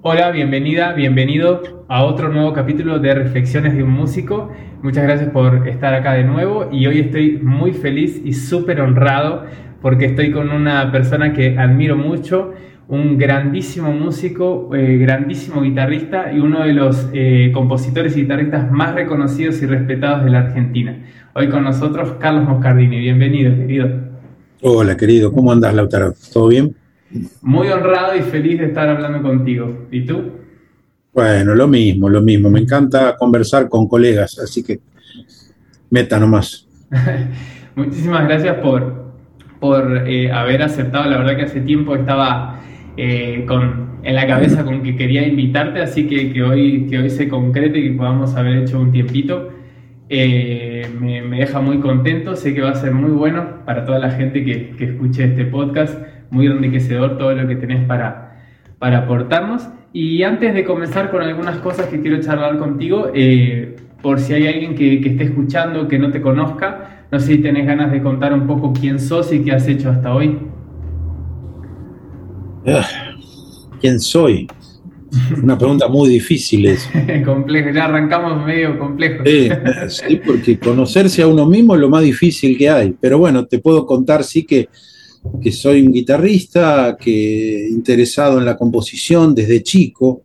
Hola, bienvenida, bienvenido a otro nuevo capítulo de Reflexiones de un músico. Muchas gracias por estar acá de nuevo y hoy estoy muy feliz y súper honrado porque estoy con una persona que admiro mucho, un grandísimo músico, eh, grandísimo guitarrista y uno de los eh, compositores y guitarristas más reconocidos y respetados de la Argentina. Hoy con nosotros Carlos Moscardini. Bienvenido, querido. Hola, querido. ¿Cómo andas, Lautaro? ¿Todo bien? Muy honrado y feliz de estar hablando contigo. ¿Y tú? Bueno, lo mismo, lo mismo. Me encanta conversar con colegas, así que meta nomás. Muchísimas gracias por, por eh, haber aceptado. La verdad que hace tiempo estaba eh, con, en la cabeza con que quería invitarte, así que, que, hoy, que hoy se concrete y que podamos haber hecho un tiempito. Eh, me, me, deja muy contento, sé que va a ser muy bueno para toda la gente que, que escuche este podcast muy enriquecedor todo lo que tenés para, para aportarnos. Y antes de comenzar con algunas cosas que quiero charlar contigo, eh, por si hay alguien que, que, esté escuchando, que no te conozca, no sé si tenés ganas de contar un poco quién sos y qué has hecho hasta hoy. Ah, ¿Quién soy? Una pregunta muy difícil es. complejo, ya arrancamos medio complejo. sí, porque conocerse a uno mismo es lo más difícil que hay. Pero bueno, te puedo contar sí que que soy un guitarrista que interesado en la composición desde chico.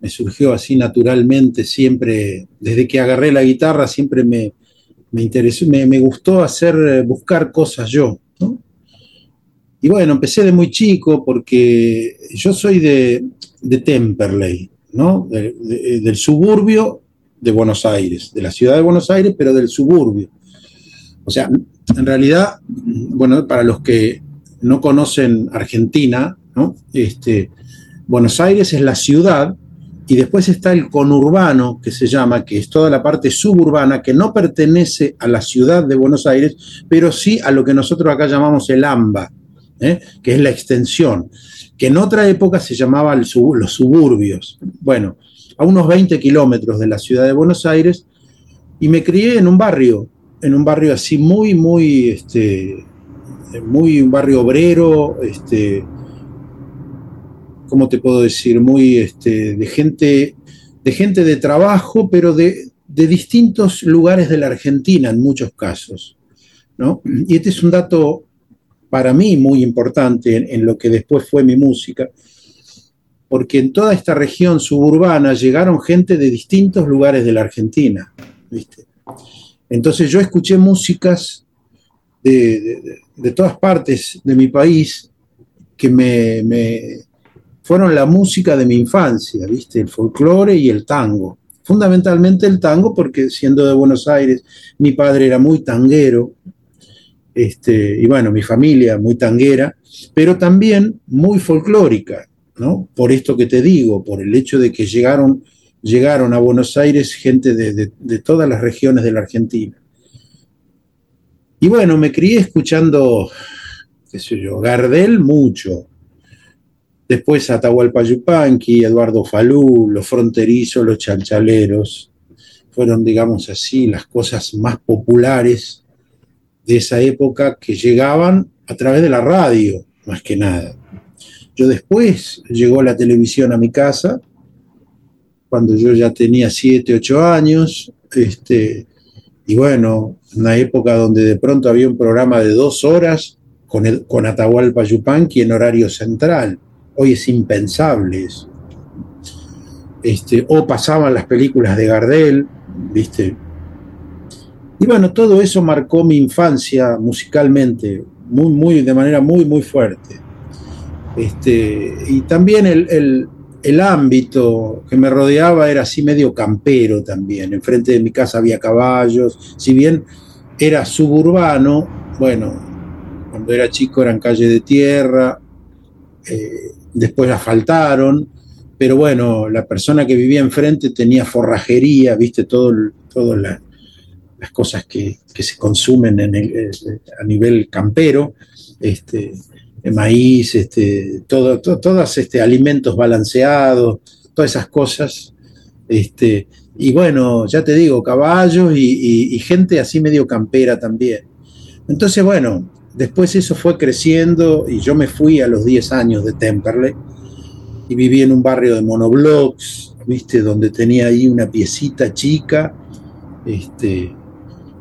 Me surgió así naturalmente siempre, desde que agarré la guitarra, siempre me, me interesó, me, me, gustó hacer, buscar cosas yo. Y bueno, empecé de muy chico porque yo soy de, de Temperley, ¿no? De, de, del suburbio de Buenos Aires, de la ciudad de Buenos Aires, pero del suburbio. O sea, en realidad, bueno, para los que no conocen Argentina, ¿no? Este, Buenos Aires es la ciudad y después está el conurbano, que se llama, que es toda la parte suburbana, que no pertenece a la ciudad de Buenos Aires, pero sí a lo que nosotros acá llamamos el AMBA, ¿eh? que es la extensión, que en otra época se llamaba los suburbios. Bueno, a unos 20 kilómetros de la ciudad de Buenos Aires, y me crié en un barrio en un barrio así muy, muy, este, muy un barrio obrero, este, ¿cómo te puedo decir? Muy, este, de gente, de gente de trabajo, pero de, de distintos lugares de la Argentina en muchos casos, ¿no? Y este es un dato para mí muy importante en, en lo que después fue mi música, porque en toda esta región suburbana llegaron gente de distintos lugares de la Argentina, ¿viste? Entonces yo escuché músicas de, de, todas partes de mi país que me, me, fueron la música de mi infancia, ¿viste? El folclore y el tango. Fundamentalmente el tango porque siendo de Buenos Aires mi padre era muy tanguero, este, y bueno, mi familia muy tanguera, pero también muy folclórica, ¿no? Por esto que te digo, por el hecho de que llegaron llegaron a Buenos Aires gente de, todas las regiones de la Argentina. Y bueno, me crié escuchando, qué sé yo, Gardel mucho. Después Atahualpa Yupanqui, Eduardo Falú, Los Fronterizos, Los Chalchaleros. Fueron, digamos así, las cosas más populares de esa época que llegaban a través de la radio, más que nada. Yo después llegó la televisión a mi casa cuando yo ya tenía 7, 8 años, este, y bueno, una época donde de pronto había un programa de dos horas con, con Atahualpa Yupanqui en horario central. Hoy es impensable eso. Este, o pasaban las películas de Gardel, ¿viste? Y bueno, todo eso marcó mi infancia musicalmente, muy, muy, de manera muy, muy fuerte. Este, y también el, el ámbito que me rodeaba era así medio campero también. Enfrente de mi casa había caballos. Si bien era suburbano, bueno, cuando era chico eran calle de tierra, eh, después asfaltaron, pero bueno, la persona que vivía enfrente tenía forrajería, viste, todo, todas las cosas que, se consumen en el, a nivel campero, este, maíz, este, todo, todos este, alimentos balanceados, todas esas cosas. Este, y bueno, ya te digo, caballos y, gente así medio campera también. Entonces, bueno, después eso fue creciendo y yo me fui a los 10 años de Temperley y viví en un barrio de monoblocks, ¿viste? Donde tenía ahí una piecita chica. Este,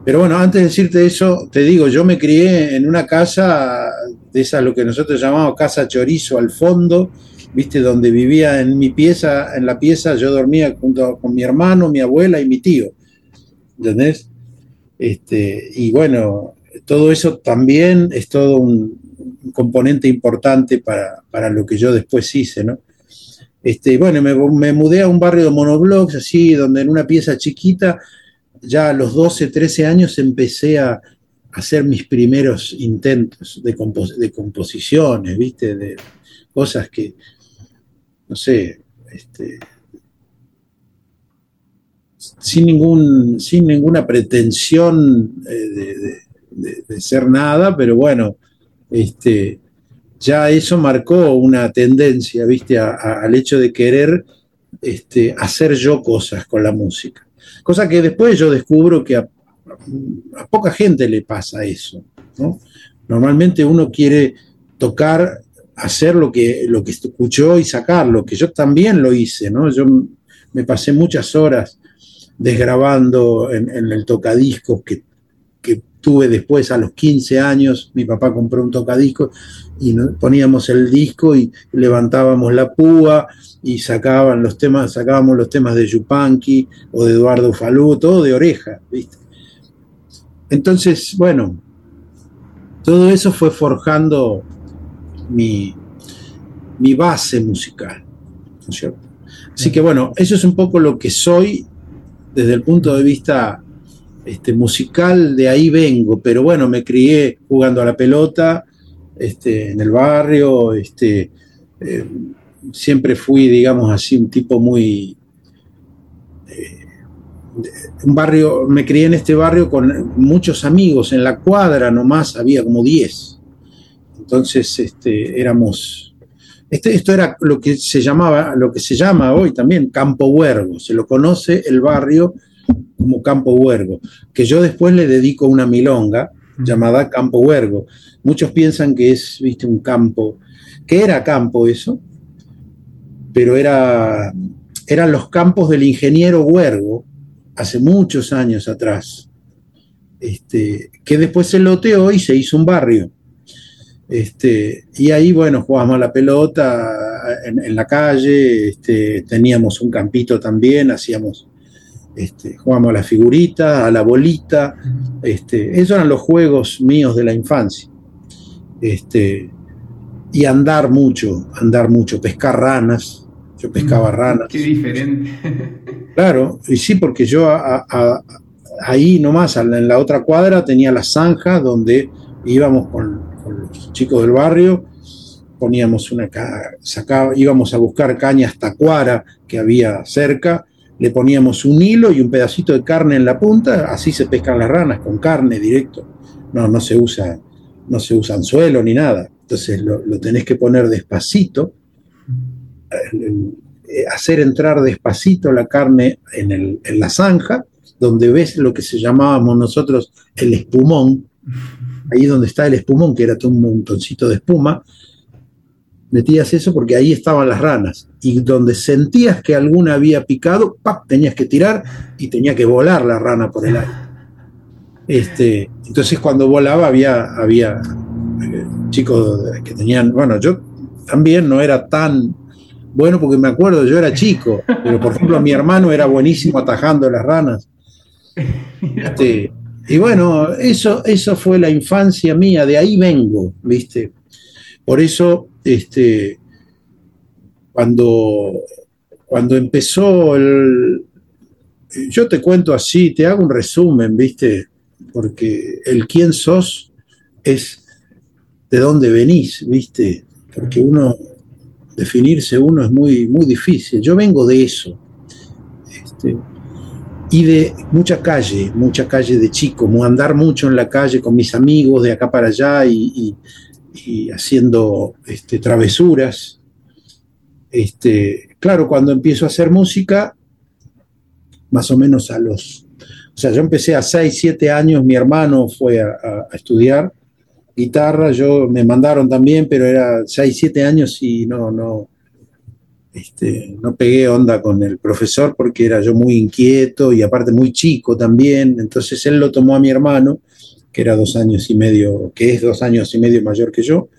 pero bueno, antes de decirte eso, te digo, yo me crié en una casa de esa, lo que nosotros llamamos casa chorizo al fondo, viste, donde vivía en mi pieza, en la pieza yo dormía junto con mi hermano, mi abuela y mi tío, ¿entendés? Este, y bueno, todo eso también es todo un, componente importante para, lo que yo después hice, ¿no? Este, bueno, me, me, mudé a un barrio de monoblocks, así, donde en una pieza chiquita, ya a los 12, 13 años empecé a, hacer mis primeros intentos de, composiciones, ¿viste? De cosas que, no sé, este, sin, ningún, sin ninguna pretensión eh, de, ser nada, pero bueno, este, ya eso marcó una tendencia, ¿viste? al hecho de querer este, hacer yo cosas con la música. Cosa que después yo descubro que a, a poca gente le pasa eso. Normalmente uno quiere tocar, hacer lo que, lo que escuchó y sacarlo, que yo también lo hice. ¿no? Yo me pasé muchas horas desgrabando en, el tocadiscos que, que, tuve después a los 15 años. Mi papá compró un tocadiscos y poníamos el disco y levantábamos la púa y sacaban los temas, sacábamos los temas de Yupanqui o de Eduardo Falú, todo de oreja, ¿viste? Entonces, bueno, todo eso fue forjando mi, mi base musical, ¿no es cierto? Así que bueno, eso es un poco lo que soy desde el punto de vista este, musical, de ahí vengo, pero bueno, me crié jugando a la pelota este, en el barrio, este, eh, siempre fui, digamos así, un tipo muy, un barrio, me crié en este barrio con muchos amigos, en la cuadra nomás había como 10. Entonces, este, éramos, este, esto era lo que se llamaba, lo que se llama hoy también Campo Huergo, se lo conoce el barrio como Campo Huergo, que yo después le dedico una milonga llamada Campo Huergo. Muchos piensan que es, viste, un campo, que era campo eso, pero era, eran los campos del ingeniero Huergo, hace muchos años atrás, este, que después se loteó y se hizo un barrio. Este, y ahí, bueno, jugábamos a la pelota en, la calle, este, teníamos un campito también, hacíamos, este, jugábamos a la figurita, a la bolita, este, esos eran los juegos míos de la infancia. Este, y andar mucho, andar mucho, pescar ranas, yo pescaba ranas. Qué diferente. Claro, y sí, porque yo ahí nomás, en la otra cuadra, tenía la zanja donde íbamos con, los chicos del barrio, poníamos una, sacaba, íbamos a buscar cañas tacuara que había cerca, le poníamos un hilo y un pedacito de carne en la punta, así se pescan las ranas, con carne directo. No, no se usa, no se usa anzuelo ni nada. Entonces lo, lo tenés que poner despacito hacer entrar despacito la carne en, la zanja, donde ves lo que se llamábamos nosotros el espumón, ahí donde está el espumón, que era todo un montoncito de espuma, metías eso porque ahí estaban las ranas. Y donde sentías que alguna había picado, ¡pap! tenías que tirar y tenía que volar la rana por el aire. Este, entonces cuando volaba había, había eh, chicos que tenían, bueno, yo también no era tan bueno porque me acuerdo, yo era chico, pero por ejemplo mi hermano era buenísimo atajando las ranas. Este, y bueno, eso, eso fue la infancia mía, de ahí vengo, ¿viste? Por eso, este, cuando, cuando empezó el... Yo te cuento así, te hago un resumen, ¿viste? Porque el quién sos es de dónde venís, ¿viste? Porque uno definirse uno es muy, muy difícil. Yo vengo de eso. Este, y de mucha calle, mucha calle de chico, andar mucho en la calle con mis amigos de acá para allá y, haciendo este, travesuras. Este, claro, cuando empiezo a hacer música, más o menos a los, o sea, yo empecé a 6, 7 años, mi hermano fue a, a estudiar guitarra, yo me mandaron también, pero era 6, 7 años y no, no, este, no pegué onda con el profesor porque era yo muy inquieto y aparte muy chico también, entonces él lo tomó a mi hermano, que era dos años y medio, que es dos años y medio mayor que yo,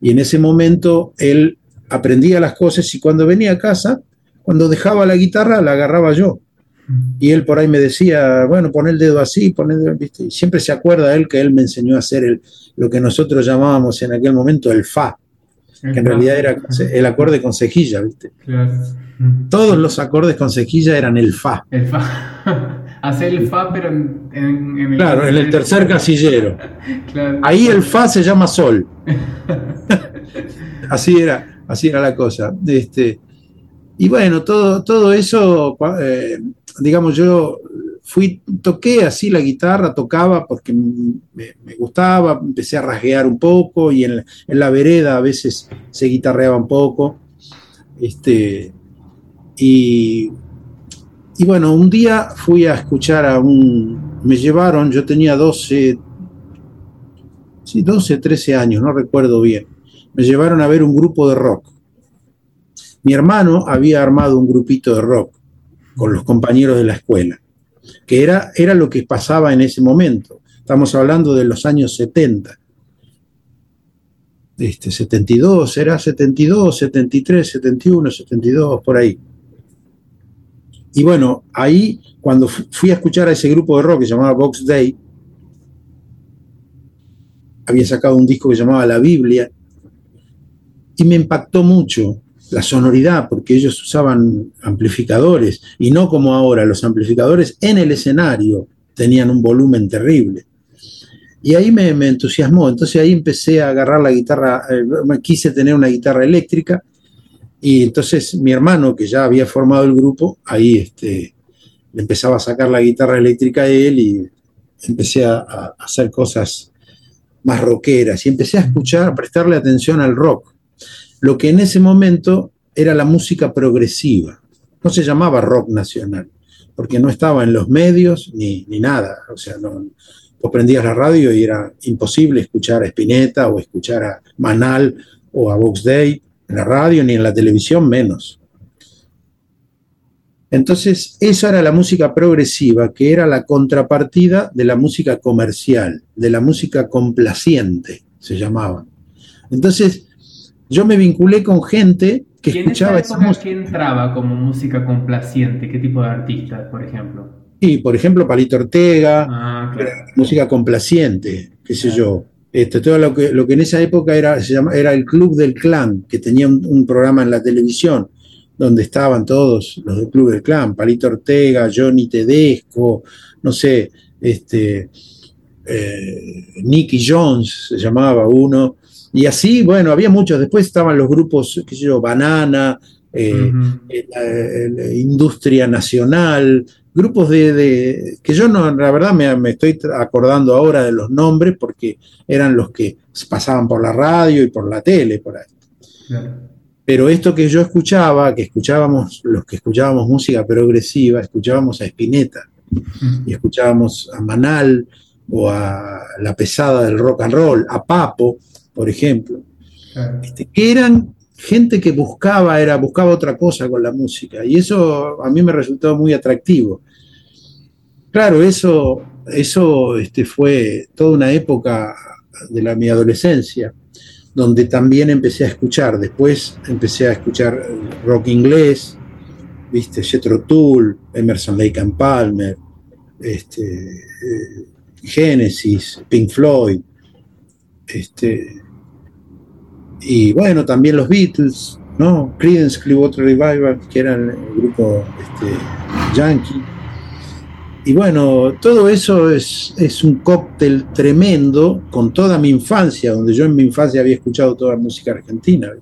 y en ese momento él aprendía las cosas y cuando venía a casa, cuando dejaba la guitarra, la agarraba yo. Y él por ahí me decía, bueno, pon el dedo así, pon el dedo, ¿viste? Y siempre se acuerda él que él me enseñó a hacer el, lo que nosotros llamábamos en aquel momento el fa que en realidad era el acorde con cejilla, ¿viste? Todos los acordes con cejilla eran el fa. El fa. Hacer el fa, pero en, el. Claro, en el tercer casillero. Ahí el fa se llama sol. así era, así era la cosa. Este, y bueno, todo, todo eso, eh, digamos, yo fui, toqué así la guitarra, tocaba porque me, gustaba, empecé a rasguear un poco y en la, vereda a veces se guitarreaba un poco. Este, y, y, bueno, un día fui a escuchar a un, me llevaron, yo tenía 12, sí, 12, 13 años, no recuerdo bien, me llevaron a ver un grupo de rock. Mi hermano había armado un grupito de rock con los compañeros de la escuela que era, era lo que pasaba en ese momento. Estamos hablando de los años 70. Este, 72, era 72, 73, 71, 72, por ahí. Y bueno, ahí cuando fui a escuchar a ese grupo de rock que se llamaba Box Day, había sacado un disco que se llamaba La Biblia, y me impactó mucho la sonoridad, porque ellos usaban amplificadores y no como ahora, los amplificadores en el escenario tenían un volumen terrible. Y ahí me, entusiasmó, entonces ahí empecé a agarrar la guitarra, eh, quise tener una guitarra eléctrica y entonces mi hermano, que ya había formado el grupo, ahí este, le empezaba a sacar la guitarra eléctrica a él y empecé a, a hacer cosas más rockeras y empecé a escuchar, a prestarle atención al rock lo que en ese momento era la música progresiva. No se llamaba rock nacional, porque no estaba en los medios ni, nada. O sea, no, vos prendías la radio y era imposible escuchar a Spinetta o escuchar a Manal o a Vox Day en la radio ni en la televisión menos. Entonces, esa era la música progresiva, que era la contrapartida de la música comercial, de la música complaciente, se llamaba. Entonces, yo me vinculé con gente que escuchaba esa. ¿Quién entraba como música complaciente? ¿Qué tipo de artistas, por ejemplo? Sí, por ejemplo, Palito Ortega, ah, música complaciente, qué sé yo. Este, todo lo que, lo que en esa época era, se llama, era el Club del Clan, que tenía un, programa en la televisión donde estaban todos los del Club del Clan, Palito Ortega, Johnny Tedesco, no sé, este, eh, Nicky Jones se llamaba uno, y así, bueno, había muchos. Después estaban los grupos, qué sé yo, Banana, eh, eh, Industria Nacional, grupos de, que yo no, la verdad me, estoy acordando ahora de los nombres porque eran los que pasaban por la radio y por la tele, por ahí. Pero esto que yo escuchaba, que escuchábamos, los que escuchábamos música progresiva, escuchábamos a Spinetta y escuchábamos a Manal o a la pesada del rock and roll, a Papo, por ejemplo, este, que eran gente que buscaba, era, buscaba otra cosa con la música, y eso a mí me resultó muy atractivo. Claro, eso, eso este, fue toda una época de la, mi adolescencia, donde también empecé a escuchar, después empecé a escuchar rock inglés, viste, Jethro Tull, Emerson Lake and Palmer, este, eh, Genesis, Pink Floyd, este, y bueno, también los Beatles, ¿no? Creedence Clearwater Revival, que era el grupo este, yankee. Y bueno, todo eso es, es, un cóctel tremendo con toda mi infancia, donde yo en mi infancia había escuchado toda la música argentina.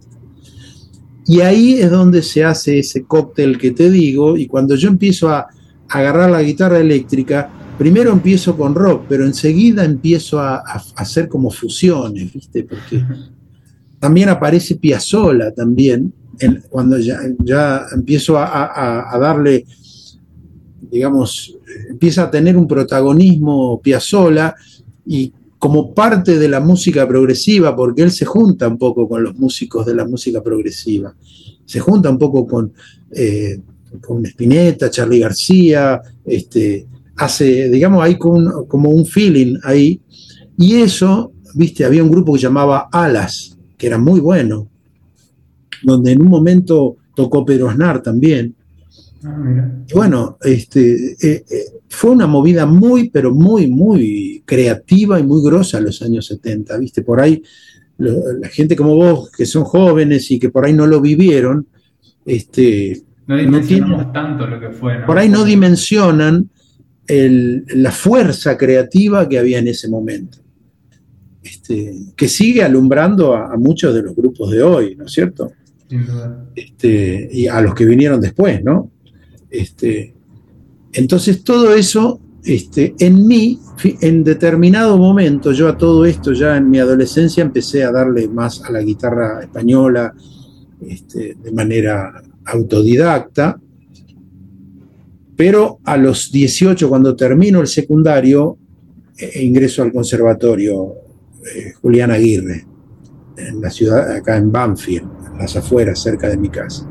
Y ahí es donde se hace ese cóctel que te digo, y cuando yo empiezo a agarrar la guitarra eléctrica, primero empiezo con rock, pero enseguida empiezo a, hacer como fusiones, ¿viste? Porque también aparece Piazzolla también, cuando ya, empiezo a, darle, digamos, empieza a tener un protagonismo Piazzolla y como parte de la música progresiva, porque él se junta un poco con los músicos de la música progresiva, se junta un poco con, eh, con Spinetta, Charlie García, este, hace, digamos, hay como, como un feeling ahí, y eso, viste, había un grupo que llamaba Alas, que era muy bueno, donde en un momento tocó Pedro Aznar también. Ah, y bueno, este, eh, eh, fue una movida muy, pero muy, muy creativa y muy grosa en los años 70, ¿viste? Por ahí, la gente como vos, que son jóvenes y que por ahí no lo vivieron, este, no dimensionamos tanto lo que fue, Por ahí no dimensionan la fuerza creativa que había en ese momento. Este, que sigue alumbrando a, muchos de los grupos de hoy, ¿no es cierto? Este, y a los que vinieron después, ¿no? Este, entonces todo eso, este, en mí, en determinado momento, yo a todo esto ya en mi adolescencia empecé a darle más a la guitarra española este, de manera autodidacta, pero a los 18, cuando termino el secundario, eh, ingreso al conservatorio eh, Julián Aguirre, en la ciudad, acá en Banfield, en las afueras, cerca de mi casa.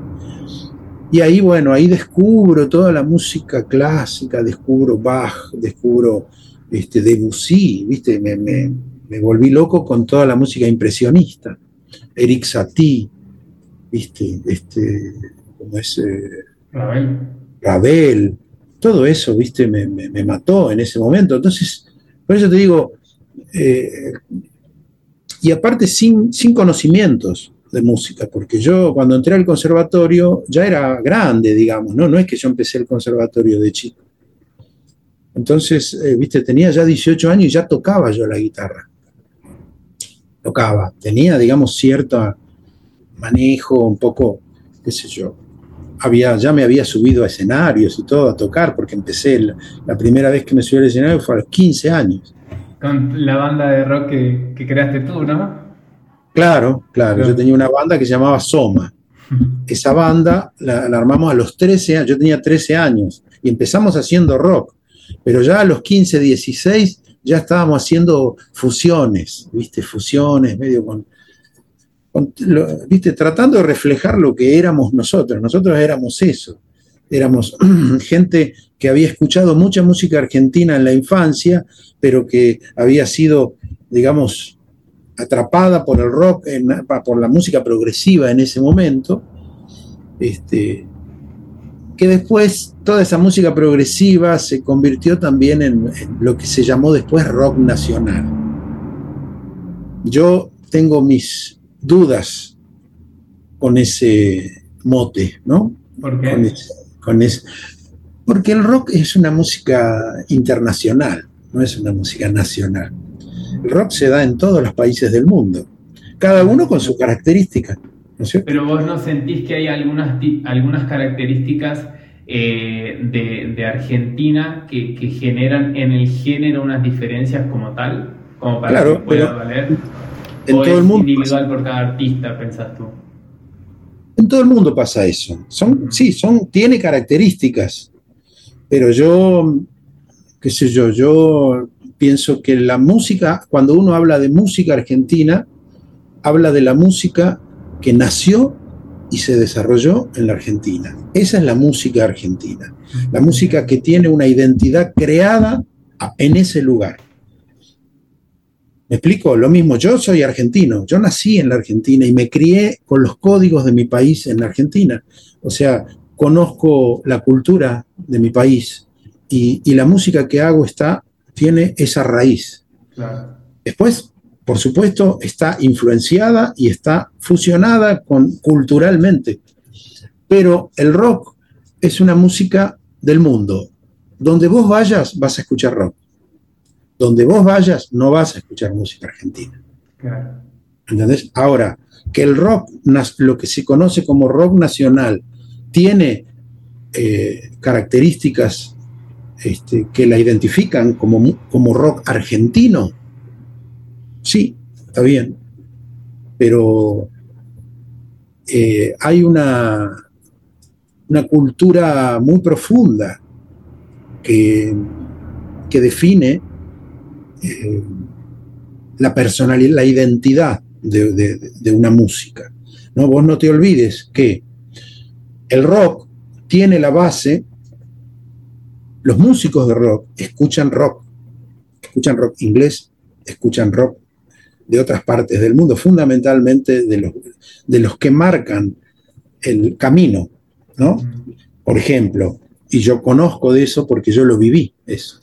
Y ahí, bueno, ahí descubro toda la música clásica, descubro Bach, descubro este, Debussy, ¿viste? Me, me, volví loco con toda la música impresionista. Eric Satie, ¿viste? Este, como es... Ravel. Ravel. Todo eso, ¿viste? Me, mató en ese momento. Entonces, por eso te digo, eh, y aparte sin, sin conocimientos de música, porque yo cuando entré al conservatorio ya era grande, digamos, ¿no? No es que yo empecé el conservatorio de chico. Entonces, eh, viste, tenía ya 18 años y ya tocaba yo la guitarra. Tocaba, tenía, digamos, cierto manejo, un poco, qué sé yo. Había, ya me había subido a escenarios y todo a tocar, porque empecé, la, primera vez que me subí al escenario fue a los 15 años. Con la banda de rock que creaste tú, ¿no? Claro, claro, Yo tenía una banda que se llamaba Soma. Esa banda la, armamos a los 13 años, yo tenía 13 años y empezamos haciendo rock, pero ya a los 15, 16 ya estábamos haciendo fusiones, ¿viste? Fusiones, medio con, ¿viste? Tratando de reflejar lo que éramos nosotros. Nosotros éramos eso. Éramos gente que había escuchado mucha música argentina en la infancia, pero que había sido, digamos, atrapada por el rock, por la música progresiva en ese momento, este, que después toda esa música progresiva se convirtió también en, lo que se llamó después rock nacional. Yo tengo mis dudas con ese mote, ¿no? ¿Por qué? con porque el rock es una música internacional, no es una música nacional. El rock se da en todos los países del mundo, cada uno con su característica. Pero vos no sentís que hay algunas, algunas características eh, de, Argentina que, generan en el género unas diferencias como tal, como para que pueda valer. En todo el mundo individual por cada artista, pensás tú. En todo el mundo pasa eso. Son, sí, son, tiene características, pero yo, qué sé yo, yo pienso que la música, cuando uno habla de música argentina, habla de la música que nació y se desarrolló en la Argentina. Esa es la música argentina, la música que tiene una identidad creada en ese lugar. ¿Me explico? Lo mismo, yo soy argentino, yo nací en la Argentina y me crié con los códigos de mi país en la Argentina. O sea, conozco la cultura de mi país y, y la música que hago está tiene esa raíz. Después, por supuesto, está influenciada y está fusionada con, culturalmente. Pero el rock es una música del mundo. Donde vos vayas, vas a escuchar rock. Donde vos vayas, no vas a escuchar música argentina. Ahora, que el rock, lo que se conoce como rock nacional, tiene eh, características este, que la identifican como, como rock argentino, sí, está bien, pero eh, hay una, una cultura muy profunda que, que define eh, la personalidad, la identidad de, una música. ¿no? Vos no te olvides que el rock tiene la base, los músicos de rock escuchan rock, escuchan rock inglés, escuchan rock de otras partes del mundo, fundamentalmente de los, de los que marcan el camino, ¿no? Por ejemplo, y yo conozco de eso porque yo lo viví, eso.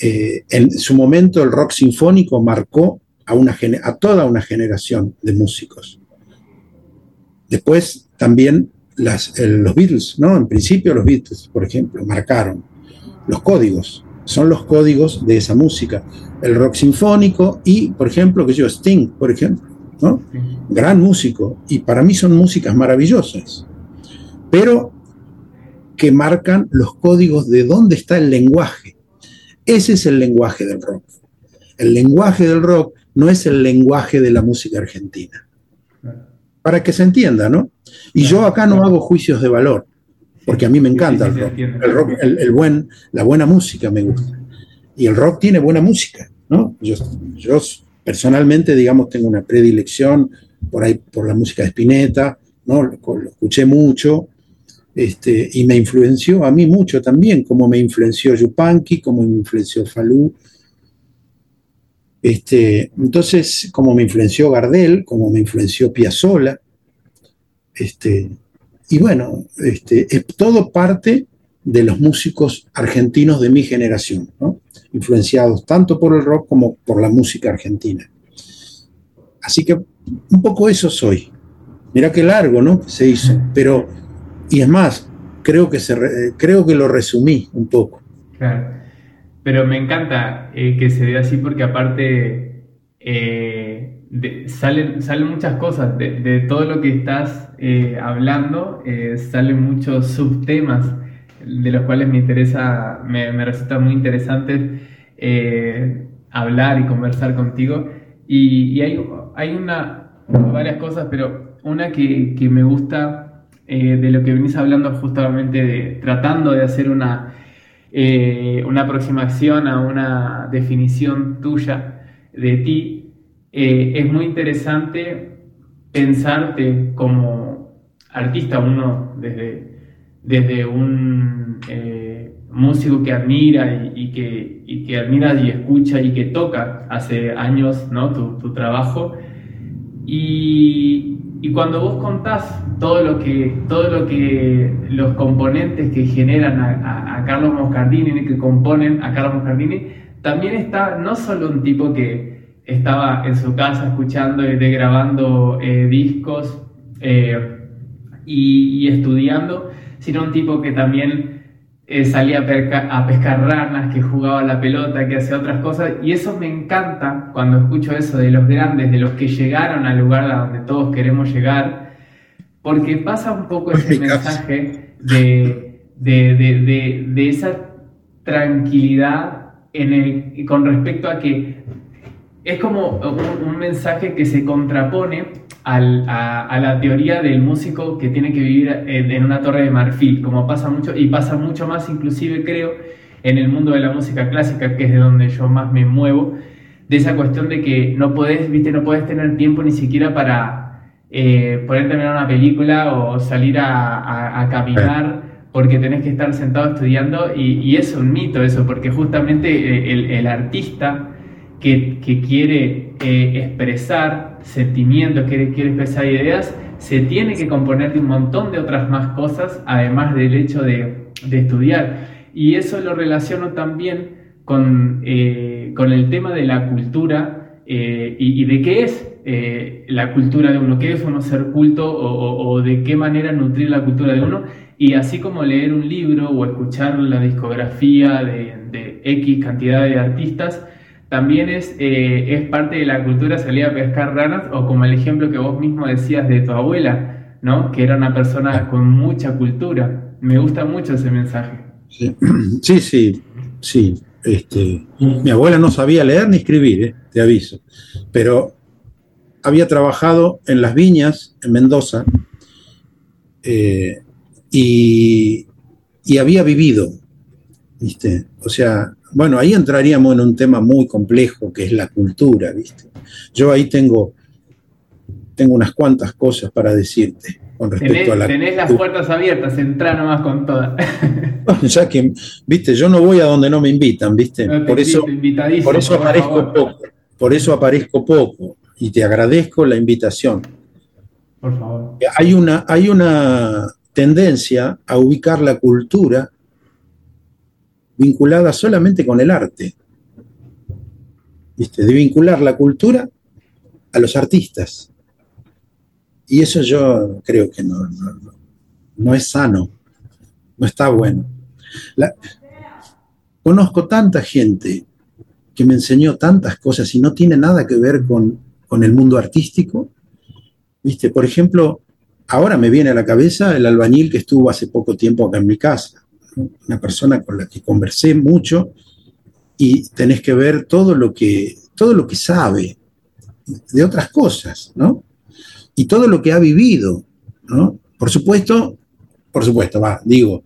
Eh, en su momento el rock sinfónico marcó a, una, a toda una generación de músicos. Después también las, los Beatles, ¿no? En principio los Beatles, por ejemplo, marcaron los códigos, son los códigos de esa música. El rock sinfónico y, por ejemplo, que yo, Sting, por ejemplo, ¿no? Gran músico, y para mí son músicas maravillosas, pero que marcan los códigos de dónde está el lenguaje. Ese es el lenguaje del rock. El lenguaje del rock no es el lenguaje de la música argentina. Para que se entienda, ¿no? Y yo acá no hago juicios de valor, porque a mí me encanta el rock. El, buen, la buena música me gusta. Y el rock tiene buena música, ¿no? Yo, yo personalmente, digamos, tengo una predilección por ahí por la música de Spinetta, ¿no? Lo, escuché mucho, este, y me influenció a mí mucho también, como me influenció Yupanqui, como me influenció Falú, este, entonces, como me influenció Gardel, como me influenció Piazzolla, este, y bueno, este, es todo parte de los músicos argentinos de mi generación, influenciados tanto por el rock como por la música argentina. Así que un poco eso soy. Mira qué largo, ¿no? Se hizo, pero, y es más, creo que, se, creo que lo resumí un poco. Claro. Pero me encanta eh, que se vea así porque aparte eh, salen, salen muchas cosas. De, todo lo que estás eh, hablando, salen muchos subtemas de los cuales me interesa, me, resulta muy interesante hablar y conversar contigo. Y, hay, hay una, varias cosas, pero una que me gusta de lo que venís hablando justamente de tratando de hacer una eh, una aproximación a una definición tuya de ti, eh, es muy interesante pensarte como artista, uno desde, desde un eh, músico que admira y, que, y, que, admira y escucha y que toca hace años ¿no? tu, tu trabajo. Y, y cuando vos contás todo lo que, todo lo que los componentes que generan a, Carlos Moscardini, que componen a Carlos Moscardini, también está no solo un tipo que estaba en su casa escuchando y grabando eh, discos eh, y, estudiando, sino un tipo que también eh, salía a, pescar ranas, que jugaba la pelota, que hacía otras cosas. Y eso me encanta cuando escucho eso de los grandes, de los que llegaron al lugar a donde todos queremos llegar, porque pasa un poco ese mensaje de, de, esa tranquilidad en el, con respecto a que es como un mensaje que se contrapone a, la teoría del músico que tiene que vivir en, una torre de marfil, como pasa mucho, y pasa mucho más inclusive creo en el mundo de la música clásica, que es de donde yo más me muevo, de esa cuestión de que no podés, viste, no podés tener tiempo ni siquiera para eh, poder terminar una película o salir a, caminar porque tenés que estar sentado estudiando y, es un mito eso, porque justamente eh, el, artista que, que quiere eh, expresar sentimientos, quiere, quiere expresar ideas, se tiene que componer de un montón de otras más cosas, además del hecho de, estudiar. Y eso lo relaciono también con, eh, con el tema de la cultura eh, y, de qué es la cultura de uno, qué es uno ser culto o, de qué manera nutrir la cultura de uno. Y así como leer un libro o escuchar la discografía de, de X cantidad de artistas, también es, eh, es parte de la cultura salir a pescar ranas, o como el ejemplo que vos mismo decías de tu abuela, ¿no? Que era una persona con mucha cultura. Me gusta mucho ese mensaje. Sí, sí, sí. Este, mi abuela no sabía leer ni escribir, eh, te aviso, pero había trabajado en las viñas en Mendoza eh, y, y había vivido, ¿viste? O sea, bueno, ahí entraríamos en un tema muy complejo que es la cultura, ¿viste? Yo ahí tengo, tengo unas cuantas cosas para decirte con respecto a la. Tenés las puertas abiertas, entra nomás con todas. ya que, viste, yo no voy a donde no me invitan, ¿viste? por, eso, por eso aparezco poco. Por eso aparezco poco. Y te agradezco la invitación. Por favor. Hay una, hay una tendencia a ubicar la cultura vinculada solamente con el arte. ¿Viste? De vincular la cultura a los artistas. Y eso yo creo que no, no, es sano, no está bueno. conozco tanta gente que me enseñó tantas cosas y no tiene nada que ver con, con el mundo artístico. ¿Viste? Por ejemplo, ahora me viene a la cabeza el albañil que estuvo hace poco tiempo acá en mi casa una persona con la que conversé mucho y tenés que ver todo lo que, todo lo que sabe de otras cosas, ¿no? Y todo lo que ha vivido, ¿no? Por supuesto, por supuesto, va, digo,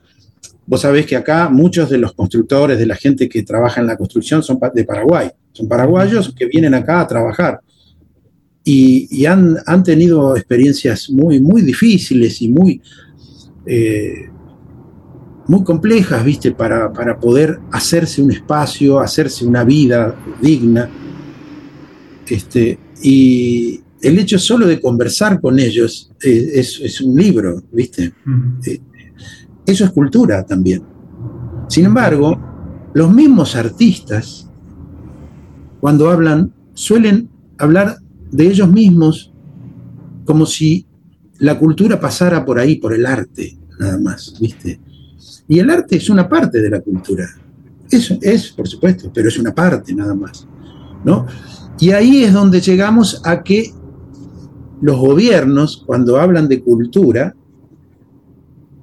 vos sabés que acá muchos de los constructores, de la gente que trabaja en la construcción son de Paraguay, son paraguayos que vienen acá a trabajar y, han, tenido experiencias muy, muy difíciles y muy, eh, muy complejas, ¿viste? Para, para, poder hacerse un espacio, hacerse una vida digna. Este, y el hecho solo de conversar con ellos es, es, un libro, ¿viste? Eh, eso es cultura también. Sin embargo, los mismos artistas, cuando hablan, suelen hablar de ellos mismos como si la cultura pasara por ahí, por el arte, nada más, ¿viste? Y el arte es una parte de la cultura. Eso es, por supuesto, pero es una parte nada más. ¿no? Y ahí es donde llegamos a que los gobiernos, cuando hablan de cultura,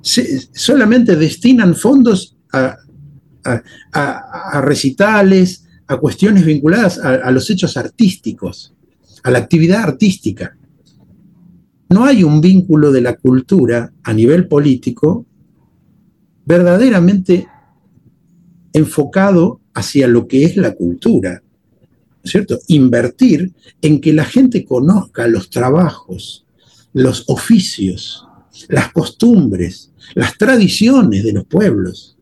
solamente destinan fondos a, recitales, a cuestiones vinculadas a los hechos artísticos, a la actividad artística. No hay un vínculo de la cultura a nivel político verdaderamente enfocado hacia lo que es la cultura, ¿cierto? Invertir en que la gente conozca los trabajos, los oficios, las costumbres, las tradiciones de los pueblos.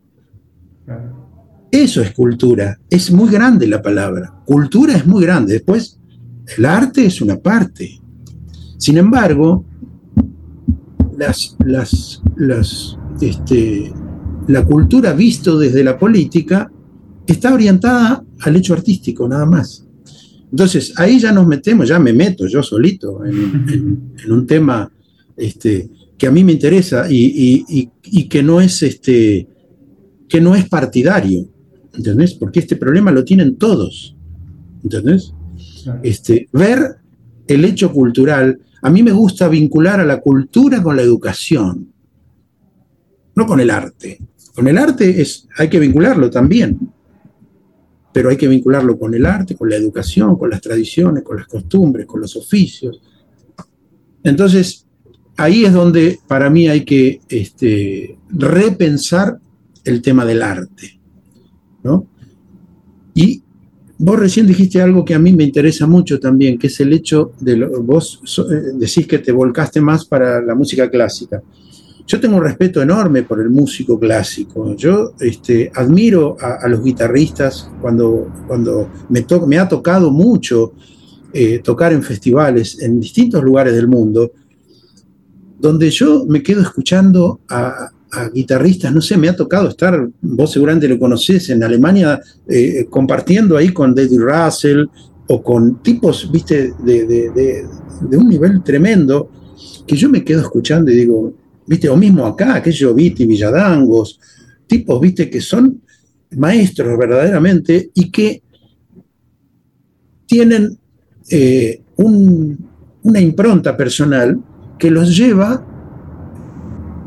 Eso es cultura, es muy grande la palabra. Cultura es muy grande. Después, el arte es una parte. Sin embargo, las, las, este, la cultura visto desde la política está orientada al hecho artístico, nada más. Entonces, ahí ya nos metemos, ya me meto yo solito en, un tema este, que a mí me interesa y, que, no es este, que no es partidario, ¿entendés? Porque este problema lo tienen todos, ¿entendés? Este, ver el hecho cultural, a mí me gusta vincular a la cultura con la educación, no con el arte. Con el arte es, hay que vincularlo también, pero hay que vincularlo con el arte, con la educación, con las tradiciones, con las costumbres, con los oficios. Entonces, ahí es donde para mí hay que este, repensar el tema del arte. ¿no? Y vos recién dijiste algo que a mí me interesa mucho también, que es el hecho de, lo, vos eh, decís que te volcaste más para la música clásica. Yo tengo un respeto enorme por el músico clásico. Yo este, admiro a, los guitarristas cuando, cuando me, ha tocado mucho eh, tocar en festivales en distintos lugares del mundo, donde yo me quedo escuchando a, guitarristas, no sé, me ha tocado estar, vos seguramente lo conocés, en Alemania, eh, compartiendo ahí con David Russell o con tipos, viste, de, de, un nivel tremendo, que yo me quedo escuchando y digo, ¿viste? O mismo acá, aquellos Viti, tienen eh, una impronta personal que los lleva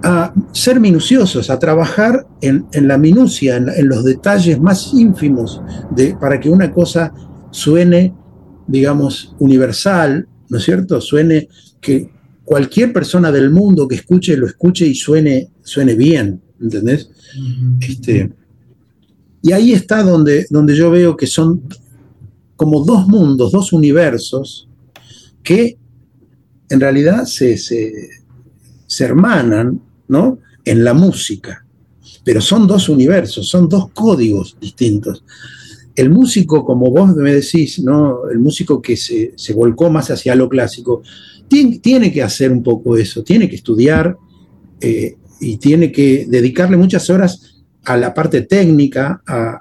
a ser minuciosos, a trabajar en, la minucia, en, los detalles más ínfimos, de, para que una cosa suene, digamos, universal, ¿no es cierto? Suene que cualquier persona del mundo que escuche, lo escuche y suene, suene bien, ¿entendés? este, y ahí está donde, donde yo veo que son como dos mundos, dos universos que en realidad se, se, se hermanan ¿no? en la música. Pero son dos universos, son dos códigos distintos. El músico, como vos me decís, ¿no? el músico que se, volcó más hacia lo clásico, tiene, que hacer un poco eso, tiene que estudiar eh, y tiene que dedicarle muchas horas a la parte técnica, a,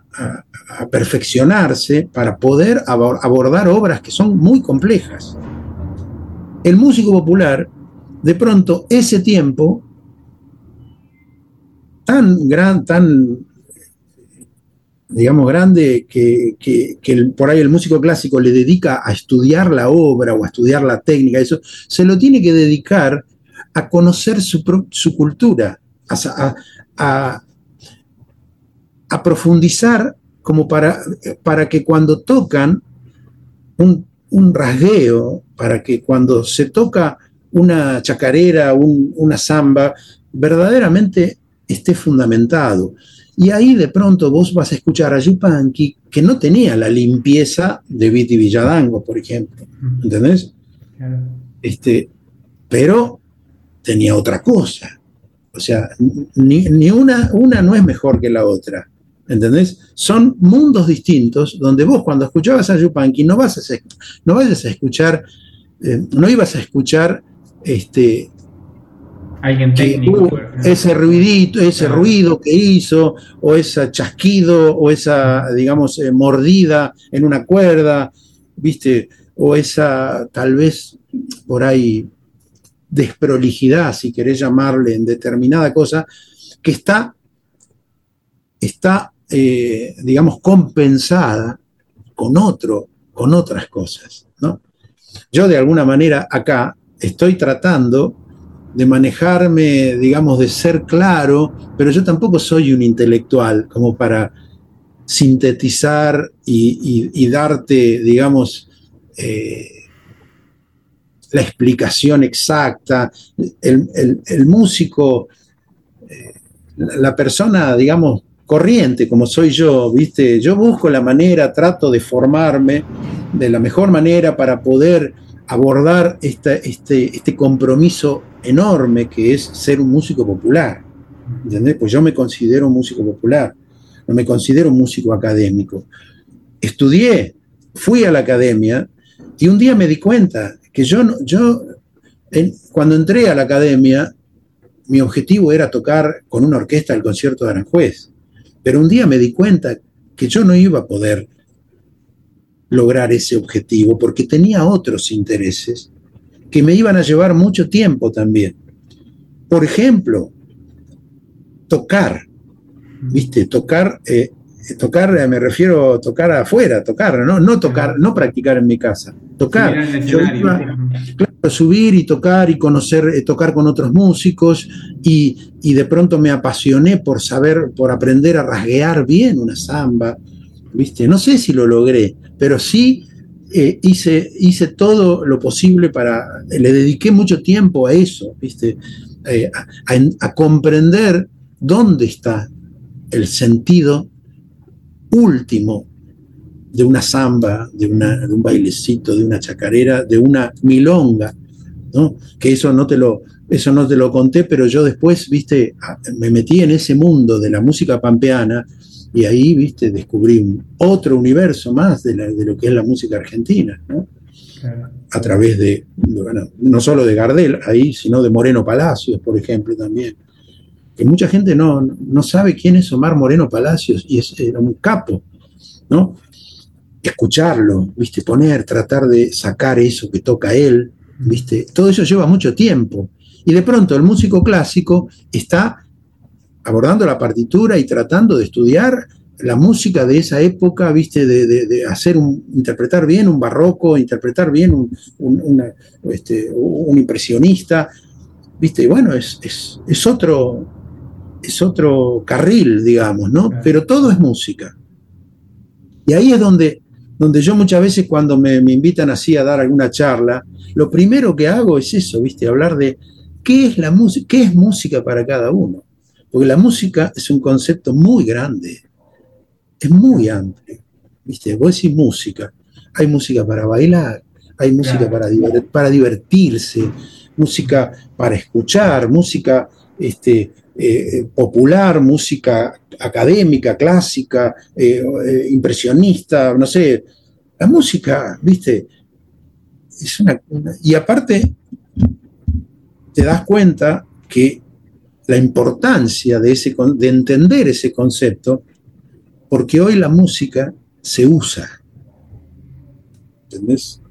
perfeccionarse para poder abordar obras que son muy complejas. El músico popular, de pronto, ese tiempo tan gran, tan, digamos, grande que, por ahí el músico clásico le dedica a estudiar la obra o a estudiar la técnica, eso, se lo tiene que dedicar a conocer su, cultura, a, profundizar como para, para que cuando tocan un, rasgueo, para que cuando se toca una chacarera, una samba, verdaderamente esté fundamentado. Y ahí de pronto vos vas a escuchar a Yupanqui que no tenía la limpieza de Viti Villadango, por ejemplo. ¿Entendés? Este, pero tenía otra cosa. O sea, ni, una, una no es mejor que la otra. ¿Entendés? Son mundos distintos donde vos cuando escuchabas a Yupanqui no, vas a, no vayas a escuchar, eh, no ibas a escuchar este, Alguien técnico. ese ruidito, ese ruido que hizo, o ese chasquido, o esa, digamos, eh, mordida en una cuerda, ¿viste? O esa, tal vez, por ahí, desprolijidad, si querés llamarle, en determinada cosa, que está, está eh, digamos, compensada con otro, con otras cosas, ¿no? Yo de alguna manera acá estoy tratando de manejarme, digamos, de ser claro, pero yo tampoco soy un intelectual como para sintetizar y, darte, digamos, eh, la explicación exacta. El, músico, eh, la persona, digamos, corriente como soy yo, ¿viste? Yo busco la manera, trato de formarme de la mejor manera para poder abordar este, este compromiso enorme que es ser un músico popular. ¿Entendés? Pues yo me considero un músico popular, no me considero un músico académico. Estudié, fui a la academia y un día me di cuenta que yo, yo cuando entré a la academia, mi objetivo era tocar con una orquesta el concierto de Aranjuez. Pero un día me di cuenta que yo no iba a poder lograr ese objetivo porque tenía otros intereses que me iban a llevar mucho tiempo también. Por ejemplo, tocar, ¿viste? Tocar, eh, tocar, eh, me refiero a tocar afuera, tocar, no, no tocar, no practicar en mi casa, tocar. claro, subir y tocar y conocer, eh, tocar con otros músicos y, y, de pronto me apasioné por saber, por aprender a rasguear bien una samba, ¿viste? No sé si lo logré, pero sí eh, hice, hice todo lo posible para, le dediqué mucho tiempo a eso, ¿viste? Eh, a, comprender dónde está el sentido último de una samba, de, de, un bailecito, de una chacarera, de una milonga, ¿no? Que eso no te lo, eso no te lo conté, pero yo después, viste, me metí en ese mundo de la música pampeana y ahí, viste, descubrí otro universo más de, lo que es la música argentina, ¿no? A través de, bueno, no solo de Gardel ahí, sino de Moreno Palacios, por ejemplo, también. Que mucha gente no, no sabe quién es Omar Moreno Palacios y es, era un capo, ¿no? Escucharlo, viste, poner, tratar de sacar eso que toca él, viste, todo eso lleva mucho tiempo. Y de pronto el músico clásico está abordando la partitura y tratando de estudiar la música de esa época, viste, de, hacer un, interpretar bien un barroco, interpretar bien un, este, impresionista, viste, y bueno, es, es, otro, es otro carril, digamos, ¿no? Pero todo es música. Y ahí es donde, donde yo muchas veces cuando me, me invitan así a dar alguna charla, lo primero que hago es eso, viste, hablar de qué es la música, qué es música para cada uno. Porque la música es un concepto muy grande es muy amplio. ¿viste? Vos decís música, hay música para bailar, hay música para, para divertirse, música para escuchar, música este, eh, popular, música académica, clásica, eh, eh, impresionista, no sé. La música, viste, es una, Y aparte, te das cuenta que la importancia de, ese, de entender ese concepto porque hoy la música se usa. ¿Entendés?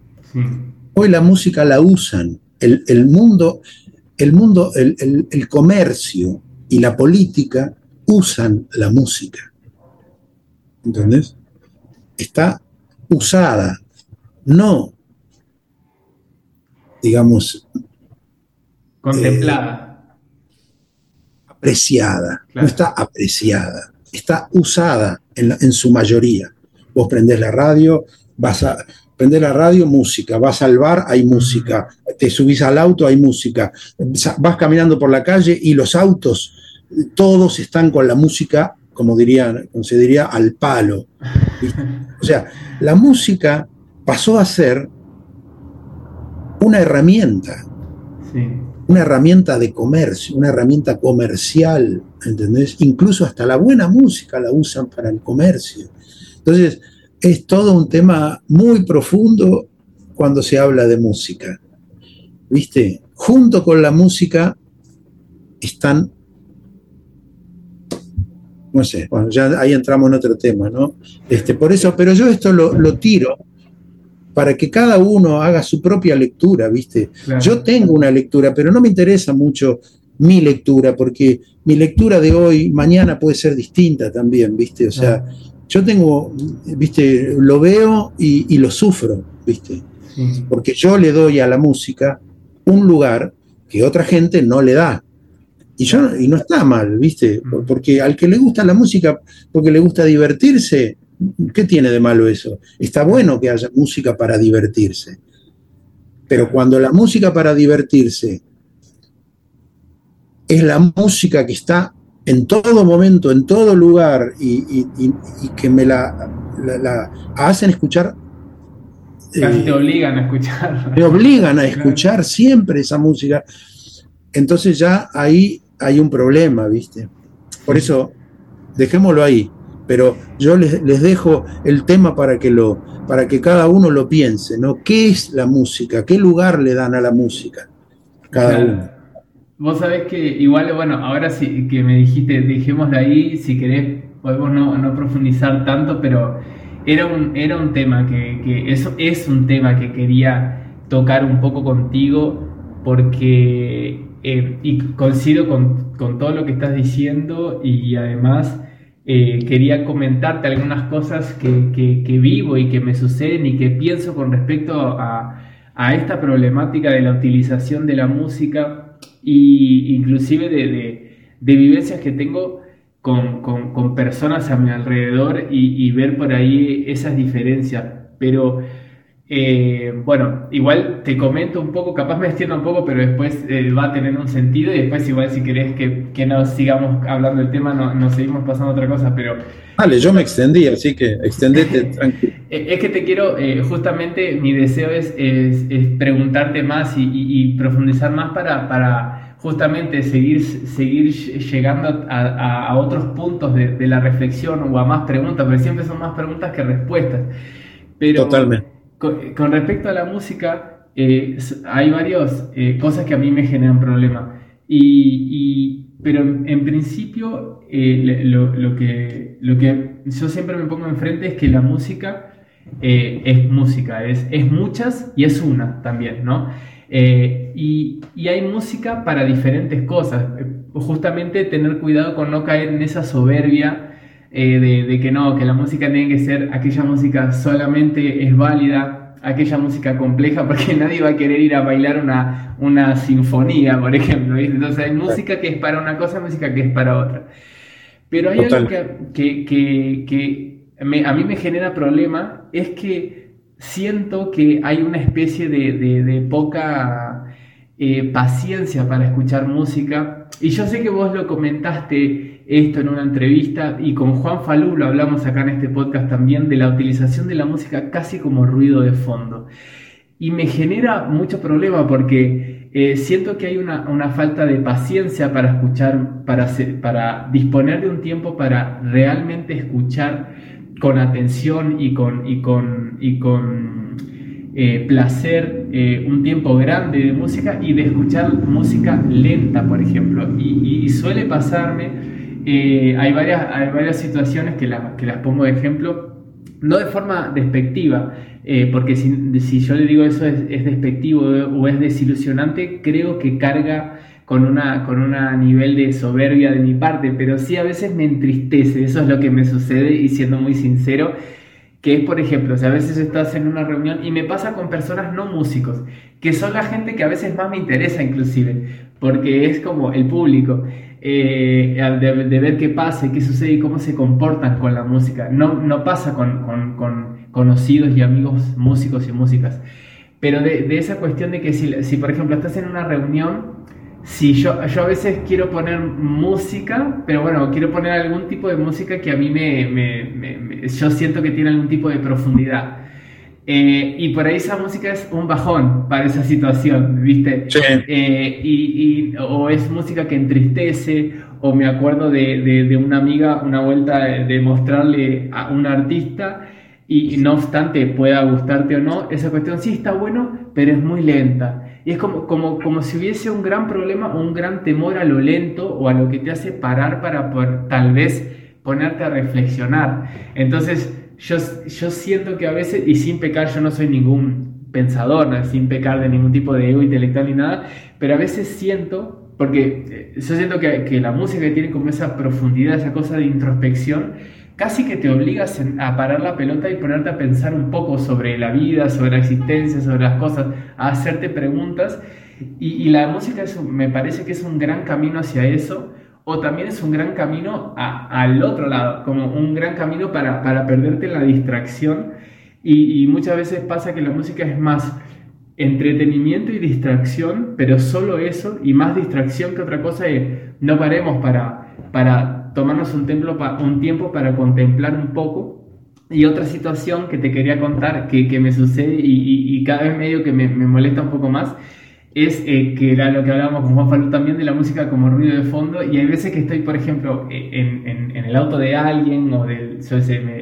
Hoy la música la usan. El, mundo, el, mundo el, comercio y la política usan la música. ¿Entendés? Está usada, no, digamos, contemplada. Eh, apreciada, no está apreciada está usada en, su mayoría. Vos prendés la radio, vas a prender la radio, música, vas al bar, hay música, te subís al auto, hay música, vas caminando por la calle y los autos, todos están con la música, como, dirían, como se diría, al palo. O sea, la música pasó a ser una herramienta. Sí una herramienta de comercio, una herramienta comercial, ¿entendés? Incluso hasta la buena música la usan para el comercio. Entonces, es todo un tema muy profundo cuando se habla de música. ¿Viste? Junto con la música están, no sé, bueno, ya ahí entramos en otro tema, ¿no? Este, por eso, pero yo esto lo, lo tiro para que cada uno haga su propia lectura, ¿viste? Yo tengo una lectura, pero no me interesa mucho mi lectura, porque mi lectura de hoy, mañana puede ser distinta también, ¿viste? O sea, yo tengo, ¿viste? Lo veo y, lo sufro, ¿viste? Porque yo le doy a la música un lugar que otra gente no le da. Y, yo, y no está mal, ¿viste? Porque al que le gusta la música, porque le gusta divertirse, ¿Qué tiene de malo eso? Está bueno que haya música para divertirse. Pero cuando la música para divertirse es la música que está en todo momento, en todo lugar, y, que me la, hacen escuchar. Casi te eh, obligan a escuchar. Me obligan a escuchar siempre esa música. Entonces ya ahí hay un problema, ¿viste? Por eso, dejémoslo ahí pero yo les, dejo el tema para que, lo, para que cada uno lo piense, ¿no? ¿Qué es la música? ¿Qué lugar le dan a la música? Cada uno. Vos sabés que igual, bueno, ahora sí que me dijiste, dejémoslo ahí, si querés podemos no, profundizar tanto, pero era un, era un tema que, eso es un tema que quería tocar un poco contigo porque, eh, y coincido con, con, todo lo que estás diciendo y además eh, quería comentarte algunas cosas que, vivo y que me suceden y que pienso con respecto a, esta problemática de la utilización de la música e inclusive de, vivencias que tengo con, personas a mi alrededor y, y ver por ahí esas diferencias. Pero eh, bueno, igual te comento un poco, capaz me extiendo un poco, pero después eh, va a tener un sentido y después igual si querés que, que nos sigamos hablando del tema, no, nos seguimos pasando otra cosa, pero... Vale, yo me extendí, así que extendete tranquilo. es que te quiero, eh, justamente mi deseo es, es, preguntarte más y, profundizar más para, para justamente seguir, seguir llegando a, a, otros puntos de, de, la reflexión o a más preguntas, porque siempre son más preguntas que respuestas. Pero, Totalmente con, respecto a la música, eh, hay varias eh, cosas que a mí me generan problemas. Y, pero en, principio, eh, lo, que, lo que yo siempre me pongo enfrente es que la música es música, es, es muchas y es una también, ¿no? Y, y, hay música para diferentes cosas. Justamente tener cuidado con no caer en esa soberbia eh, de, que no, que la música tiene que ser aquella música solamente es válida, aquella música compleja, porque nadie va a querer ir a bailar una, una sinfonía, por ejemplo. Entonces hay música que es para una cosa, música que es para otra. Pero hay algo que, que, a mí me genera problema, es que siento que hay una especie de, poca eh, paciencia para escuchar música. Y yo sé que vos lo comentaste esto en una entrevista y con Juan Falú lo hablamos acá en este podcast también de la utilización de la música casi como ruido de fondo. Y me genera mucho problema porque eh, siento que hay una, falta de paciencia para escuchar, para, para disponer de un tiempo para realmente escuchar con atención y con, y con, y con eh, placer eh, un tiempo grande de música y de escuchar música lenta, por ejemplo. Y, suele pasarme, hay, varias, hay varias situaciones que, que las pongo de ejemplo no de forma despectiva, eh, porque si, yo le digo eso es, despectivo o es desilusionante, creo que carga con una con una nivel de soberbia de mi parte, pero sí a veces me entristece, eso es lo que me sucede y siendo muy sincero, que es por ejemplo, si a veces estás en una reunión y me pasa con personas no músicos, que son la gente que a veces más me interesa inclusive, porque es como el público. Eh, de, ver qué pasa qué sucede y cómo se comportan con la música. No, no pasa con, con, conocidos y amigos músicos y músicas. Pero de, esa cuestión de que si, si, por ejemplo, estás en una reunión, si yo, yo a veces quiero poner música, pero bueno, quiero poner algún tipo de música que a mí me, me yo siento que tiene algún tipo de profundidad. Eh, y por ahí esa música es un bajón para esa situación, ¿viste? Sí. Eh, y, o es música que entristece, o me acuerdo de, de, una amiga, una vuelta de, mostrarle a un artista, y, no obstante pueda gustarte o no, esa cuestión sí está bueno, pero es muy lenta. Y es como, como, como si hubiese un gran problema o un gran temor a lo lento o a lo que te hace parar para poder, tal vez ponerte a reflexionar. Entonces, yo, yo siento que a veces, y sin pecar, yo no soy ningún pensador, sin pecar de ningún tipo de ego intelectual ni nada, pero a veces siento, porque eh, yo siento que, que la música tiene como esa profundidad, esa cosa de introspección, casi que te obligas a parar la pelota y ponerte a pensar un poco sobre la vida, sobre la existencia, sobre las cosas, a hacerte preguntas. Y la música me parece que es un gran camino hacia eso, o también es un gran camino al otro lado, como un gran camino para, para perderte la distracción. Y, muchas veces pasa que la música es más entretenimiento y distracción, pero solo eso y más distracción que otra cosa es no paremos para, para tomarnos un, templo, un tiempo para contemplar un poco. Y otra situación que te quería contar que, que me sucede y, y, cada vez medio que me, me molesta un poco más es eh, que era lo que hablábamos con Juan Falú también de la música como ruido de fondo y hay veces que estoy, por ejemplo, eh, en, en, el auto de alguien o de,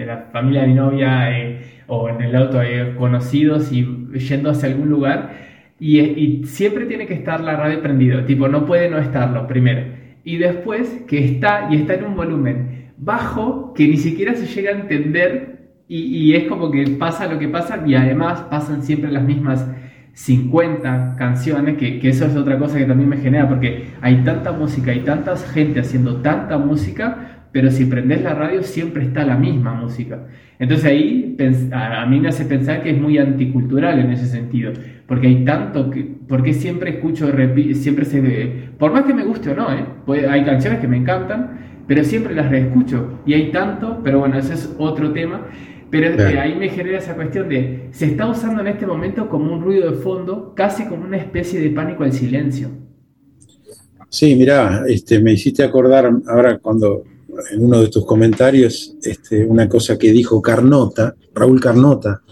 la familia de mi novia eh, o en el auto de conocidos y yendo hacia algún lugar y, y, siempre tiene que estar la radio prendido, tipo no puede no estarlo primero. Y después que está y está en un volumen bajo que ni siquiera se llega a entender y, y es como que pasa lo que pasa y además pasan siempre las mismas 50 canciones, que, eso es otra cosa que también me genera, porque hay tanta música, hay tanta gente haciendo tanta música, pero si prendes la radio siempre está la misma música. Entonces ahí a mí me hace pensar que es muy anticultural en ese sentido, porque hay tanto que, porque siempre escucho, siempre se, por más que me guste o no, ¿eh? hay canciones que me encantan, pero siempre las reescucho y hay tanto, pero bueno, ese es otro tema. Pero ahí me genera esa cuestión de, se está usando en este momento como un ruido de fondo, casi como una especie de pánico al silencio. Sí, mira, este, me hiciste acordar ahora cuando en uno de tus comentarios este, una cosa que dijo Carnota, Raúl Carnota,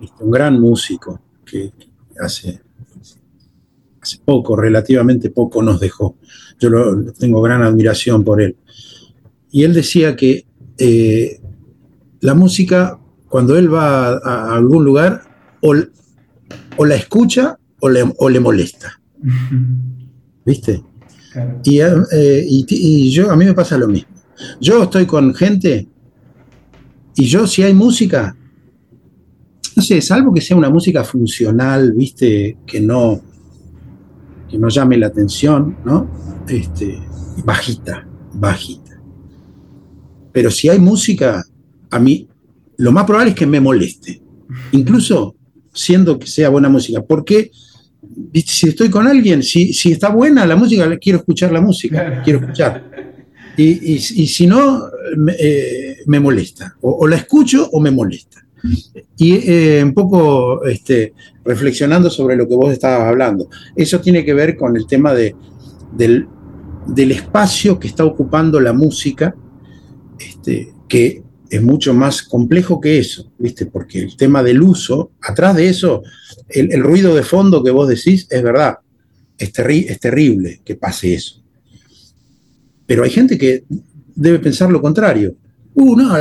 este, un gran músico que hace, hace poco, relativamente poco nos dejó. Yo tengo gran admiración por él. Y él decía que eh, la música, cuando él va a, algún lugar, o, la escucha o le, molesta. ¿Viste? Eh, y, yo, a mí me pasa lo mismo. Yo estoy con gente y yo si hay música, no sé, salvo que sea una música funcional, ¿viste? Que no, que no llame la atención, ¿no? Este, bajita, bajita. Pero si hay música, a mí lo más probable es que me moleste, incluso siendo que sea buena música, porque si estoy con alguien, si, si está buena la música, quiero escuchar la música, quiero escuchar. Y, si no, me, eh, molesta, o, la escucho o me molesta. Y eh, un poco este, reflexionando sobre lo que vos estabas hablando, eso tiene que ver con el tema de, del, del espacio que está ocupando la música, este, que es mucho más complejo que eso, ¿viste? Porque el tema del uso, atrás de eso, el, ruido de fondo que vos decís es verdad, es, es terrible que pase eso. Pero hay gente que debe pensar lo contrario. Uh, no,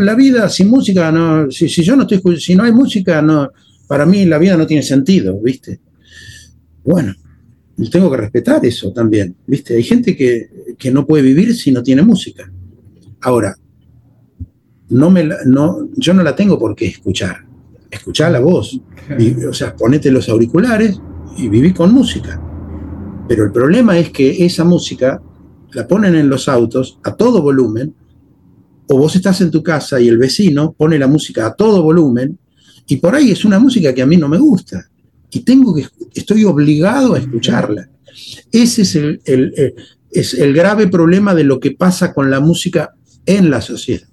la, vida sin música, no, si, yo no estoy, si no hay música, no, para mí la vida no tiene sentido, ¿viste? Bueno, tengo que respetar eso también, ¿viste? Hay gente que, que no puede vivir si no tiene música. Ahora, no me no, yo no la tengo por qué escuchar. Escuchar la voz. o sea, ponete los auriculares y viví con música. Pero el problema es que esa música la ponen en los autos a todo volumen, o vos estás en tu casa y el vecino pone la música a todo volumen, y por ahí es una música que a mí no me gusta. Y tengo que, estoy obligado a escucharla. Ese es el, es el grave problema de lo que pasa con la música en la sociedad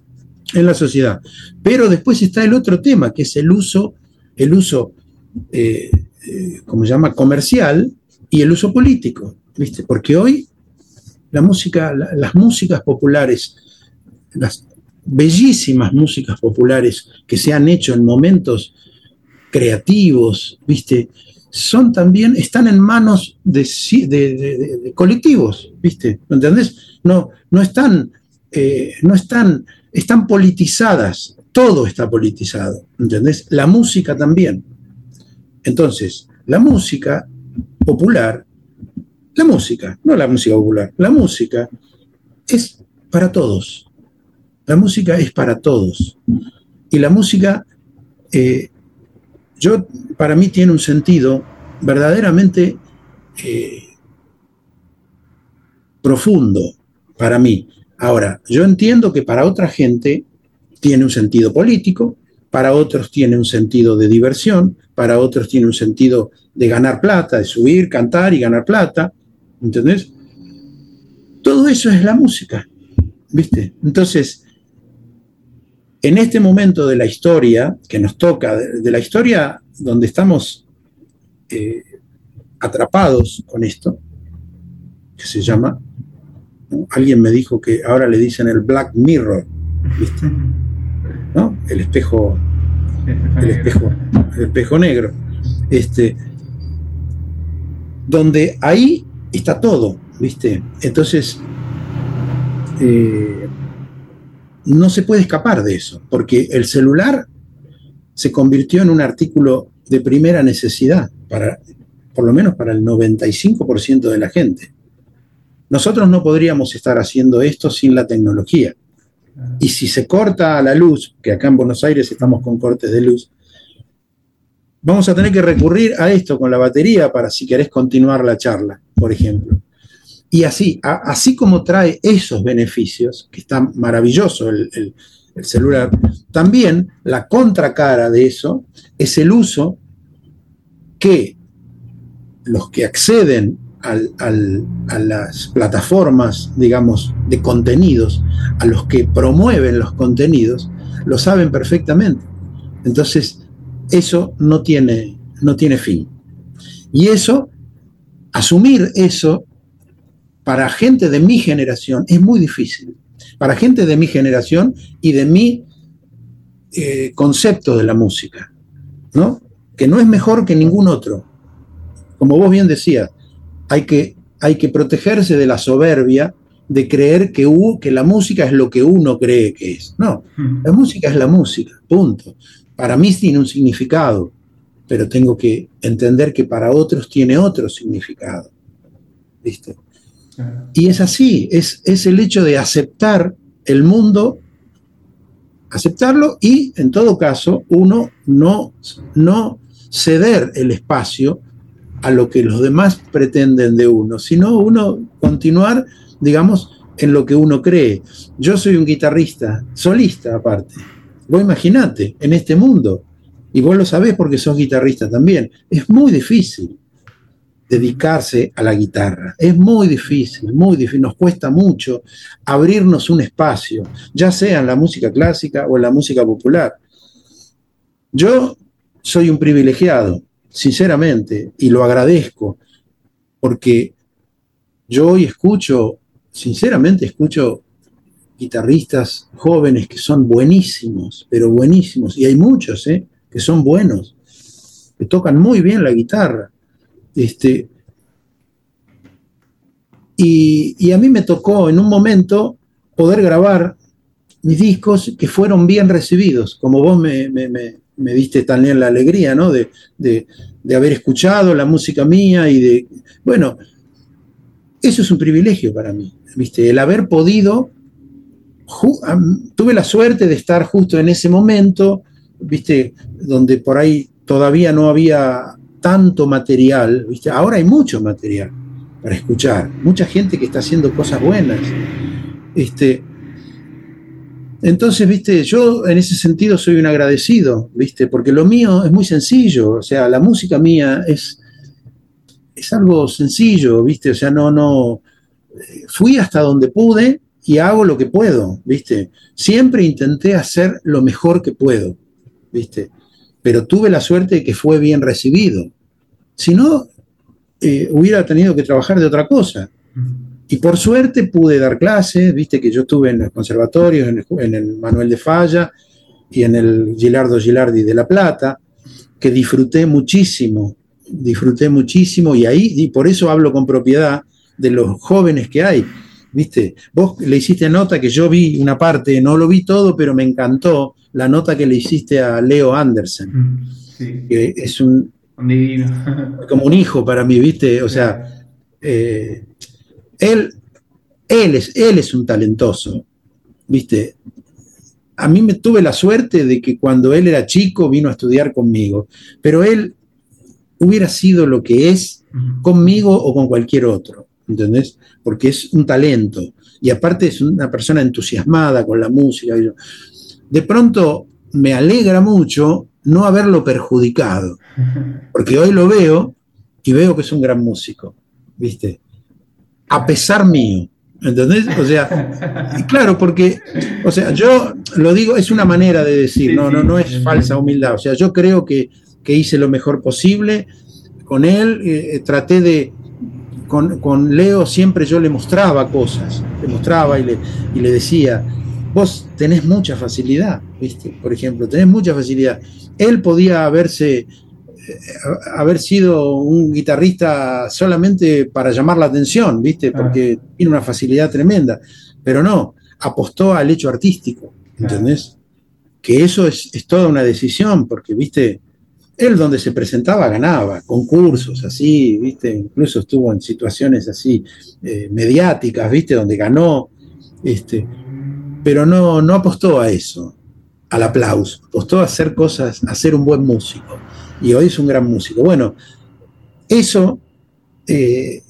en la sociedad. Pero después está el otro tema, que es el uso, el uso, eh, eh, como se llama, comercial y el uso político, ¿viste? Porque hoy la música, las músicas populares, las bellísimas músicas populares que se han hecho en momentos creativos, ¿viste? Son también, están en manos de, colectivos, ¿viste? ¿Me entendés? No, no están, eh, no están están politizadas, todo está politizado, ¿entendés? La música también. Entonces, la música popular, la música, no la música popular, la música es para todos. La música es para todos. Y la música, eh, yo, para mí tiene un sentido verdaderamente eh, profundo para mí. Ahora, yo entiendo que para otra gente tiene un sentido político, para otros tiene un sentido de diversión, para otros tiene un sentido de ganar plata, de subir, cantar y ganar plata, ¿entendés? Todo eso es la música, ¿viste? Entonces, en este momento de la historia que nos toca, de, la historia donde estamos eh, atrapados con esto, que se llama alguien me dijo que ahora le dicen el Black Mirror, ¿viste? ¿No? El espejo, el espejo, el espejo negro. Este, donde ahí está todo, ¿viste? Entonces, eh, no se puede escapar de eso, porque el celular se convirtió en un artículo de primera necesidad, para, por lo menos para el 95% de la gente. Nosotros no podríamos estar haciendo esto sin la tecnología. Y si se corta la luz, que acá en Buenos Aires estamos con cortes de luz, vamos a tener que recurrir a esto con la batería para si querés continuar la charla, por ejemplo. Y así, así como trae esos beneficios, que está maravilloso el, el celular, también la contracara de eso es el uso que los que acceden a las plataformas, digamos, de contenidos, a los que promueven los contenidos, lo saben perfectamente. Entonces, eso no tiene, no tiene fin. Y eso, asumir eso, para gente de mi generación es muy difícil. Para gente de mi generación y de mi eh, concepto de la música, ¿no? Que no es mejor que ningún otro. Como vos bien decías, hay que, hay que protegerse de la soberbia de creer que, que la música es lo que uno cree que es. No, la música es la música, punto. Para mí tiene un significado, pero tengo que entender que para otros tiene otro significado. ¿Viste? Y es así, es, es el hecho de aceptar el mundo, aceptarlo y, en todo caso, uno no, no ceder el espacio a lo que los demás pretenden de uno, sino uno continuar, digamos, en lo que uno cree. Yo soy un guitarrista, solista aparte. Vos imaginate, en este mundo, y vos lo sabés porque sos guitarrista también, es muy difícil dedicarse a la guitarra. Es muy difícil, muy difícil, nos cuesta mucho abrirnos un espacio, ya sea en la música clásica o en la música popular. Yo soy un privilegiado, sinceramente, y lo agradezco, porque yo hoy escucho, sinceramente escucho guitarristas jóvenes que son buenísimos, pero buenísimos, y hay muchos ¿eh? que son buenos, que tocan muy bien la guitarra. Este, y, a mí me tocó en un momento poder grabar mis discos que fueron bien recibidos, como vos me, me diste también la alegría, ¿no? De, haber escuchado la música mía y de, bueno, eso es un privilegio para mí, ¿viste? El haber podido, tuve la suerte de estar justo en ese momento, ¿viste? Donde por ahí todavía no había tanto material, ¿viste? Ahora hay mucho material para escuchar, mucha gente que está haciendo cosas buenas. Este, entonces, viste, yo en ese sentido soy un agradecido, viste, porque lo mío es muy sencillo, o sea, la música mía es, es algo sencillo, viste, o sea, no, no, eh, fui hasta donde pude y hago lo que puedo, viste. Siempre intenté hacer lo mejor que puedo, viste, pero tuve la suerte de que fue bien recibido. Si no, eh, hubiera tenido que trabajar de otra cosa. Y por suerte pude dar clases, viste que yo estuve en los conservatorios, en el, Manuel de Falla y en el Gilardo Gilardi de La Plata, que disfruté muchísimo, disfruté muchísimo y ahí, y por eso hablo con propiedad de los jóvenes que hay. ¿Viste? Vos le hiciste nota que yo vi una parte, no lo vi todo, pero me encantó la nota que le hiciste a Leo Anderson, mm, que es un... como un hijo para mí, ¿viste? O sea, eh, él, él, es, él es un talentoso, ¿viste? A mí me tuve la suerte de que cuando él era chico vino a estudiar conmigo, pero él hubiera sido lo que es conmigo o con cualquier otro, ¿entendés? Porque es un talento y aparte es una persona entusiasmada con la música. De pronto me alegra mucho no haberlo perjudicado, porque hoy lo veo y veo que es un gran músico, ¿viste? A pesar mío. ¿Entendés? O sea, claro, porque, o sea, yo lo digo, es una manera de decir, no, no, no es falsa humildad. O sea, yo creo que, hice lo mejor posible con él, eh, eh, traté de, con, Leo siempre yo le mostraba cosas, le mostraba y le, y le decía, vos tenés mucha facilidad, ¿viste? Por ejemplo, tenés mucha facilidad. Él podía haberse haber sido un guitarrista solamente para llamar la atención, ¿viste? Porque tiene una facilidad tremenda. Pero no, apostó al hecho artístico, ¿entendés? Que eso es, toda una decisión, porque, ¿viste? Él donde se presentaba ganaba, concursos así, ¿viste? Incluso estuvo en situaciones así eh, mediáticas, ¿viste? Donde ganó, este, pero no, no apostó a eso, al aplauso, apostó a hacer cosas, a ser un buen músico y hoy es un gran músico. Bueno, eso eh,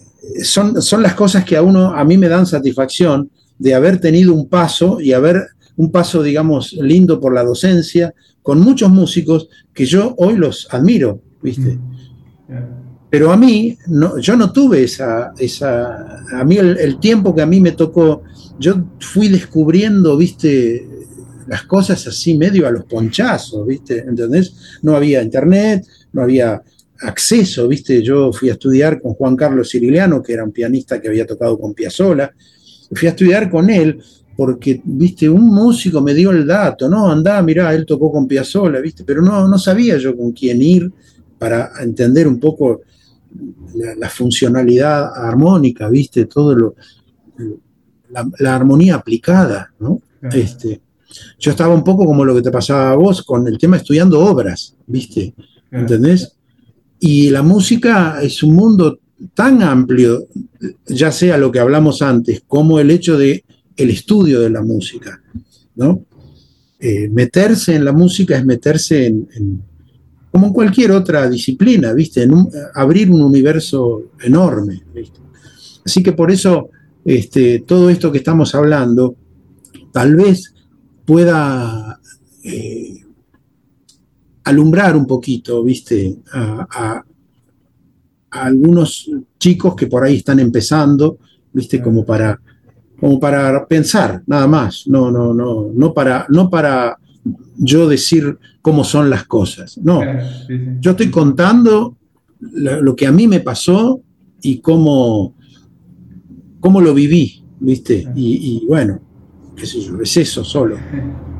son, son las cosas que a uno, a mí me dan satisfacción de haber tenido un paso y haber un paso, digamos, lindo por la docencia, con muchos músicos que yo hoy los admiro, ¿viste? Pero a mí, no, yo no tuve esa, esa a mí el, el, tiempo que a mí me tocó, yo fui descubriendo, ¿viste? Las cosas así medio a los ponchazos, ¿viste? ¿Entendés? No había internet, no había acceso, ¿viste? Yo fui a estudiar con Juan Carlos Ciriliano, que era un pianista que había tocado con Piazzolla. Fui a estudiar con él porque, ¿viste? Un músico me dio el dato, ¿no? Andá, mirá, él tocó con Piazzolla, ¿viste? Pero no, no sabía yo con quién ir para entender un poco la, funcionalidad armónica, ¿viste? Todo lo... La, armonía aplicada, ¿no? Este, yo estaba un poco como lo que te pasaba a vos con el tema estudiando obras, ¿viste? ¿Entendés? Y la música es un mundo tan amplio, ya sea lo que hablamos antes, como el hecho de el estudio de la música, ¿no? Eh, meterse en la música es meterse en, como en cualquier otra disciplina, ¿viste? En abrir un universo enorme, ¿viste? Así que por eso este, todo esto que estamos hablando tal vez pueda eh, alumbrar un poquito, viste, a, algunos chicos que por ahí están empezando, viste, como para, como para pensar, nada más, no, no, no, no para, no para yo decir cómo son las cosas. No, yo estoy contando lo, que a mí me pasó y cómo, cómo lo viví, ¿viste? Y, bueno, qué sé yo, es eso solo.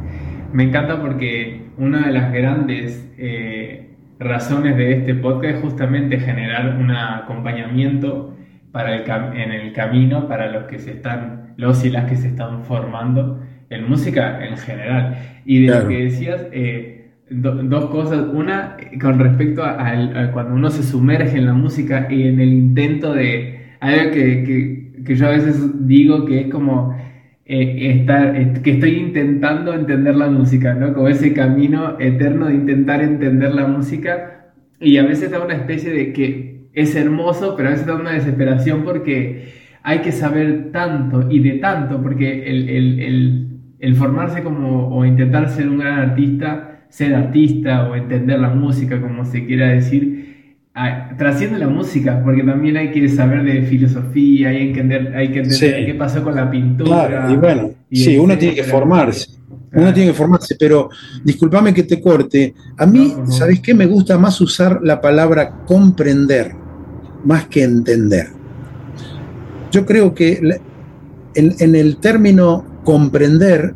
Me encanta porque una de las grandes eh, razones de este podcast es justamente generar un acompañamiento para el en el camino para los que se están, los y las que se están formando en música en general. Y de lo que decías, eh, dos cosas. Una, con respecto a, cuando uno se sumerge en la música y en el intento de algo que, que, yo a veces digo que es como eh, estar, que estoy intentando entender la música, ¿no? Como ese camino eterno de intentar entender la música y a veces da una especie de que es hermoso, pero a veces da una desesperación porque hay que saber tanto y de tanto, porque el, el el formarse como o intentar ser un gran artista, ser artista o entender la música, como se quiera decir, trasciende la música, porque también hay que saber de filosofía, hay que entender, hay que entender qué pasó con la pintura. Claro, y bueno, sí, uno tiene que formarse. Uno tiene que formarse, pero discúlpame que te corte. A mí, ¿sabes qué? Me gusta más usar la palabra comprender más que entender. Yo creo que en el término comprender,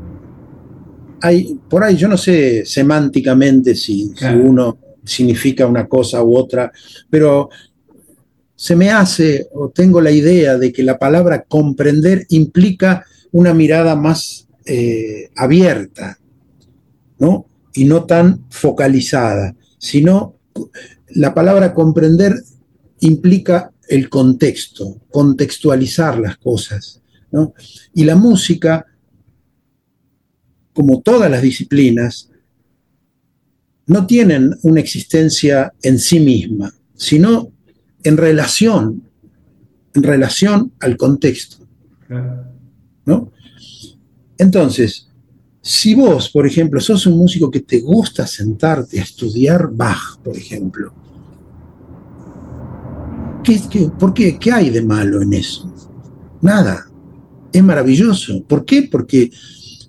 hay, por ahí yo no sé semánticamente si, uno significa una cosa u otra, pero se me hace o tengo la idea de que la palabra comprender implica una mirada más eh, abierta, ¿no? Y no tan focalizada, sino la palabra comprender implica el contexto, contextualizar las cosas, ¿no? Y la música como todas las disciplinas, no tienen una existencia en sí misma, sino en relación, en relación al contexto. ¿no? Entonces, si vos, por ejemplo, sos un músico que te gusta sentarte a estudiar Bach, por ejemplo, ¿qué, qué, por qué? ¿Qué hay de malo en eso? Nada. Es maravilloso. ¿Por qué? Porque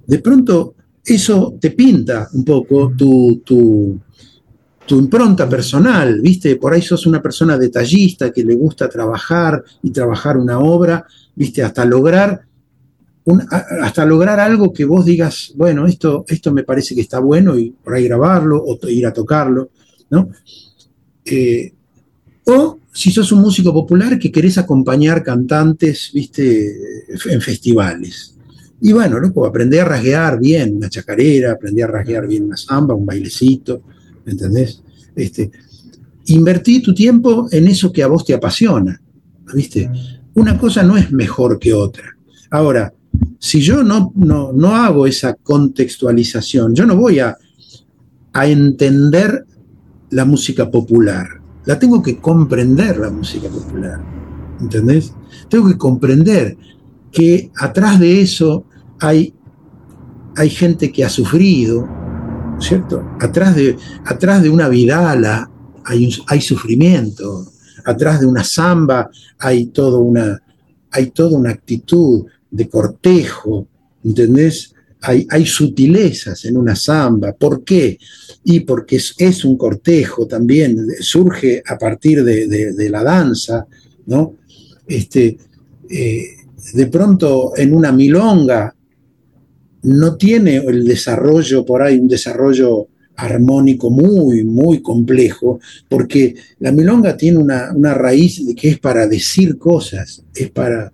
de pronto eso te pinta un poco tu, impronta personal, ¿viste? Por ahí sos una persona detallista que le gusta trabajar y trabajar una obra, ¿viste? Hasta lograr, hasta lograr algo que vos digas, bueno, esto, esto me parece que está bueno y por ahí grabarlo o ir a tocarlo, ¿no? Eh, o si sos un músico popular que querés acompañar cantantes, ¿viste? En festivales, y bueno, loco, aprendí a rasguear bien una chacarera, aprendí a rasguear bien una samba, un bailecito, ¿me entendés? Este, invertí tu tiempo en eso que a vos te apasiona, ¿viste? Una cosa no es mejor que otra. Ahora, si yo no, no, hago esa contextualización, yo no voy a, a entender la música popular, la tengo que comprender la música popular, ¿entendés? Tengo que comprender que atrás de eso hay, hay gente que ha sufrido, ¿cierto? Atrás de, atrás de una vidala hay, hay sufrimiento, atrás de una samba hay, hay toda una actitud de cortejo, ¿entendés? Hay, hay, sutilezas en una samba. ¿Por qué? Y porque es, un cortejo también, surge a partir de, la danza, ¿no? Este, eh, de pronto en una milonga no tiene el desarrollo por ahí, un desarrollo armónico muy, muy complejo, porque la milonga tiene una, raíz de que es para decir cosas, es para,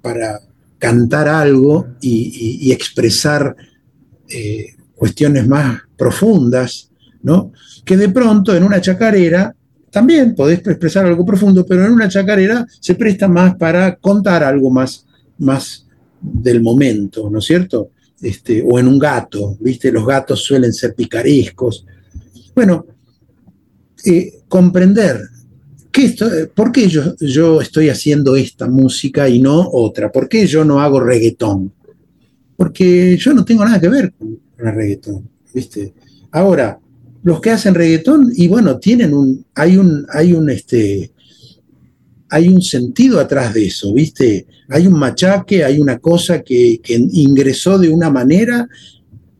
para cantar algo y, expresar eh, cuestiones más profundas, ¿no? Que de pronto en una chacarera también podés expresar algo profundo, pero en una chacarera se presta más para contar algo más, más del momento, ¿no es cierto? Este, o en un gato, ¿viste? Los gatos suelen ser picarescos. Bueno, eh, comprender, ¿qué ¿por qué yo, yo estoy haciendo esta música y no otra? ¿Por qué yo no hago reggaetón? Porque yo no tengo nada que ver con el reggaetón, ¿viste? Ahora, los que hacen reggaetón, y bueno, tienen un, hay un, hay un, este, hay un sentido atrás de eso, ¿viste? Hay un machaque, hay una cosa que, ingresó de una manera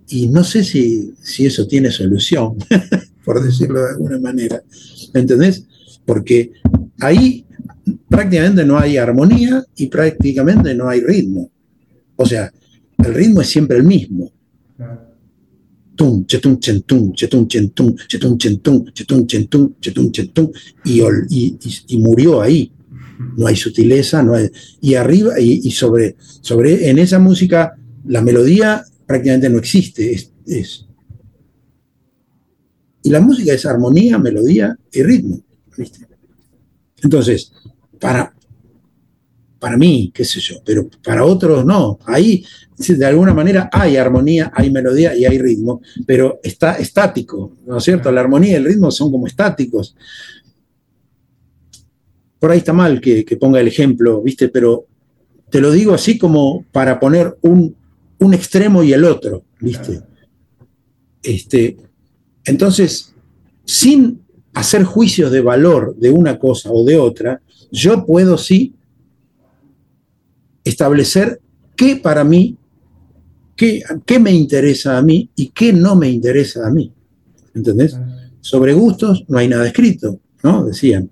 y no sé si, si eso tiene solución, por decirlo de alguna manera. ¿Entendés? Porque ahí prácticamente no hay armonía y prácticamente no hay ritmo. O sea, el ritmo es siempre el mismo. Tum, chetum, chetum, chetum, chetum, chetum, y, murió ahí. No hay sutileza, no hay, y arriba, y, sobre, sobre, en esa música, la melodía prácticamente no existe. Es, Y la música es armonía, melodía y ritmo. Entonces, para, para mí, qué sé yo, pero para otros no. Ahí, de alguna manera, hay armonía, hay melodía y hay ritmo, pero está estático, ¿no es cierto? La armonía y el ritmo son como estáticos. Por ahí está mal que, que ponga el ejemplo, ¿viste? Pero te lo digo así como para poner un, un extremo y el otro, ¿viste? Este, entonces, sin hacer juicios de valor de una cosa o de otra, yo puedo sí establecer qué para mí, qué, qué me interesa a mí y qué no me interesa a mí. ¿Entendés? Sobre gustos no hay nada escrito, ¿no? Decían.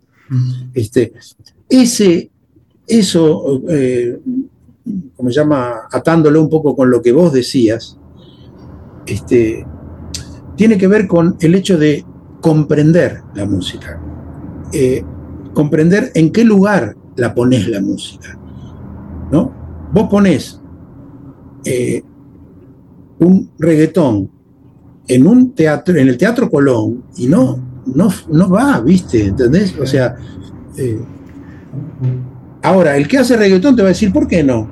Este, ese, eso eh, como se llama, atándolo un poco con lo que vos decías, este, tiene que ver con el hecho de comprender la música, eh, comprender en qué lugar la pones la música. ¿no? Vos pones eh, un reggaetón en un teatro, en el Teatro Colón, y no, no, no va, ¿viste? ¿Entendés? O sea, eh, ahora, el que hace reggaetón te va a decir, ¿por qué no?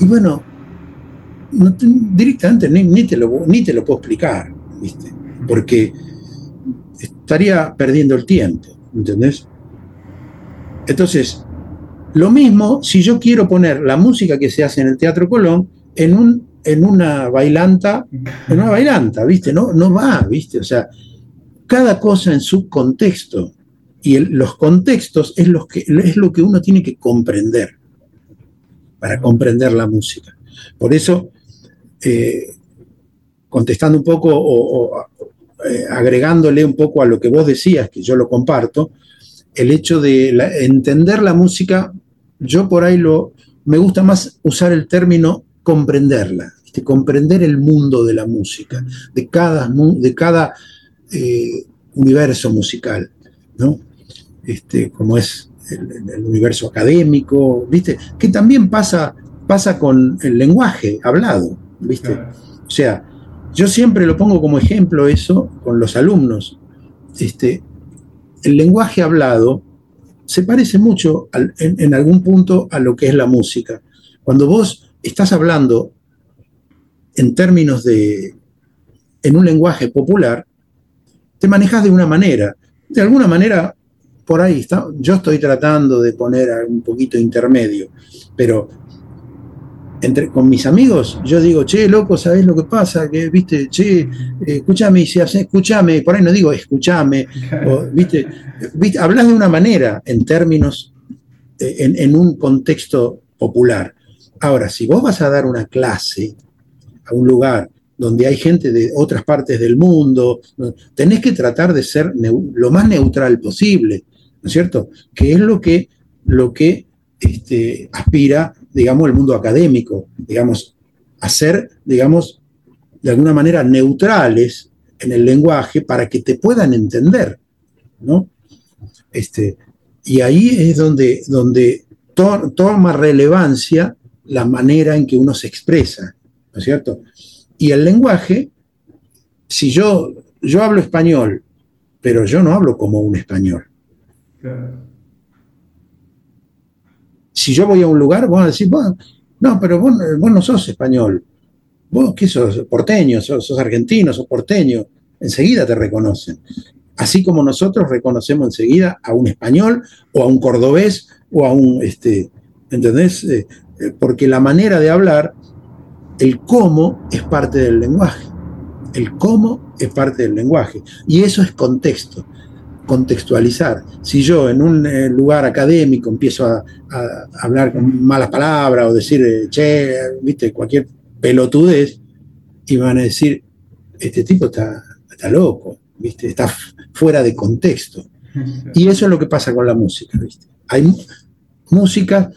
Y bueno, directamente ni, te lo, ni te lo puedo explicar, ¿viste? Porque estaría perdiendo el tiempo, ¿entendés? Entonces, lo mismo si yo quiero poner la música que se hace en el Teatro Colón en, un, en una bailanta, en una bailanta, ¿viste? No, no va, ¿viste? O sea, cada cosa en su contexto. Y los contextos es, que, es lo que uno tiene que comprender para comprender la música. Por eso, eh, contestando un poco o, eh, agregándole un poco a lo que vos decías, que yo lo comparto, el hecho de entender la música, yo por ahí lo, me gusta más usar el término comprenderla, comprender el mundo de la música, de cada, de cada eh, universo musical, ¿no? Este, como es el, universo académico, ¿viste? Que también pasa, pasa con el lenguaje hablado, ¿viste? O sea, yo siempre lo pongo como ejemplo eso con los alumnos. Este, el lenguaje hablado se parece mucho en, en, algún punto a lo que es la música. Cuando vos estás hablando en términos de, en un lenguaje popular, te manejas de una manera. De alguna manera por ahí está. Yo estoy tratando de poner un poquito intermedio, pero entre, con mis amigos yo digo, che, loco, ¿sabes lo que pasa? Que, viste, che, escúchame, y si hace, escúchame, por ahí no digo escúchame, viste, viste, hablas de una manera en términos, eh, en un contexto popular. Ahora, si vos vas a dar una clase a un lugar donde hay gente de otras partes del mundo, tenés que tratar de ser lo más neutral posible. ¿no es cierto? Que es lo que, lo que este, aspira, digamos, el mundo académico, digamos, a ser, digamos, de alguna manera neutrales en el lenguaje para que te puedan entender, ¿no? Este, y ahí es donde, donde toma relevancia la manera en que uno se expresa, ¿no es cierto? Y el lenguaje, si yo, yo hablo español, pero yo no hablo como un español. Si yo voy a un lugar, vos a decir, no, pero vos, no sos español. Vos, ¿qué sos? Porteño, sos, argentino, sos porteño. Enseguida te reconocen. Así como nosotros reconocemos enseguida a un español o a un cordobés o a un, este, ¿entendés? Eh, eh, porque la manera de hablar, el cómo es parte del lenguaje. El cómo es parte del lenguaje. Y eso es contexto, contextualizar. Si yo en un eh, lugar académico empiezo a, hablar con malas palabras o decir, che, viste, cualquier pelotudez, y van a decir, este tipo está, está loco, ¿viste? está fuera de contexto. Y eso es lo que pasa con la música. ¿viste? Hay música,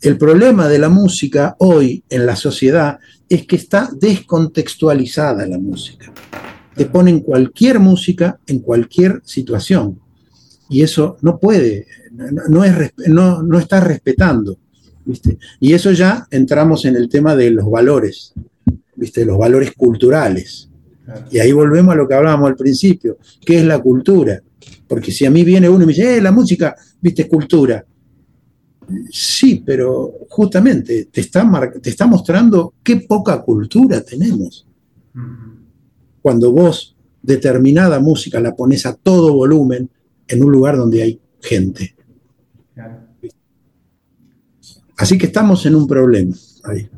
el problema de la música hoy en la sociedad es que está descontextualizada la música. Te ponen cualquier música en cualquier situación. Y eso no puede, no, es, no, no está respetando. ¿viste? Y eso ya entramos en el tema de los valores, ¿viste? los valores culturales. Y ahí volvemos a lo que hablábamos al principio, ¿qué es la cultura? Porque si a mí viene uno y me dice, eh, la música, viste, es cultura. Sí, pero justamente te está, te está mostrando qué poca cultura tenemos. Cuando vos determinada música la pones a todo volumen en un lugar donde hay gente. Así que estamos en un problema ahí.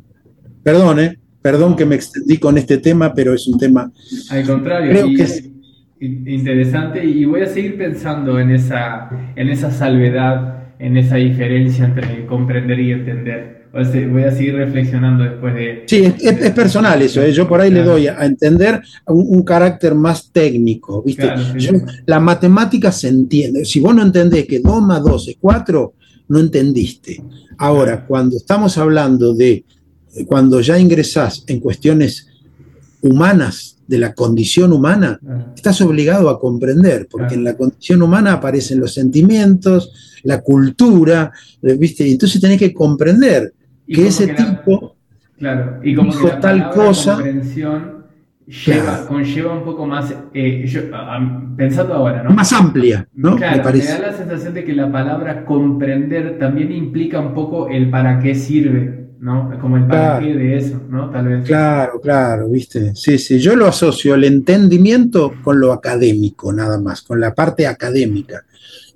Perdón, ¿eh? Perdón que me extendí con este tema, pero es un tema... Al contrario, creo que es interesante y voy a seguir pensando en esa, en esa salvedad, en esa diferencia entre comprender y entender. Voy a seguir reflexionando después de... Sí, es, personal eso, ¿eh? yo por ahí le doy a entender un, carácter más técnico, ¿viste? la matemática se entiende, si vos no entendés que 2 más 2 es 4, no entendiste. Ahora, cuando estamos hablando de cuando ya ingresás en cuestiones humanas, de la condición humana, estás obligado a comprender, porque en la condición humana aparecen los sentimientos, la cultura, ¿viste? Y entonces tenés que comprender que ese tipo claro, y como dijo tal cosa. Lleva, conlleva un poco más, eh, pensando ahora, ¿no? Más amplia, ¿no? me, parece. me da la sensación de que la palabra comprender también implica un poco el para qué sirve. ¿no? Como el para qué de eso, ¿no? Tal vez. Claro, claro, viste. Sí, sí. Yo lo asocio el entendimiento con lo académico, nada más, con la parte académica.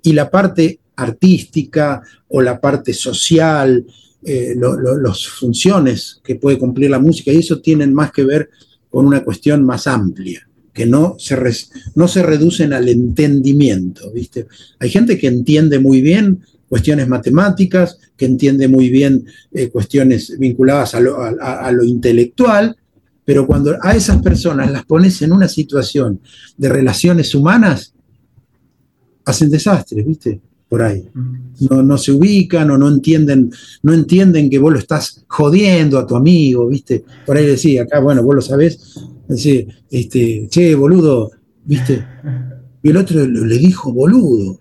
Y la parte artística o la parte social, eh, las funciones que puede cumplir la música, y eso tienen más que ver con una cuestión más amplia que no se, no se reducen al entendimiento, ¿viste? Hay gente que entiende muy bien cuestiones matemáticas, que entiende muy bien eh, cuestiones vinculadas a lo, intelectual, pero cuando a esas personas las pones en una situación de relaciones humanas, hacen desastres, ¿viste? Por ahí. No, se ubican o no entienden, no entienden que vos lo estás jodiendo a tu amigo, ¿viste? Por ahí decía, acá, bueno, vos lo sabés, decir, este, che, boludo, ¿viste? Y el otro le dijo boludo.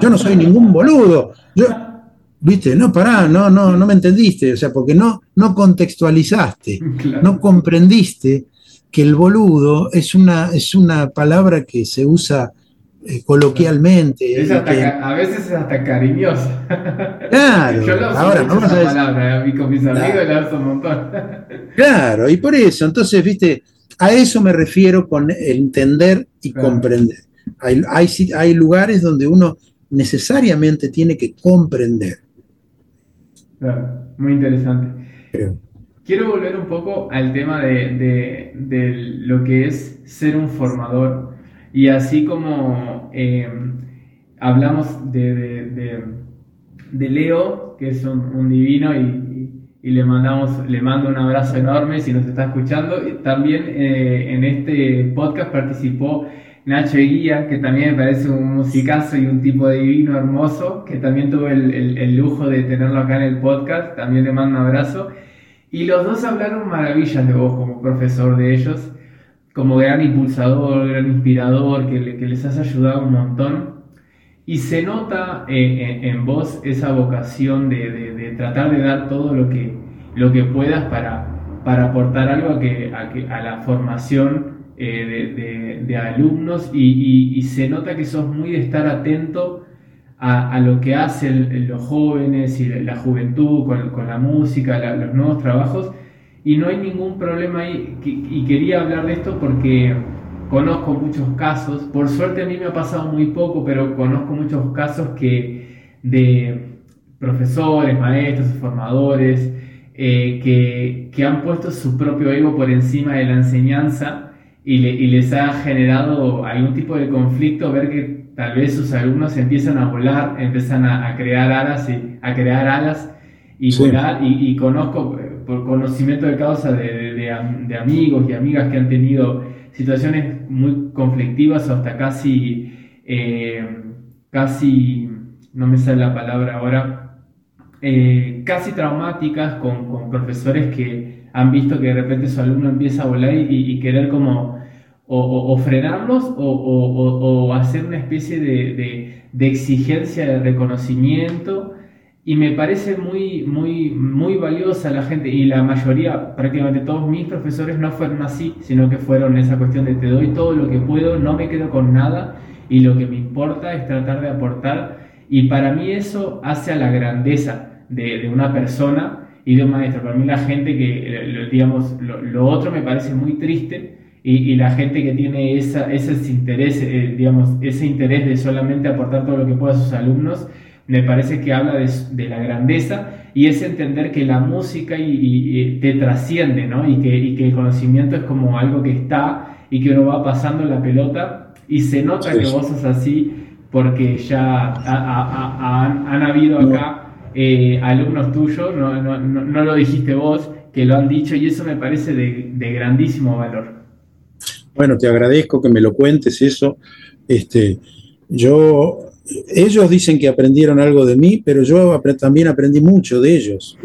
Yo no soy ningún boludo. Yo, ¿Viste? No, pará, no, no, no me entendiste. O sea, porque no, no contextualizaste, no comprendiste que el boludo es una, es una palabra que se usa eh, coloquialmente. a veces es hasta cariñosa. Claro, Yo lo ahora no esa palabra, a con mis amigos la uso un montón. Claro, y por eso, entonces, viste, a eso me refiero con entender y comprender. Hay, hay, lugares donde uno necesariamente tiene que comprender. muy interesante. Quiero volver un poco al tema de, lo que es ser un formador. Y así como eh, hablamos de, Leo, que es un, divino, y, le mandamos, le mando un abrazo enorme si nos está escuchando. También eh, en este podcast participó Nacho Guía, que también me parece un musicazo y un tipo divino, hermoso, que también tuve el, lujo de tenerlo acá en el podcast, también le mando un abrazo. Y los dos hablaron maravillas de vos como profesor de ellos, como gran impulsador, gran inspirador, que, les has ayudado un montón. Y se nota eh, en, vos esa vocación de, tratar de dar todo lo que, lo que puedas para, para aportar algo a, que, a la formación eh, de, alumnos y, se nota que sos muy de estar atento a, lo que hacen los jóvenes y la juventud con, la música, los nuevos trabajos y no hay ningún problema ahí y quería hablar de esto porque conozco muchos casos, por suerte a mí me ha pasado muy poco, pero conozco muchos casos que de profesores, maestros, formadores, eh, que, que, han puesto su propio ego por encima de la enseñanza y, y, les ha generado algún tipo de conflicto ver que tal vez sus alumnos empiezan a volar, empiezan a, crear alas y a crear alas y volar. Y, conozco por conocimiento de causa de, de, amigos y amigas que han tenido situaciones muy conflictivas o hasta casi eh, casi no me sale la palabra ahora eh, casi traumáticas con, profesores que han visto que de repente su alumno empieza a volar y, querer como o, frenarlos o, hacer una especie de, exigencia de reconocimiento y me parece muy, muy, muy valiosa la gente y la mayoría, prácticamente todos mis profesores no fueron así, sino que fueron esa cuestión de te doy todo lo que puedo, no me quedo con nada y lo que me importa es tratar de aportar y para mí eso hace a la grandeza de, una persona y de un maestro. Para mí la gente que, digamos, lo, otro me parece muy triste y, la gente que tiene esa, ese interés, eh, digamos, ese interés de solamente aportar todo lo que pueda a sus alumnos, me parece que habla de, la grandeza y es entender que la música y, te trasciende, ¿no? Y que, y que el conocimiento es como algo que está y que uno va pasando la pelota y se nota que vos sos así porque ya han, habido acá eh, alumnos tuyos, no, no, no, lo dijiste vos, que lo han dicho y eso me parece de, grandísimo valor. Bueno, te agradezco que me lo cuentes eso. Este, yo, ellos dicen que aprendieron algo de mí, pero yo también aprendí mucho de ellos.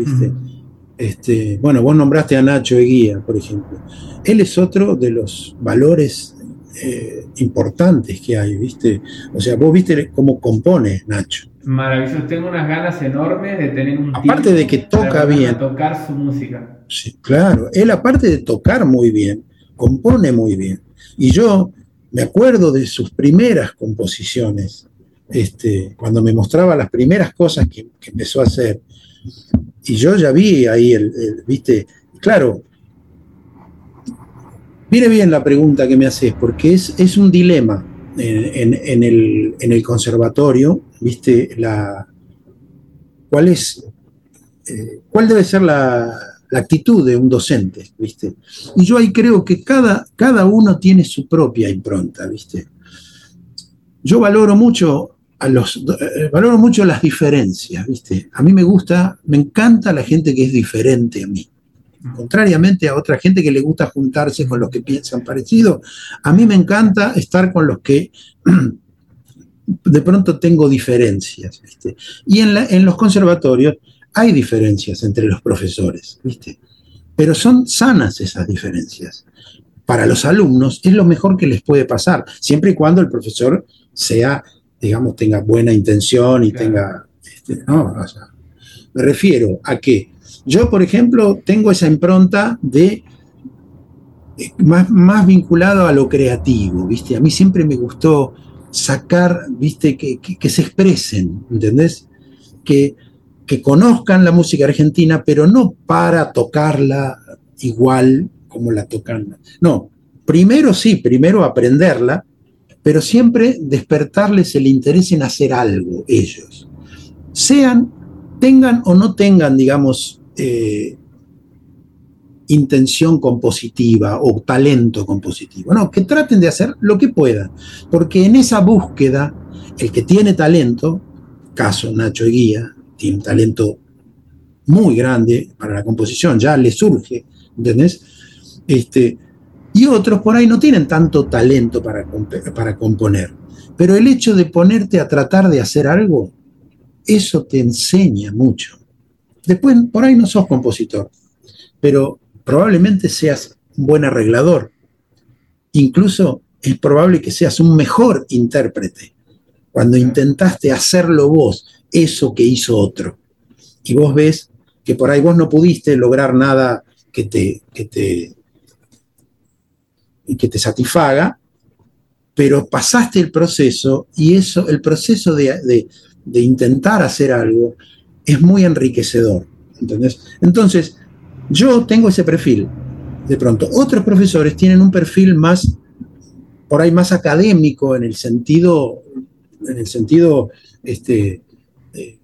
Este, bueno, vos nombraste a Nacho Eguía, por ejemplo. Él es otro de los valores eh, importantes que hay, ¿viste? O sea, vos viste cómo compone Nacho. Maravilloso, tengo unas ganas enormes de tener un Aparte de que toca bien. tocar su música. Sí, claro, él aparte de tocar muy bien, compone muy bien. Y yo me acuerdo de sus primeras composiciones, este, cuando me mostraba las primeras cosas que, empezó a hacer. Y yo ya vi ahí, el, viste, claro, mire bien la pregunta que me haces, porque es, es un dilema en, el, conservatorio, ¿viste? La, ¿cuál, es, eh, ¿Cuál debe ser la, actitud de un docente? ¿viste? Y yo ahí creo que cada, cada uno tiene su propia impronta, ¿viste? Yo valoro mucho a los, eh, valoro mucho las diferencias, ¿viste? A mí me gusta, me encanta la gente que es diferente a mí. Contrariamente a otra gente que le gusta juntarse con los que piensan parecido, a mí me encanta estar con los que de pronto tengo diferencias. Y en, en, los conservatorios hay diferencias entre los profesores, ¿viste? pero son sanas esas diferencias. Para los alumnos es lo mejor que les puede pasar, siempre y cuando el profesor sea, digamos, tenga buena intención y tenga... Este, me refiero a que yo, por ejemplo, tengo esa impronta de eh, más, más vinculado a lo creativo, ¿viste? A mí siempre me gustó sacar, ¿viste? Que, se expresen, ¿entendés? Que, que conozcan la música argentina, pero no para tocarla igual como la tocan. No, primero sí, primero aprenderla, pero siempre despertarles el interés en hacer algo ellos. Sean, tengan o no tengan, digamos, eh, intención compositiva o talento compositivo. No, que traten de hacer lo que puedan, porque en esa búsqueda, el que tiene talento, caso Nacho Eguía, tiene un talento muy grande para la composición, ya le surge, ¿entendés? Este, y otros por ahí no tienen tanto talento para, para componer. Pero el hecho de ponerte a tratar de hacer algo, eso te enseña mucho. Después, por ahí no sos compositor, pero probablemente seas un buen arreglador. Incluso es probable que seas un mejor intérprete cuando intentaste hacerlo vos, eso que hizo otro. Y vos ves que por ahí vos no pudiste lograr nada que te, que te, que te satisfaga, pero pasaste el proceso y eso, el proceso de, de intentar hacer algo, es muy enriquecedor. Entonces, yo tengo ese perfil. De pronto, otros profesores tienen un perfil más por ahí más académico en el sentido, en el sentido este, eh,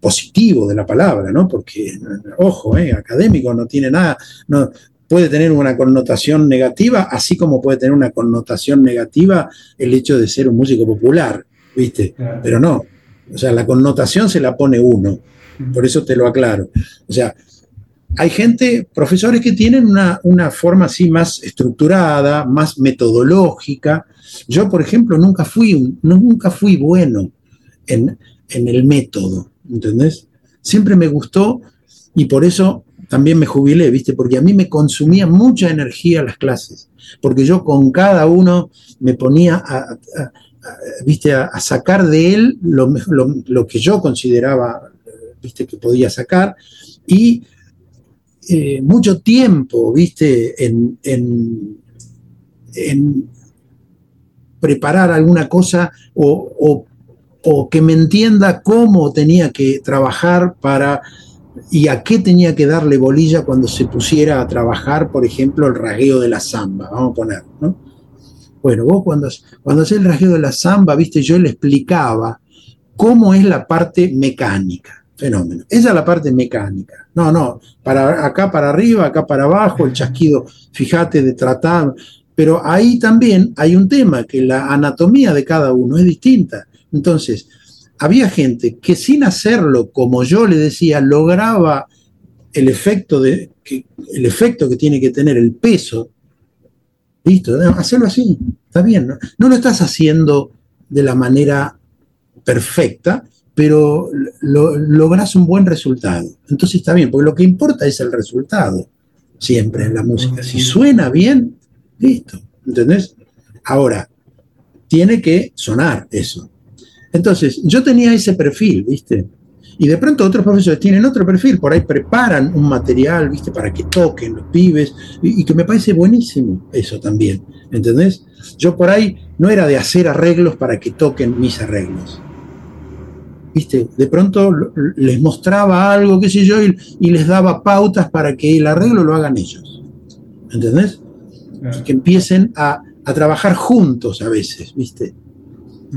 positivo de la palabra, ¿no? Porque, ojo, eh, académico no tiene nada, no, puede tener una connotación negativa, así como puede tener una connotación negativa el hecho de ser un músico popular, ¿viste? Pero no, o sea, la connotación se la pone uno, por eso te lo aclaro. O sea, hay gente, profesores que tienen una, forma así más estructurada, más metodológica. Yo, por ejemplo, nunca fui, nunca fui bueno en, en el método, ¿entendés? Siempre me gustó y por eso también me jubilé, ¿viste? Porque a mí me consumía mucha energía las clases, porque yo con cada uno me ponía a, ¿viste? A, sacar de él lo, lo, que yo consideraba, ¿viste? Que podía sacar y eh, mucho tiempo, ¿viste? En, en, preparar alguna cosa o, o que me entienda cómo tenía que trabajar para y a qué tenía que darle bolilla cuando se pusiera a trabajar, por ejemplo, el rasgueo de la samba, vamos a poner, ¿no? Bueno, vos cuando, cuando hacés el rasgueo de la samba, viste, yo le explicaba cómo es la parte mecánica, fenómeno. Esa es la parte mecánica. No, no, para acá para arriba, acá para abajo, el chasquido, fíjate, de tratar. Pero ahí también hay un tema, que la anatomía de cada uno es distinta. Entonces, había gente que sin hacerlo, como yo le decía, lograba el efecto, de, que, el efecto que tiene que tener el peso. Listo, hacerlo así, está bien. ¿no? lo estás haciendo de la manera perfecta, pero logras un buen resultado. Entonces está bien, porque lo que importa es el resultado, siempre en la música. Si suena bien, listo, ¿entendés? Ahora, tiene que sonar eso. Entonces, yo tenía ese perfil, ¿viste? Y de pronto otros profesores tienen otro perfil, por ahí preparan un material, ¿viste? Para que toquen los pibes, y, que me parece buenísimo eso también, ¿entendés? Yo por ahí no era de hacer arreglos para que toquen mis arreglos. ¿Viste? De pronto les mostraba algo, qué sé yo, y, les daba pautas para que el arreglo lo hagan ellos. ¿Entendés? Que empiecen a, a trabajar juntos a veces, ¿viste?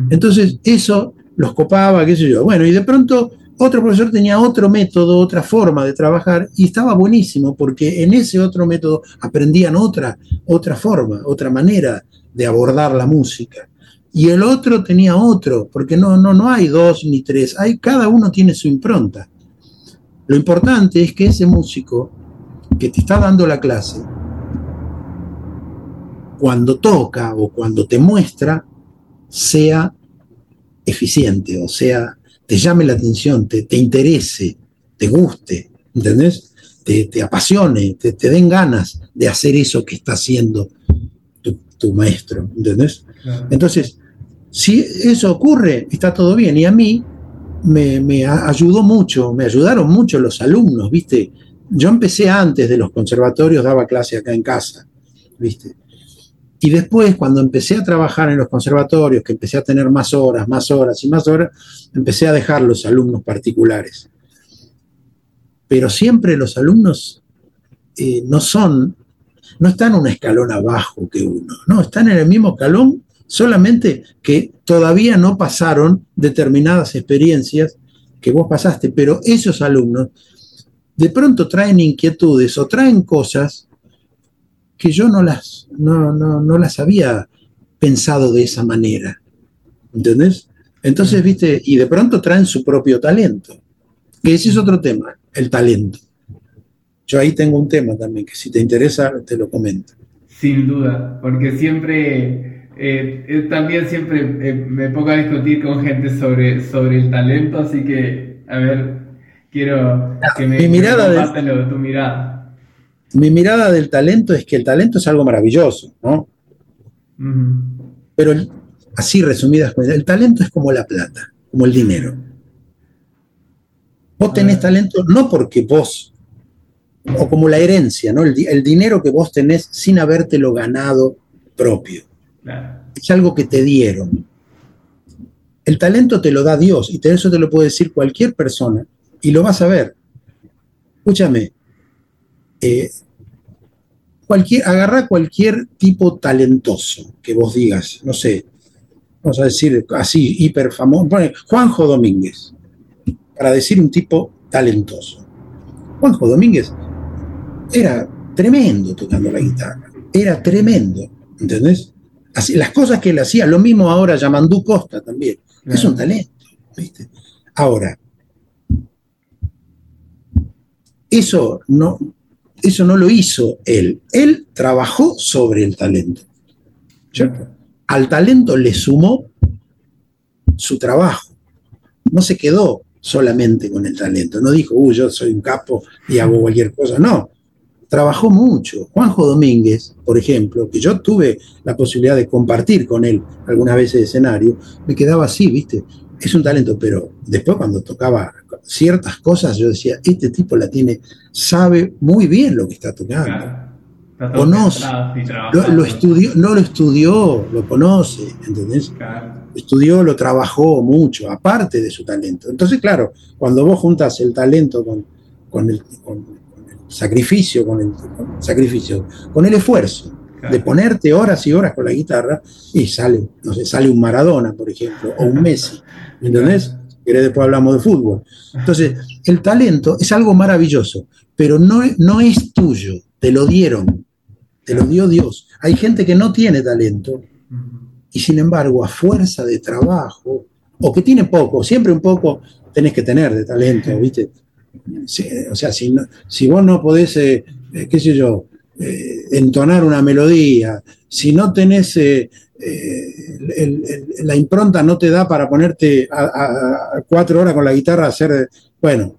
Entonces, eso los copaba, qué sé yo. Bueno, y de pronto otro profesor tenía otro método, otra forma de trabajar, y estaba buenísimo, porque en ese otro método aprendían otra, otra forma, otra manera de abordar la música. Y el otro tenía otro, porque no, no, no hay dos ni tres, hay, cada uno tiene su impronta. Lo importante es que ese músico que te está dando la clase, cuando toca o cuando te muestra, sea eficiente, o sea, te llame la atención, te, interese, te guste, ¿entendés? Te, apasione, te, den ganas de hacer eso que está haciendo tu, maestro, ¿entendés? Entonces, si eso ocurre, está todo bien. Y a mí me, me, ayudó mucho, me ayudaron mucho los alumnos, ¿viste? Yo empecé antes de los conservatorios, daba clase acá en casa, ¿viste? Y después, cuando empecé a trabajar en los conservatorios, que empecé a tener más horas, más horas y más horas, empecé a dejar los alumnos particulares. Pero siempre los alumnos eh, no son, no están un escalón abajo que uno, no, están en el mismo escalón, solamente que todavía no pasaron determinadas experiencias que vos pasaste, pero esos alumnos de pronto traen inquietudes o traen cosas que yo no las, no, no, las había pensado de esa manera. ¿Entendés? Entonces, viste, y de pronto traen su propio talento. Que ese es otro tema, el talento. Yo ahí tengo un tema también, que si te interesa, te lo comento. Sin duda, porque siempre, eh, también siempre eh, me pongo a discutir con gente sobre, sobre el talento, así que, a ver, quiero que me, mi mirada de, tu mirada mi mirada del talento es que el talento es algo maravilloso, ¿no? Pero así resumidas, el talento es como la plata, como el dinero. Vos tenés talento no porque vos, o como la herencia, ¿no? El, dinero que vos tenés sin habértelo ganado propio. Es algo que te dieron. El talento te lo da Dios y eso te lo puede decir cualquier persona y lo vas a ver. Escúchame, eh, cualquier, agarrá cualquier tipo talentoso que vos digas, no sé, vamos a decir así, hiper famoso, Juanjo Domínguez, para decir un tipo talentoso. Juanjo Domínguez era tremendo tocando la guitarra, era tremendo, ¿entendés? Así, las cosas que él hacía, lo mismo ahora Yamandú Costa también, es un talento, ¿viste? Ahora, eso no, eso no lo hizo él. Él trabajó sobre el talento. Al talento le sumó su trabajo. No se quedó solamente con el talento. No dijo, uy, yo soy un capo y hago cualquier cosa. No, trabajó mucho. Juanjo Domínguez, por ejemplo, que yo tuve la posibilidad de compartir con él algunas veces de escenario, me quedaba así, ¿viste? Es un talento, pero después cuando tocaba ciertas cosas, yo decía, este tipo la tiene, sabe muy bien lo que está tocando. Conoce, lo, estudió, no lo estudió, lo conoce, ¿entendés? Estudió, lo trabajó mucho, aparte de su talento. Entonces, claro, cuando vos juntas el talento con, con, el, sacrificio, con el, sacrificio, con el esfuerzo de ponerte horas y horas con la guitarra, y sale, no sé, sale un Maradona, por ejemplo, o un Messi, ¿entendés? después hablamos de fútbol. Entonces, el talento es algo maravilloso, pero no, no es tuyo, te lo dieron, te lo dio Dios. Hay gente que no tiene talento y sin embargo, a fuerza de trabajo, o que tiene poco, siempre un poco tenés que tener de talento, ¿viste? o sea, si, si vos no podés, eh, eh, qué sé yo, eh, entonar una melodía, si no tenés eh, la impronta no te da para ponerte a, cuatro horas con la guitarra a hacer, bueno,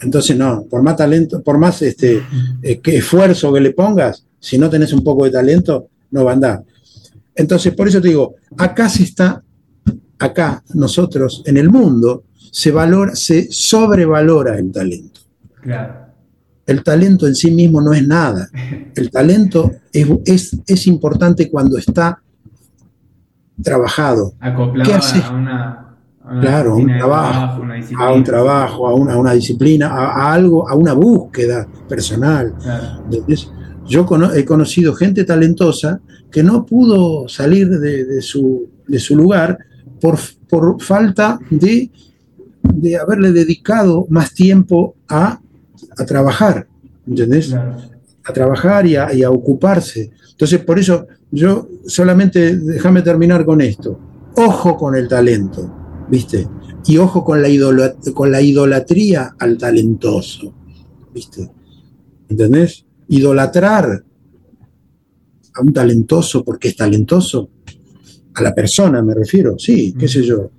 entonces no, por más talento, por más este, eh, esfuerzo que le pongas, si no tenés un poco de talento, no va a andar. Entonces, por eso te digo, acá se está, acá nosotros, en el mundo, se valora, se sobrevalora el talento. El talento en sí mismo no es nada. El talento es, es, es importante cuando está trabajado. Acoplado a una, claro, un trabajo, a un trabajo, a una, a una disciplina, a, algo, a una búsqueda personal. yo he conocido gente talentosa que no pudo salir de, su, de su, lugar por, por falta de, de, haberle dedicado más tiempo a, a trabajar, ¿entendés? A trabajar y a, y a ocuparse. Entonces, por eso yo solamente, déjame terminar con esto. Ojo con el talento, ¿viste? Y ojo con la, con la idolatría al talentoso, ¿viste? ¿Entendés? Idolatrar a un talentoso porque es talentoso, a la persona me refiero, sí, qué sé yo.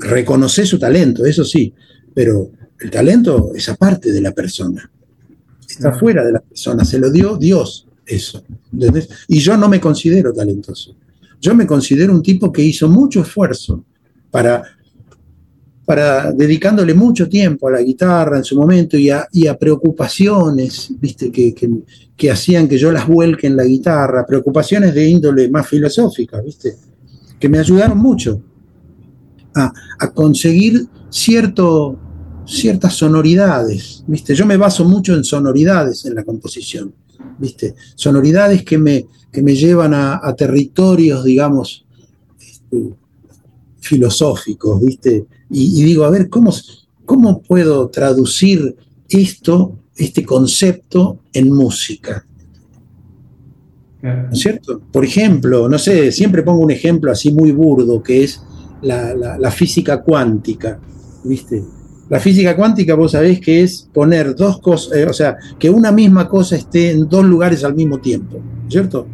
Reconocer su talento, eso sí, pero el talento es aparte de la persona, está fuera de la persona, se lo dio Dios eso. Y yo no me considero talentoso. Yo me considero un tipo que hizo mucho esfuerzo para, para dedicándole mucho tiempo a la guitarra en su momento y a, preocupaciones, ¿viste? Que, que, hacían que yo las vuelque en la guitarra, preocupaciones de índole más filosófica, ¿viste? Que me ayudaron mucho a, a conseguir cierto, ciertas sonoridades, ¿viste? Yo me baso mucho en sonoridades en la composición. ¿viste? Sonoridades que me, que me llevan a, territorios, digamos, este, filosóficos, ¿viste? Y, digo, a ver, ¿cómo, ¿cómo puedo traducir esto, este concepto, en música? ¿No es cierto? Por ejemplo, no sé, siempre pongo un ejemplo así muy burdo, que es la, la física cuántica, ¿viste? La física cuántica, vos sabés que es poner dos cosas, eh, o sea, que una misma cosa esté en dos lugares al mismo tiempo, ¿cierto?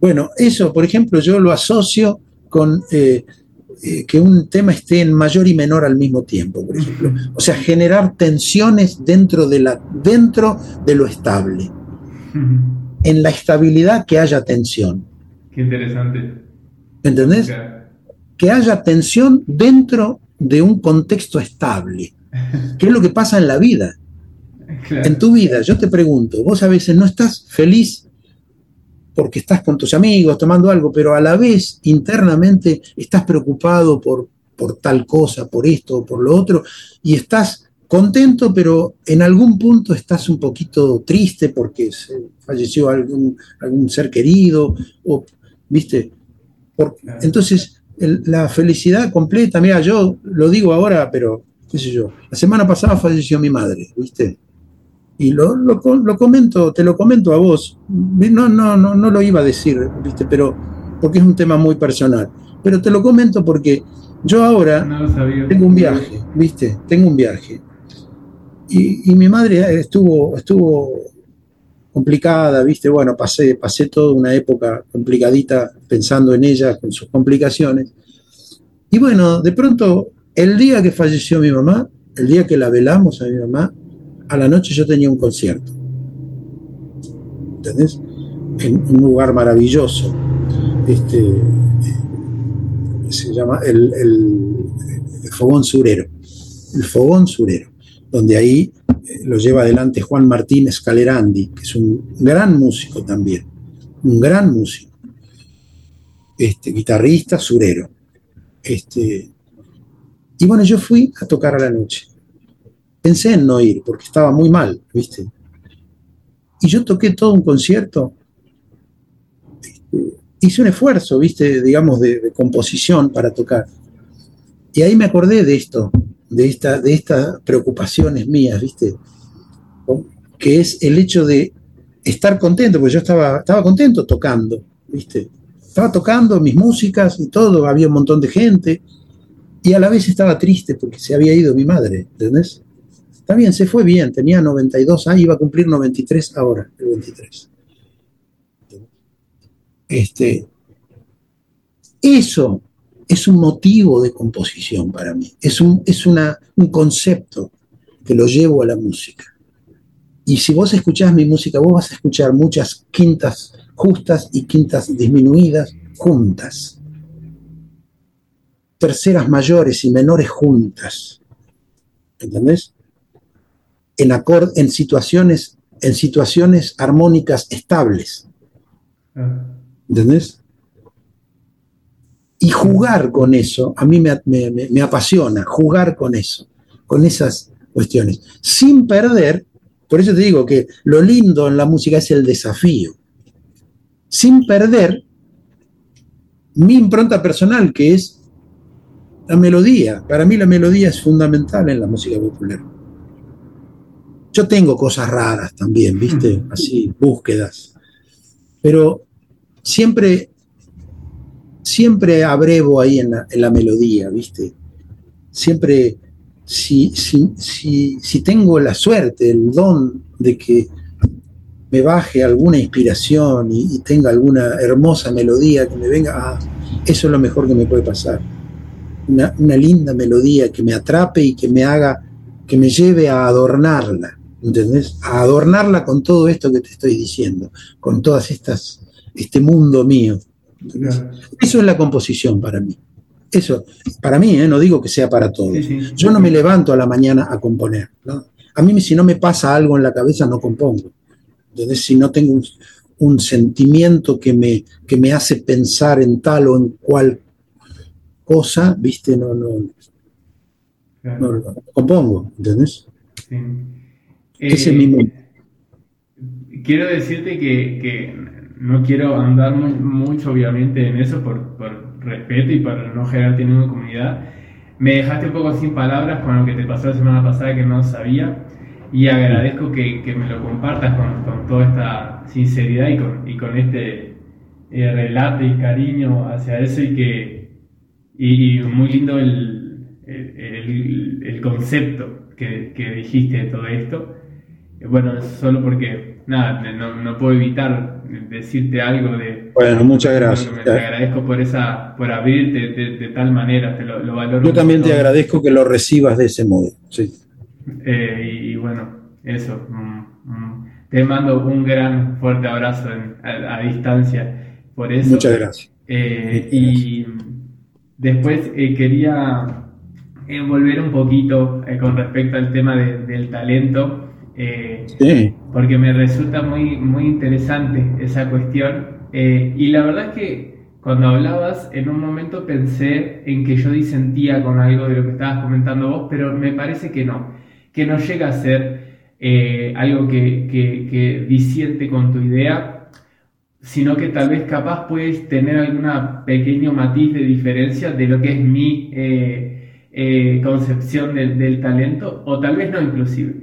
Bueno, eso, por ejemplo, yo lo asocio con eh, eh, que un tema esté en mayor y menor al mismo tiempo, por ejemplo. O sea, generar tensiones dentro de, la, dentro de lo estable. En la estabilidad que haya tensión. Qué interesante. ¿Entendés? Que haya tensión dentro de un contexto estable, que es lo que pasa en la vida. En tu vida, yo te pregunto, vos a veces no estás feliz porque estás con tus amigos tomando algo, pero a la vez internamente estás preocupado por, por tal cosa, por esto o por lo otro, y estás contento, pero en algún punto estás un poquito triste porque falleció algún, algún ser querido, o, ¿viste? entonces, la felicidad completa, mira, yo lo digo ahora, pero qué sé yo, la semana pasada falleció mi madre, ¿viste? Y lo, lo, comento, te lo comento a vos, no, no, no, no lo iba a decir, ¿viste? Pero porque es un tema muy personal, pero te lo comento porque yo ahora tengo un viaje, ¿viste? Tengo un viaje. Y, mi madre estuvo, estuvo complicada, ¿viste? Bueno, pasé, pasé toda una época complicadita pensando en ella, con sus complicaciones. Y bueno, de pronto, el día que falleció mi mamá, el día que la velamos a mi mamá, a la noche yo tenía un concierto. ¿Entendés? En un lugar maravilloso. Este, se llama el, Fogón Surero, el Fogón Surero, donde ahí lo lleva adelante Juan Martínez Calerandi, que es un gran músico también, un gran músico, este, guitarrista surero. Este, y bueno, yo fui a tocar a la noche. Pensé en no ir porque estaba muy mal, ¿viste? Y yo toqué todo un concierto hice un esfuerzo, viste, digamos, de, composición para tocar. Y ahí me acordé de esto, de, esta, de estas preocupaciones mías, viste, que es el hecho de estar contento, porque yo estaba, estaba contento tocando, viste. Estaba tocando mis músicas y todo, había un montón de gente, y a la vez estaba triste porque se había ido mi madre, ¿entendés? Está bien, se fue bien, tenía 92 años, iba a cumplir 93 ahora, el 23. Este, eso es un motivo de composición para mí, es, un, es una, un concepto que lo llevo a la música. Y si vos escuchás mi música, vos vas a escuchar muchas quintas justas y quintas disminuidas juntas. Terceras mayores y menores juntas. ¿Entendés? En, en, situaciones, en situaciones armónicas estables. Ah. ¿Entendés? Y jugar con eso, a mí me, apasiona, jugar con eso, con esas cuestiones, sin perder, por eso te digo que lo lindo en la música es el desafío, sin perder mi impronta personal, que es la melodía. Para mí la melodía es fundamental en la música popular. Yo tengo cosas raras también, ¿viste? Así, búsquedas. Pero siempre, siempre abrevo ahí en la, melodía, ¿viste? Siempre, si, si, tengo la suerte, el don de que me baje alguna inspiración y, tenga alguna hermosa melodía que me venga, ah, eso es lo mejor que me puede pasar. Una, una, linda melodía que me atrape y que me haga, que me lleve a adornarla, ¿entendés? A adornarla con todo esto que te estoy diciendo, con todas estas este mundo mío. Eso es la composición para mí. Eso, para mí, ¿eh? no digo que sea para todos. Yo no me levanto a la mañana a componer. A mí, si no me pasa algo en la cabeza, no compongo. Entonces, si no tengo un, sentimiento que me, que me hace pensar en tal o en cual cosa, ¿viste? No, no, no, compongo, ¿entendés? Ese mismo. Eh, quiero decirte que no quiero andar mucho, obviamente, en eso por, respeto y para no generarte ninguna comunidad. Me dejaste un poco sin palabras con lo que te pasó la semana pasada que no sabía y agradezco que, me lo compartas con, toda esta sinceridad y con, y con este eh, relato y cariño hacia eso y que y, muy lindo el, el, concepto que, que, dijiste de todo esto. Bueno, solo porque, nada, no, no puedo evitar decirte algo de... Bueno, muchas gracias. te agradezco por, esa, por abrirte de, tal manera, te lo, valoro. Yo también te agradezco que lo recibas de ese modo, sí. Eh, y, bueno, eso. Mm, mm. te mando un gran fuerte abrazo a, distancia por eso. Muchas gracias. Eh, y después eh, quería volver un poquito con respecto al tema del talento. Eh, porque me resulta muy, muy interesante esa cuestión. Eh, y la verdad es que cuando hablabas, en un momento pensé en que yo disentía con algo de lo que estabas comentando vos, pero me parece que no. que no llega a ser eh, algo que, que, disiente con tu idea, sino que tal vez capaz puedes tener algún pequeño matiz de diferencia de lo que es mi eh, concepción del, talento, o tal vez no inclusive.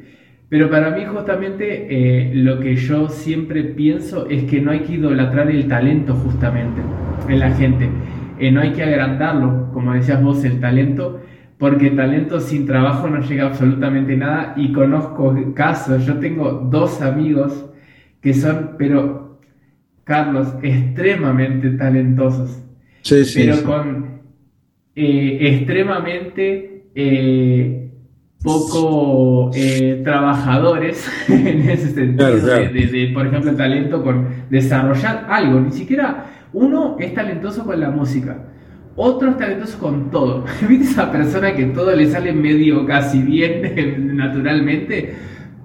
Pero para mí justamente lo que yo siempre pienso es que no hay que idolatrar el talento justamente en la gente. no hay que agrandarlo, como decías vos, el talento, porque talento sin trabajo no llega absolutamente nada. Y conozco casos, yo tengo dos amigos que son, pero Carlos, extremadamente talentosos, sí, sí, pero con eh, extremadamente eh, poco eh, trabajadores en ese sentido, De, por ejemplo, talento con desarrollar algo, ni siquiera uno es talentoso con la música otros talentos con todo. ¿Viste esa persona que todo le sale medio casi bien naturalmente?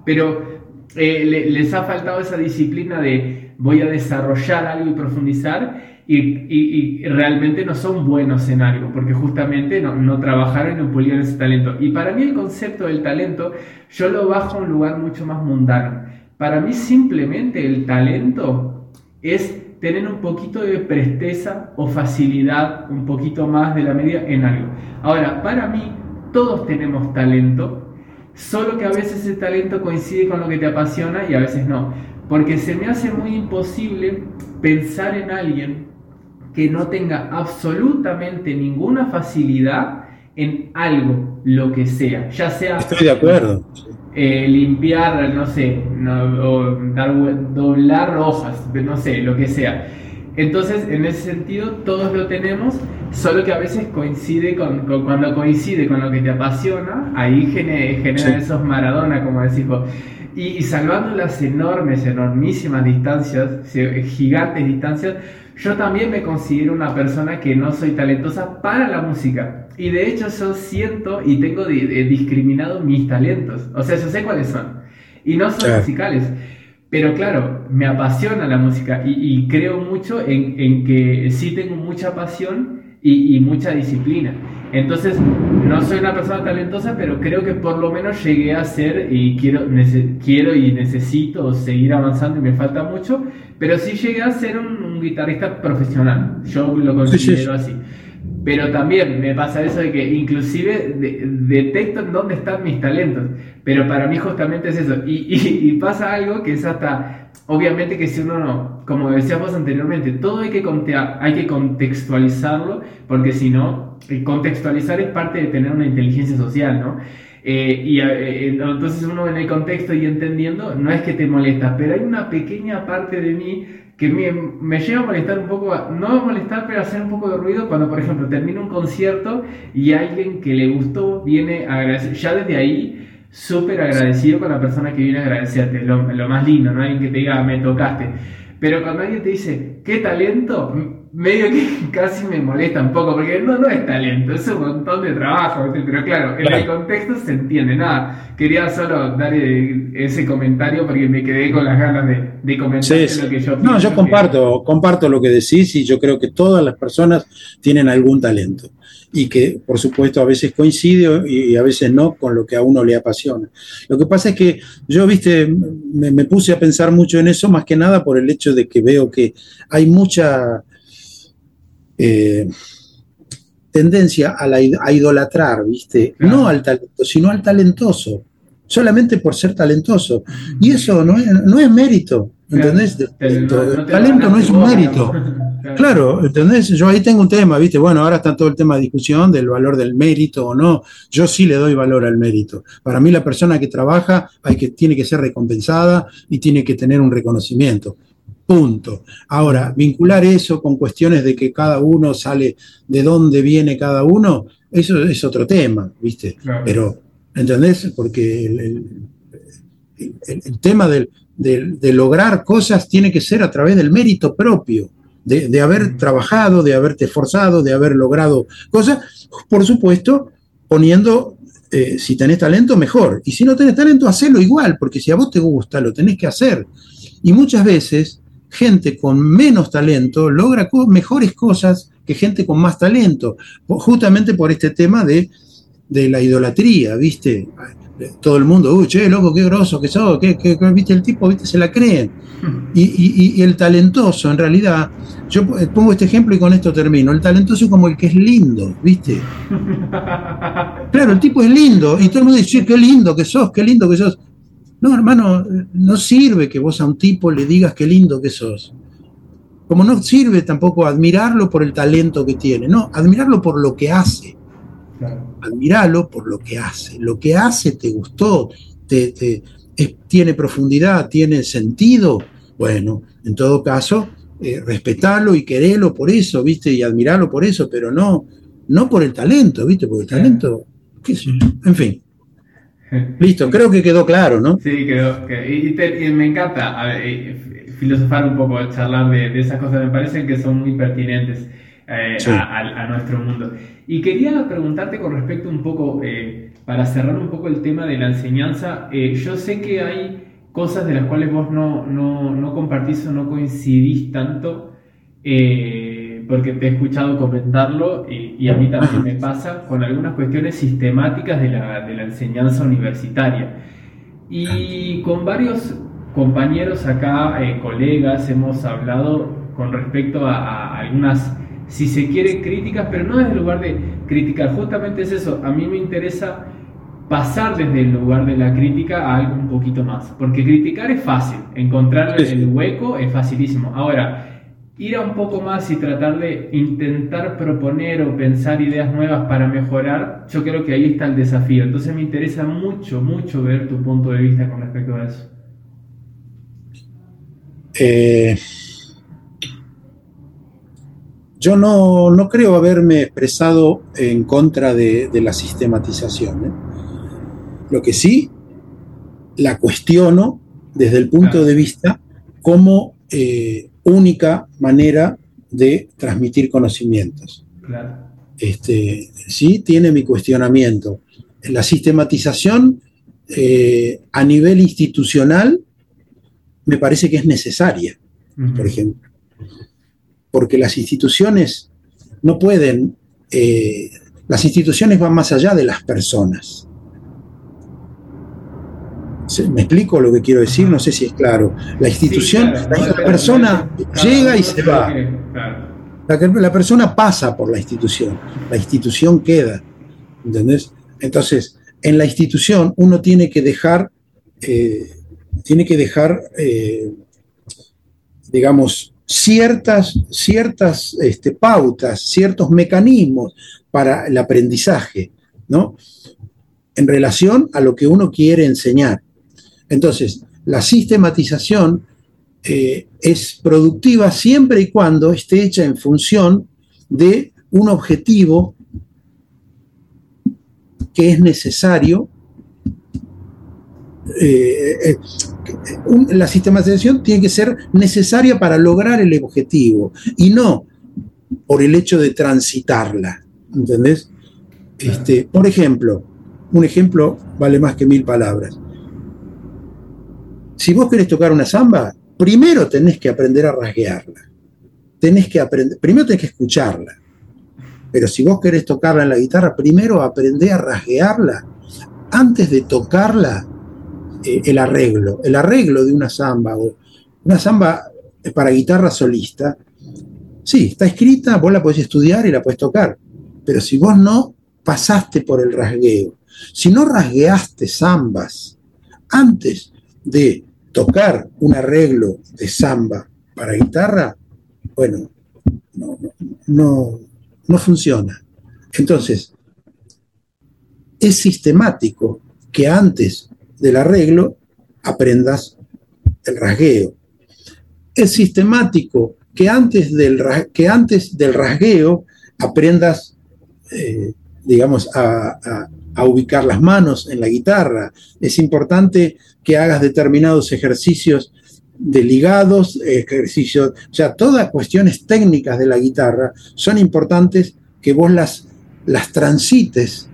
Pero eh, les ha faltado esa disciplina de voy a desarrollar algo y profundizar y, realmente no son buenos en algo porque justamente no, no trabajaron y no pulieron ese talento. Y para mí el concepto del talento yo lo bajo a un lugar mucho más mundano. Para mí simplemente el talento es tener un poquito de presteza o facilidad, un poquito más de la media en algo. Ahora, para mí, todos tenemos talento, solo que a veces ese talento coincide con lo que te apasiona y a veces no. Porque se me hace muy imposible pensar en alguien que no tenga absolutamente ninguna facilidad en algo, lo que sea, ya sea... Estoy de acuerdo. Eh, limpiar, no sé, o dar, doblar hojas, no sé, lo que sea. Entonces, en ese sentido, todos lo tenemos, solo que a veces coincide con, cuando coincide con lo que te apasiona, ahí genera, esos Maradona, como decís vos. Y, salvando las enormes, enormísimas distancias, gigantes distancias, yo también me considero una persona que no soy talentosa para la música. Y de hecho yo siento y tengo discriminado mis talentos. O sea, yo sé cuáles son. Y no son musicales. Pero claro, me apasiona la música y, creo mucho en, que sí tengo mucha pasión y, mucha disciplina. Entonces, no soy una persona talentosa, pero creo que por lo menos llegué a ser y quiero, quiero y necesito seguir avanzando y me falta mucho, pero sí llegué a ser un, guitarrista profesional. Yo lo considero así. Pero también me pasa eso de que inclusive detecto en dónde están mis talentos. Pero para mí justamente es eso. Y, pasa algo que es hasta, obviamente que si uno no, como decíamos anteriormente, todo hay que, hay que contextualizarlo, porque si no, contextualizar es parte de tener una inteligencia social, ¿no? Eh, y eh, entonces uno en el contexto y entendiendo, no es que te molesta, pero hay una pequeña parte de mí que me, me llega a molestar un poco, no a molestar, pero a hacer un poco de ruido cuando, por ejemplo, termina un concierto y alguien que le gustó viene a agradecer, ya desde ahí, súper agradecido con la persona que viene a agradecerte, lo, lo más lindo, ¿no? Alguien que te diga, me tocaste. Pero cuando alguien te dice, qué talento, medio que casi me molesta un poco, porque no, no es talento, es un montón de trabajo, pero claro, en el contexto se entiende, nada. Quería solo dar eh, ese comentario porque me quedé con las ganas de, de comentar lo que yo No, yo comparto, comparto lo que decís y yo creo que todas las personas tienen algún talento y que por supuesto a veces coincide y a veces no con lo que a uno le apasiona. Lo que pasa es que yo, viste, me, puse a pensar mucho en eso, más que nada por el hecho de que veo que hay mucha eh, tendencia a, la, a, idolatrar, viste, no al talento, sino al talentoso, solamente por ser talentoso. Y eso no es, no es mérito, ¿entendés? talento no es un mérito. Claro, ¿entendés? Yo ahí tengo un tema, ¿viste? Bueno, ahora está todo el tema de discusión del valor del mérito o no. Yo sí le doy valor al mérito. Para mí la persona que trabaja hay que, tiene que ser recompensada y tiene que tener un reconocimiento. Punto. Ahora, vincular eso con cuestiones de que cada uno sale, de dónde viene cada uno, eso es otro tema, ¿viste? Pero, ¿entendés? Porque el, tema de lograr cosas tiene que ser a través del mérito propio de, haber trabajado, de haberte esforzado, de haber logrado cosas, por supuesto, poniendo, eh, si tenés talento, mejor. Y si no tenés talento, hacelo igual, porque si a vos te gusta, lo tenés que hacer. Y muchas veces, gente con menos talento logra mejores cosas que gente con más talento, justamente por este tema de, de la idolatría, ¿viste? todo el mundo, uy, che, loco, qué groso que sos, ¿Qué, viste el tipo, viste, se la creen. Hmm. Y, el talentoso, en realidad, yo pongo este ejemplo y con esto termino, el talentoso es como el que es lindo, viste. Claro, el tipo es lindo y todo el mundo dice, qué lindo que sos, qué lindo que sos. No, hermano, no sirve que vos a un tipo le digas qué lindo que sos. Como no sirve tampoco admirarlo por el talento que tiene, no, admirarlo por lo que hace. Admiralo por lo que hace. Lo que hace te gustó, te, tiene profundidad, tiene sentido. Bueno, en todo caso, eh, respetarlo y quererlo por eso, ¿viste? Y admirarlo por eso, pero no, no por el talento, ¿viste? Porque el talento, qué sé en fin. Listo, creo que quedó claro, ¿no? Sí, quedó. Y, me encanta eh, filosofar un poco, charlar de, de, esas cosas, me parecen que son muy pertinentes. Eh, a, nuestro mundo. Y quería preguntarte con respecto un poco, eh, para cerrar un poco el tema de la enseñanza, eh, yo sé que hay cosas de las cuales vos no, no, compartís o no coincidís tanto, porque te he escuchado comentarlo y, a mí también me pasa con algunas cuestiones sistemáticas de la, de la enseñanza universitaria. Y con varios compañeros acá, colegas, hemos hablado con respecto a, a algunas si se quiere, críticas, pero no desde el lugar de criticar. Justamente es eso. A mí me interesa pasar desde el lugar de la crítica a algo un poquito más. Porque criticar es fácil, encontrar el hueco es facilísimo. Ahora, ir a un poco más y tratar de intentar proponer o pensar ideas nuevas para mejorar, yo creo que ahí está el desafío. Entonces me interesa mucho, mucho ver tu punto de vista con respecto a eso. Eh, yo no, creo haberme expresado en contra de, la sistematización. ¿eh? Lo que sí, la cuestiono desde el punto de vista como eh, única manera de transmitir conocimientos. Este, sí, tiene mi cuestionamiento. La sistematización eh, a nivel institucional me parece que es necesaria, por ejemplo porque las instituciones no pueden, eh, las instituciones van más allá de las personas. ¿Me explico lo que quiero decir? No sé si es claro. La institución, la, persona llega y se va. La, persona pasa por la institución, la institución queda. ¿Entendés? Entonces, en la institución uno tiene que dejar, eh, tiene que dejar, eh, digamos, ciertas, ciertas este, pautas, ciertos mecanismos para el aprendizaje, ¿no? En relación a lo que uno quiere enseñar. Entonces, la sistematización eh, es productiva siempre y cuando esté hecha en función de un objetivo que es necesario eh, eh, la sistematización tiene que ser necesaria para lograr el objetivo y no por el hecho de transitarla. ¿Entendés? Este, por ejemplo, un ejemplo vale más que mil palabras. Si vos querés tocar una samba, primero tenés que aprender a rasguearla. Tenés que aprender, primero tenés que escucharla. Pero si vos querés tocarla en la guitarra, primero aprende a rasguearla. Antes de tocarla, eh, el arreglo, el arreglo de una samba una samba para guitarra solista, sí, está escrita, vos la podés estudiar y la podés tocar, pero si vos no pasaste por el rasgueo, si no rasgueaste zambas antes de tocar un arreglo de samba para guitarra, bueno, no, no, no funciona. Entonces, es sistemático que antes del arreglo aprendas el rasgueo. Es sistemático que antes del, que antes del rasgueo aprendas, eh, digamos, a, ubicar las manos en la guitarra. Es importante que hagas determinados ejercicios de ligados, ejercicios, o sea, todas cuestiones técnicas de la guitarra son importantes que vos las, las transites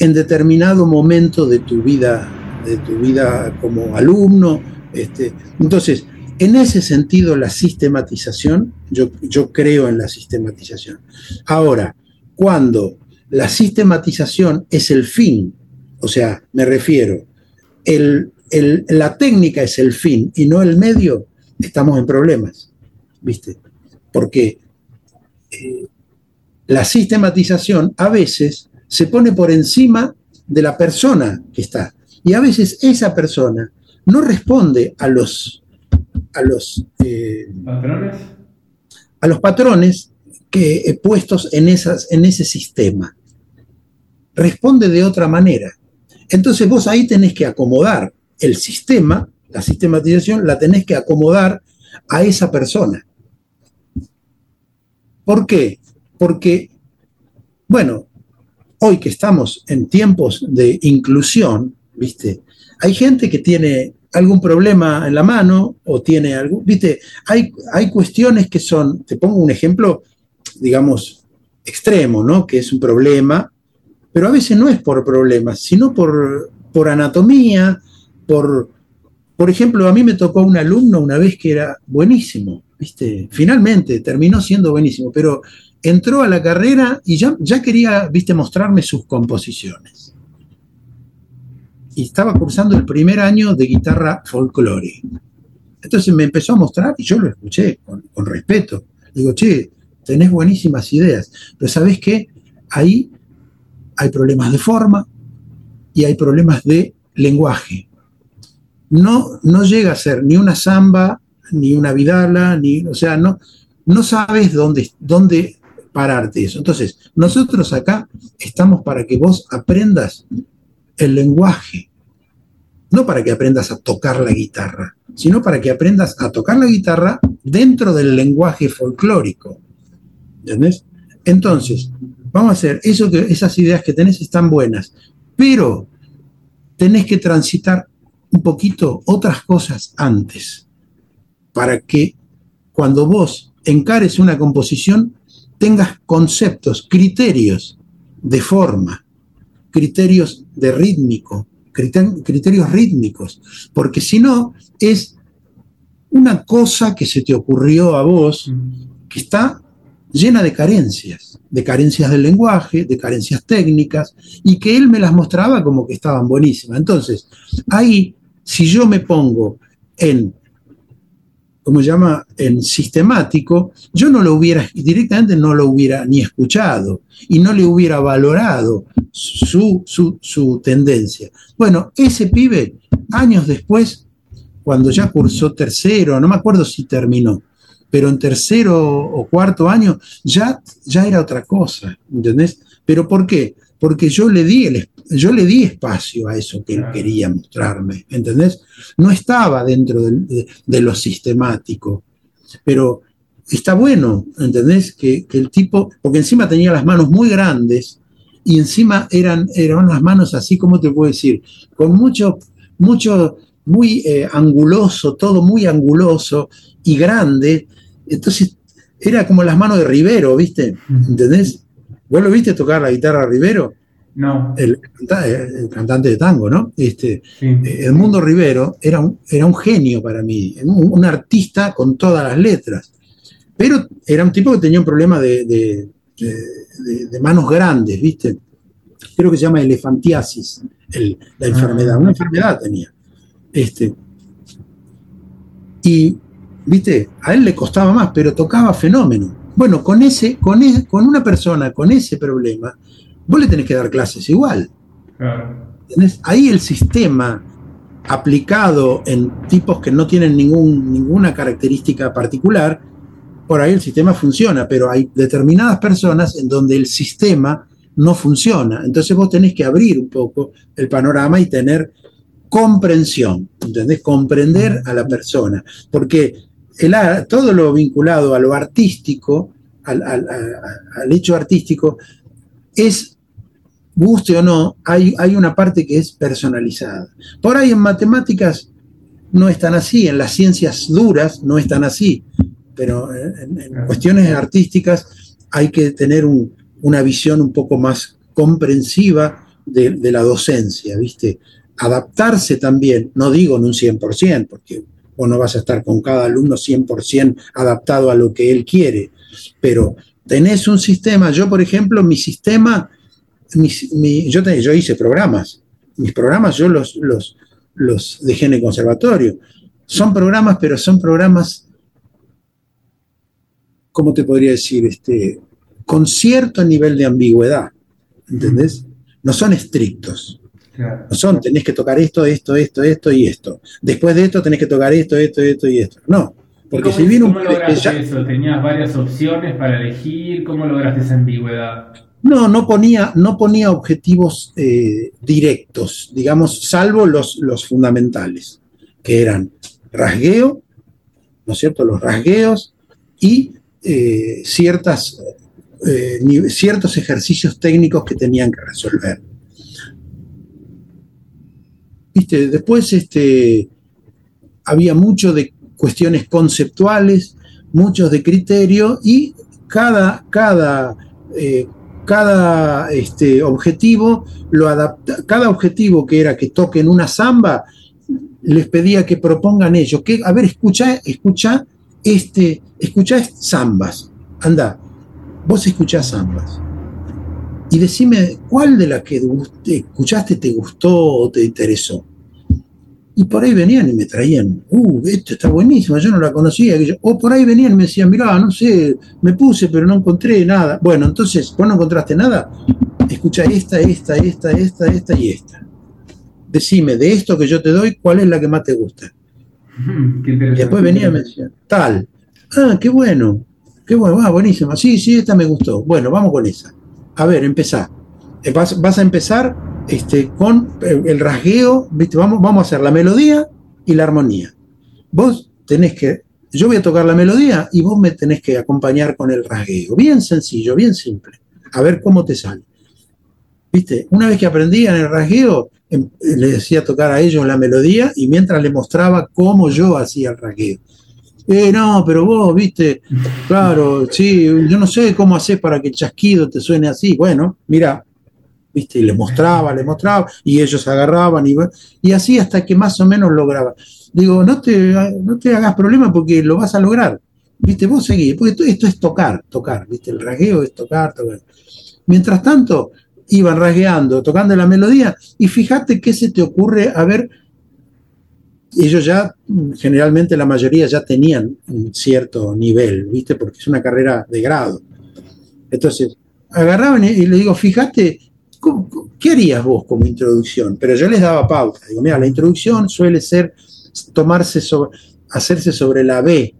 en determinado momento de tu vida de tu vida como alumno. Este, entonces, en ese sentido, la sistematización, yo, yo creo en la sistematización. Ahora, cuando la sistematización es el fin o sea, me refiero, la técnica es el fin y no el medio, estamos en problemas, ¿viste? Porque eh, la sistematización a veces se pone por encima de la persona que está. Y a veces esa persona no responde a los, a los, eh, ¿Patrones? A los patrones que, eh, puestos en, esas, en ese sistema. Responde de otra manera. Entonces vos ahí tenés que acomodar el sistema, la sistematización, la tenés que acomodar a esa persona. ¿Por qué? Porque, bueno, hoy que estamos en tiempos de inclusión, ¿viste? Hay gente que tiene algún problema en la mano o tiene algo, ¿viste? Hay, hay cuestiones que son, te pongo un ejemplo, digamos, extremo, ¿no? Que es un problema, pero a veces no es por problemas, sino por, por anatomía, por, por ejemplo, a mí me tocó un alumno una vez que era buenísimo, ¿viste? Finalmente terminó siendo buenísimo, pero entró a la carrera y ya, ya quería, ¿viste? Mostrarme sus composiciones. Y estaba cursando el primer año de guitarra folclore. Entonces me empezó a mostrar y yo lo escuché con, con respeto. Digo, che, tenés buenísimas ideas, pero ¿sabés qué? Ahí hay problemas de forma y hay problemas de lenguaje no, no llega a ser ni una samba, ni una vidala, ni, o sea, no, no sabes dónde, dónde pararte eso. Entonces, nosotros acá estamos para que vos aprendas el lenguaje, no para que aprendas a tocar la guitarra, sino para que aprendas a tocar la guitarra dentro del lenguaje folclórico. ¿Entendés? Entonces, vamos a hacer eso que esas ideas que tenés están buenas, pero tenés que transitar un poquito otras cosas antes, para que cuando vos encares una composición tengas conceptos, criterios de forma, criterios de rítmico, criterios rítmicos, porque si no es una cosa que se te ocurrió a vos que está llena de carencias, de carencias del lenguaje, de carencias técnicas, y que él me las mostraba como que estaban buenísimas. Entonces, ahí si yo me pongo en, ¿cómo se llama?, en sistemático, yo no lo hubiera, directamente no lo hubiera ni escuchado y no le hubiera valorado su, su tendencia. Bueno, ese pibe, años después, cuando ya cursó tercero, no me acuerdo si terminó, pero en tercero o cuarto año ya, ya era otra cosa, ¿entendés? ¿Pero por qué? Porque yo le di el, yo le di espacio a eso que él quería mostrarme, ¿entendés? No estaba dentro de, lo sistemático, pero está bueno, ¿entendés? Que, el tipo, porque encima tenía las manos muy grandes y encima eran, eran unas manos así, ¿cómo te puedo decir? Con mucho, mucho, muy eh, anguloso, todo muy anguloso y grande. Entonces era como las manos de Rivero, ¿viste? ¿Entendés? ¿Vos lo viste tocar la guitarra Rivero? No. El, cantante de tango, ¿no? Este, eh, Edmundo Rivero era un, era un genio para mí, un, artista con todas las letras. Pero era un tipo que tenía un problema de, manos grandes, ¿viste? Creo que se llama elefantiasis, la ah. enfermedad. Una enfermedad tenía. Este, y, ¿viste? A él le costaba más, pero tocaba fenómeno. Bueno, con, ese, con, con una persona con ese problema, vos le tenés que dar clases igual. Ahí el sistema aplicado en tipos que no tienen ningún, ninguna característica particular, por ahí el sistema funciona, pero hay determinadas personas en donde el sistema no funciona. Entonces vos tenés que abrir un poco el panorama y tener comprensión, ¿entendés? Comprender a la persona. Porque el, todo lo vinculado a lo artístico, al, al hecho artístico, es guste o no, hay, hay una parte que es personalizada. Por ahí en matemáticas no están así, en las ciencias duras no están así, pero en, cuestiones artísticas hay que tener una visión un poco más comprensiva de, la docencia, ¿viste? Adaptarse también, no digo en un 100%, porque vos no vas a estar con cada alumno 100% adaptado a lo que él quiere, pero tenés un sistema, yo por ejemplo, mi sistema yo, yo hice programas mis programas yo los, los, los dejé en el conservatorio. Son programas, pero son programas, ¿cómo te podría decir? Este, con cierto nivel de ambigüedad, ¿entendés? No son estrictos. No son, tenés que tocar esto, esto, esto, esto y esto. Después de esto tenés que tocar esto, esto, esto y esto. No. Porque si viene un... ¿Cómo lograste eso? ¿Tenías varias opciones para elegir? ¿Cómo lograste esa ambigüedad? No, no ponía, no ponía objetivos eh, directos, digamos, salvo los, los fundamentales, que eran rasgueo, ¿no es cierto? Los rasgueos y eh, ciertas, eh, ciertos ejercicios técnicos que tenían que resolver. Después este, había mucho de cuestiones conceptuales, muchos de criterio y cada, cada, eh, cada este, objetivo lo cada objetivo que era que toquen una samba, les pedía que propongan ellos, que, a ver, escucha, escucha, este, escucha zambas, anda, vos escuchás zambas. Y decime cuál de las que escuchaste te gustó o te interesó. Y por ahí venían y me traían, uh, esto está buenísimo, yo no la conocía. O por ahí venían y me decían, mirá, no sé, me puse, pero no encontré nada. Bueno, entonces, vos no encontraste nada, escucha esta, esta, esta, esta, esta y esta decime, de esto que yo te doy, ¿cuál es la que más te gusta? y después venía y me decía, tal. Ah, qué bueno, qué bueno, ah, buenísima. Sí, sí, esta me gustó. Bueno, vamos con esa. A ver, empezá. Eh, vas, a empezar este, con el rasgueo, ¿viste? Vamos, vamos a hacer la melodía y la armonía. Vos tenés que, yo voy a tocar la melodía y vos me tenés que acompañar con el rasgueo. Bien sencillo, bien simple. A ver cómo te sale. ¿Viste? Una vez que aprendían el rasgueo, Em, le decía tocar a ellos la melodía y mientras le mostraba cómo yo hacía el rasgueo. Eh, no, pero vos, viste, claro, sí, yo no sé cómo haces para que el chasquido te suene así. Bueno, mira, y le mostraba, le mostraba, y ellos agarraban, y, así hasta que más o menos lograba. Digo, no te, no te hagas problema porque lo vas a lograr. Viste, vos seguís, porque esto, esto es tocar, tocar, viste, el rasgueo es tocar, tocar. Mientras tanto, iban rasgueando, tocando la melodía, y fíjate qué se te ocurre, a ver, ellos ya, generalmente la mayoría ya tenían un cierto nivel, ¿viste? Porque es una carrera de grado. Entonces, agarraban y, le digo, fíjate, ¿qué harías vos como introducción? Pero yo les daba pauta. Digo, mira, la introducción suele ser tomarse sobre, hacerse sobre la B,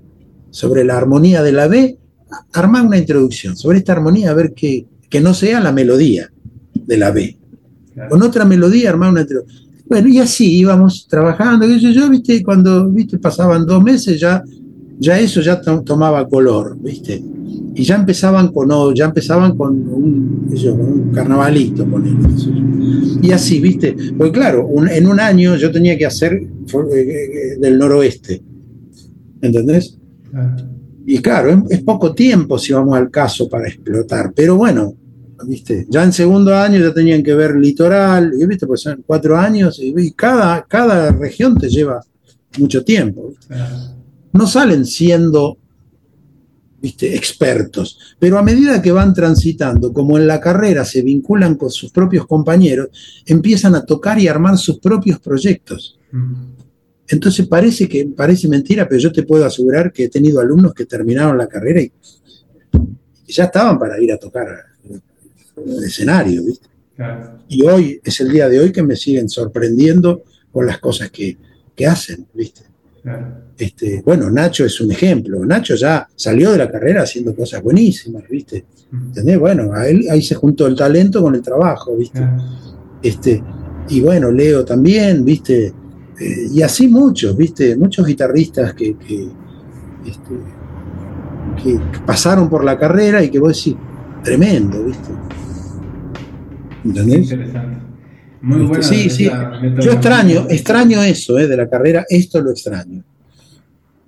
sobre la armonía de la B, armar una introducción sobre esta armonía, a ver que, que no sea la melodía, de la B. Con otra melodía armar una... Bueno, y así íbamos trabajando. Yo, yo, viste, cuando viste, pasaban dos meses, ya, ya eso ya tomaba color, viste. Y ya empezaban con, ya empezaban con un, carnavalito, con Y así, viste. Pues claro, en un año yo tenía que hacer eh, eh, del noroeste. ¿Entendés? Y claro, es poco tiempo si vamos al caso para explotar. Pero bueno, ya en segundo año ya tenían que ver litoral, y ¿viste? Pues son cuatro años y, cada, cada región te lleva mucho tiempo. No salen siendo ¿viste? expertos, pero a medida que van transitando, como en la carrera se vinculan con sus propios compañeros, empiezan a tocar y armar sus propios proyectos. Entonces parece que parece mentira, pero yo te puedo asegurar que he tenido alumnos que terminaron la carrera y ya estaban para ir a tocar el escenario, ¿viste? Y hoy es el día de hoy que me siguen sorprendiendo con las cosas que, hacen, ¿viste? Este, bueno, Nacho es un ejemplo. Nacho ya salió de la carrera haciendo cosas buenísimas, ¿viste? ¿Entendés? Bueno, ahí se juntó el talento con el trabajo, ¿viste? Este, y bueno, Leo también, ¿viste? Eh, y así muchos, ¿viste? Muchos guitarristas que, que, este, que pasaron por la carrera y que vos decís, tremendo, ¿viste? ¿Entendés? Interesante. Muy bueno. Sí, sí. Yo extraño, extraño eso eh, de la carrera, esto lo extraño.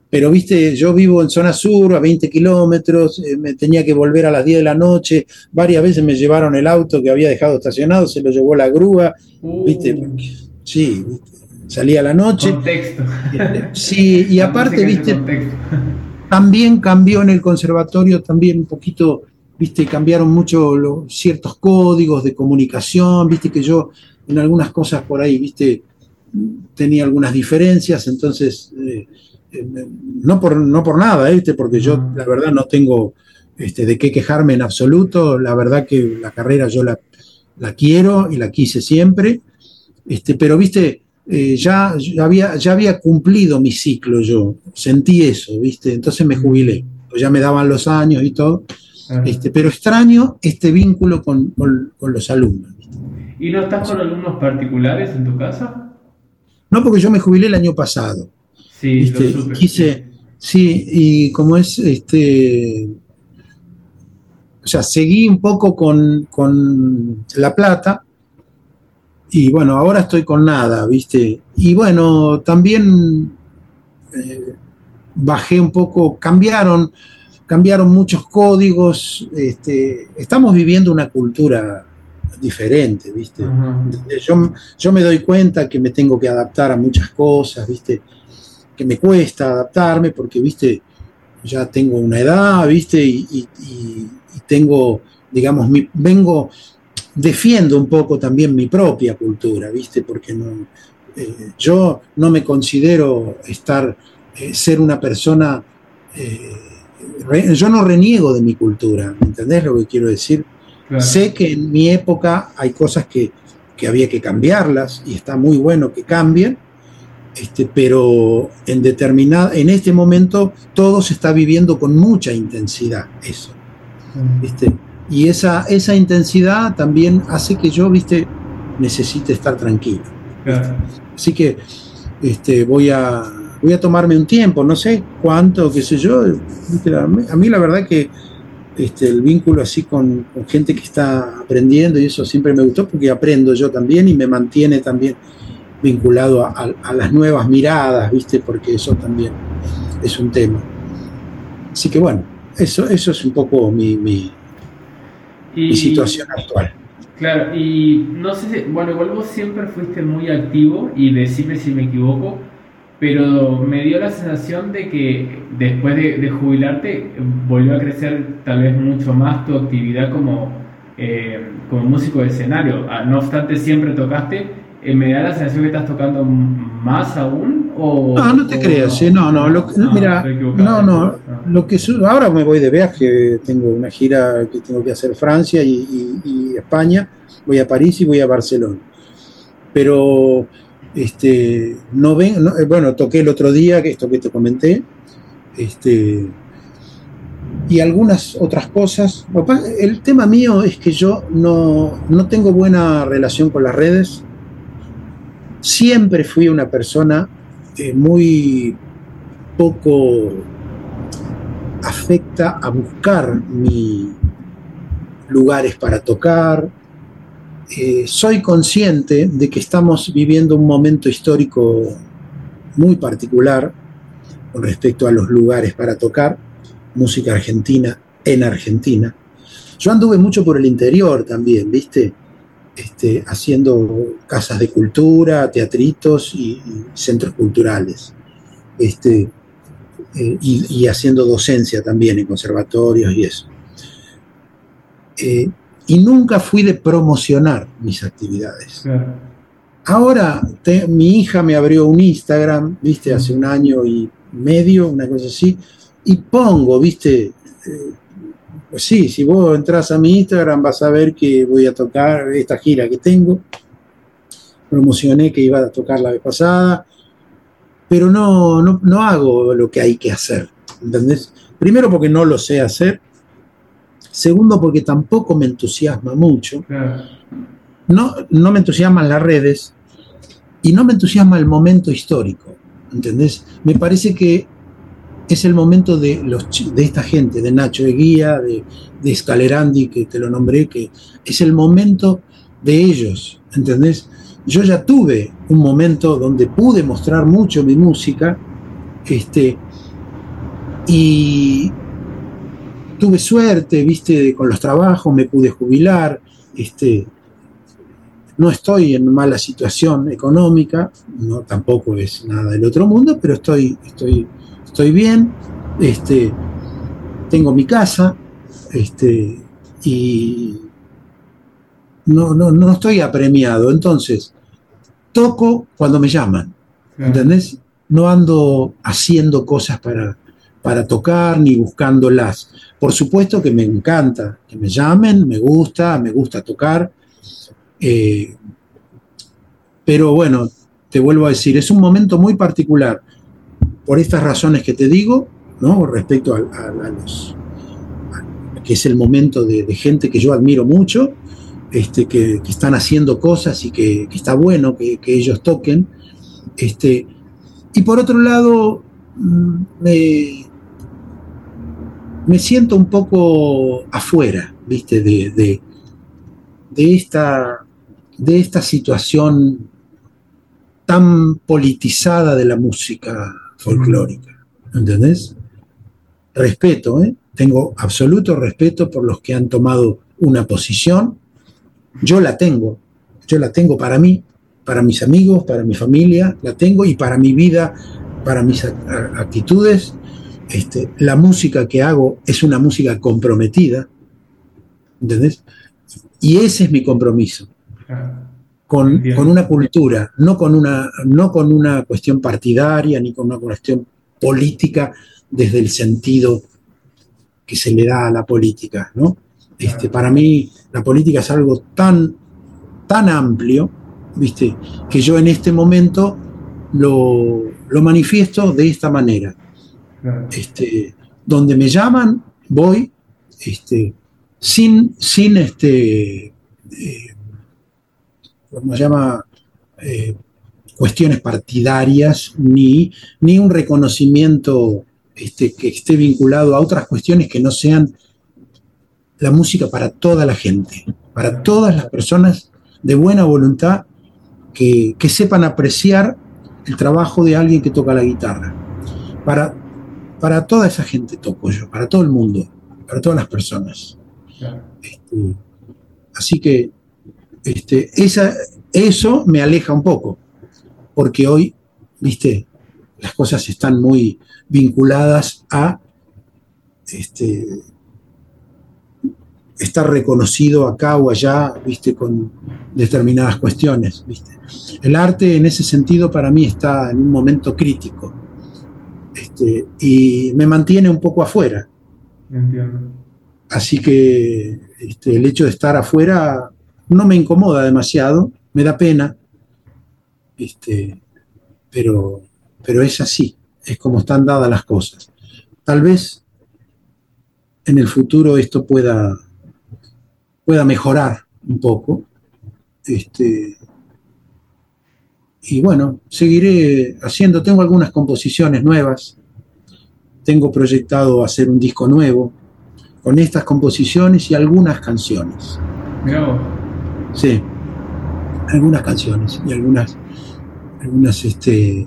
Pero, viste, yo vivo en zona sur, a 20 kilómetros, eh, me tenía que volver a las 10 de la noche, varias veces me llevaron el auto que había dejado estacionado, se lo llevó la grúa, viste, uh. sí, salía a la noche. Contexto. Sí, y aparte, viste, también cambió en el conservatorio también un poquito viste, cambiaron mucho los, ciertos códigos de comunicación, viste que yo en algunas cosas por ahí, viste, tenía algunas diferencias, entonces, eh, eh, no, por, no por nada, ¿viste? porque yo la verdad no tengo este, de qué quejarme en absoluto, la verdad que la carrera yo la, la quiero y la quise siempre, este, pero viste, eh, ya, había, ya había cumplido mi ciclo yo, sentí eso, viste, entonces me jubilé, pues ya me daban los años y todo, este, pero extraño este vínculo con, los alumnos. ¿Y no estás con alumnos particulares en tu casa? No, porque yo me jubilé el año pasado. Sí, quise, sí, y como es, este, o sea, seguí un poco con, con La Plata, y bueno, ahora estoy con nada, ¿viste? Y bueno, también eh, bajé un poco, cambiaron, cambiaron muchos códigos, este, estamos viviendo una cultura diferente, ¿viste? yo, yo, me doy cuenta que me tengo que adaptar a muchas cosas, ¿viste? Que me cuesta adaptarme porque, ¿viste? Ya tengo una edad, ¿viste? Y, tengo, digamos, mi, vengo defiendo un poco también mi propia cultura, ¿viste? Porque no, eh, yo no me considero estar, eh, ser una persona, eh, yo no reniego de mi cultura, ¿me entendés lo que quiero decir? Sé que en mi época hay cosas que, que, había que cambiarlas y está muy bueno que cambien, este, pero en determinada, en este momento todo se está viviendo con mucha intensidad, eso, ¿viste? Y esa, esa intensidad también hace que yo, viste, necesite estar tranquilo. Así que este, voy, a, voy a tomarme un tiempo, no sé cuánto, qué sé yo. A mí, la verdad que este, el vínculo así con, gente que está aprendiendo y eso siempre me gustó porque aprendo yo también y me mantiene también vinculado a, las nuevas miradas, ¿viste? Porque eso también es un tema. Así que bueno, eso, eso es un poco mi, y, situación actual. Claro, y no sé si, bueno, igual vos siempre fuiste muy activo y decime si me equivoco, pero me dio la sensación de que después de, jubilarte volvió a crecer tal vez mucho más tu actividad como, eh, como músico de escenario. Ah, no obstante, siempre tocaste. Eh, ¿Me da la sensación que estás tocando más aún? O, no, no te creas, no, no, lo, no, mira, no, no, lo que ahora me voy de viaje, tengo una gira que tengo que hacer Francia y, España, voy a París y voy a Barcelona. Pero este, no ven, eh, bueno, toqué el otro día, esto que te comenté, este, y algunas otras cosas. El tema mío es que yo no, no tengo buena relación con las redes. Siempre fui una persona eh, muy poco afecta a buscar mi lugares para tocar. Eh, soy consciente de que estamos viviendo un momento histórico muy particular con respecto a los lugares para tocar música argentina en Argentina. Yo anduve mucho por el interior también, ¿viste? Este, haciendo casas de cultura, teatritos y, centros culturales. Este, eh, y, haciendo docencia también en conservatorios y eso. Eh, y nunca fui de promocionar mis actividades. Ahora mi hija me abrió un Instagram, viste, hace un año y medio, una cosa así, y pongo, viste, eh, pues sí, si vos entras a mi Instagram vas a ver que voy a tocar esta gira que tengo. Promocioné que iba a tocar la vez pasada, pero no, no, hago lo que hay que hacer. ¿Entendés? Primero porque no lo sé hacer. Segundo porque tampoco me entusiasma mucho. No, no me entusiasman las redes y no me entusiasma el momento histórico. ¿Entendés? Me parece que es el momento de, los, de esta gente, de Nacho Eguía, de, de Scalerandi, que te lo nombré, que es el momento de ellos, ¿entendés? yo ya tuve un momento donde pude mostrar mucho mi música, este, y tuve suerte, viste, con los trabajos, me pude jubilar, este, no estoy en mala situación económica, no tampoco es nada del otro mundo, pero estoy, estoy, estoy bien, este, tengo mi casa, este, y no, no, no estoy apremiado. Entonces, toco cuando me llaman. ¿Entendés? No ando haciendo cosas para, para tocar ni buscándolas. Por supuesto que me encanta que me llamen, me gusta, me gusta tocar. Eh, pero bueno, te vuelvo a decir, es un momento muy particular por estas razones que te digo, ¿no? Respecto a, los que es el momento de, gente que yo admiro mucho, este, que, están haciendo cosas y que, está bueno que, ellos toquen. Este, y por otro lado, mm, me, siento un poco afuera, ¿viste? De, de, esta, de esta situación tan politizada de la música folclórica. ¿Entendés? Respeto, ¿eh? Tengo absoluto respeto por los que han tomado una posición. Yo la tengo. Yo la tengo para mí, para mis amigos, para mi familia, la tengo y para mi vida, para mis actitudes. Este, la música que hago es una música comprometida. ¿Entendés? Y ese es mi compromiso. Con, con, una cultura, no con una, no con una cuestión partidaria ni con una cuestión política desde el sentido que se le da a la política, ¿no? Este, para mí la política es algo tan, tan amplio, ¿viste? Que yo en este momento lo, manifiesto de esta manera. Este, donde me llaman, voy, este, sin, sin este, eh, ¿cómo se llama? Eh, cuestiones partidarias, ni, ni un reconocimiento este, que esté vinculado a otras cuestiones que no sean la música para toda la gente, para todas las personas de buena voluntad que, sepan apreciar el trabajo de alguien que toca la guitarra. Para, para toda esa gente toco yo, para todo el mundo, para todas las personas. Este, así que este, esa, eso me aleja un poco, porque hoy, viste, las cosas están muy vinculadas a este, estar reconocido acá o allá, viste, con determinadas cuestiones, viste. El arte en ese sentido para mí está en un momento crítico este, y me mantiene un poco afuera. Así que este, el hecho de estar afuera no me incomoda demasiado, me da pena, este, pero pero es así, es como están dadas las cosas. Tal vez en el futuro esto pueda, pueda mejorar un poco. Este, y bueno, seguiré haciendo, tengo algunas composiciones nuevas, tengo proyectado hacer un disco nuevo con estas composiciones y algunas canciones. Sí, algunas canciones y algunas, algunas este,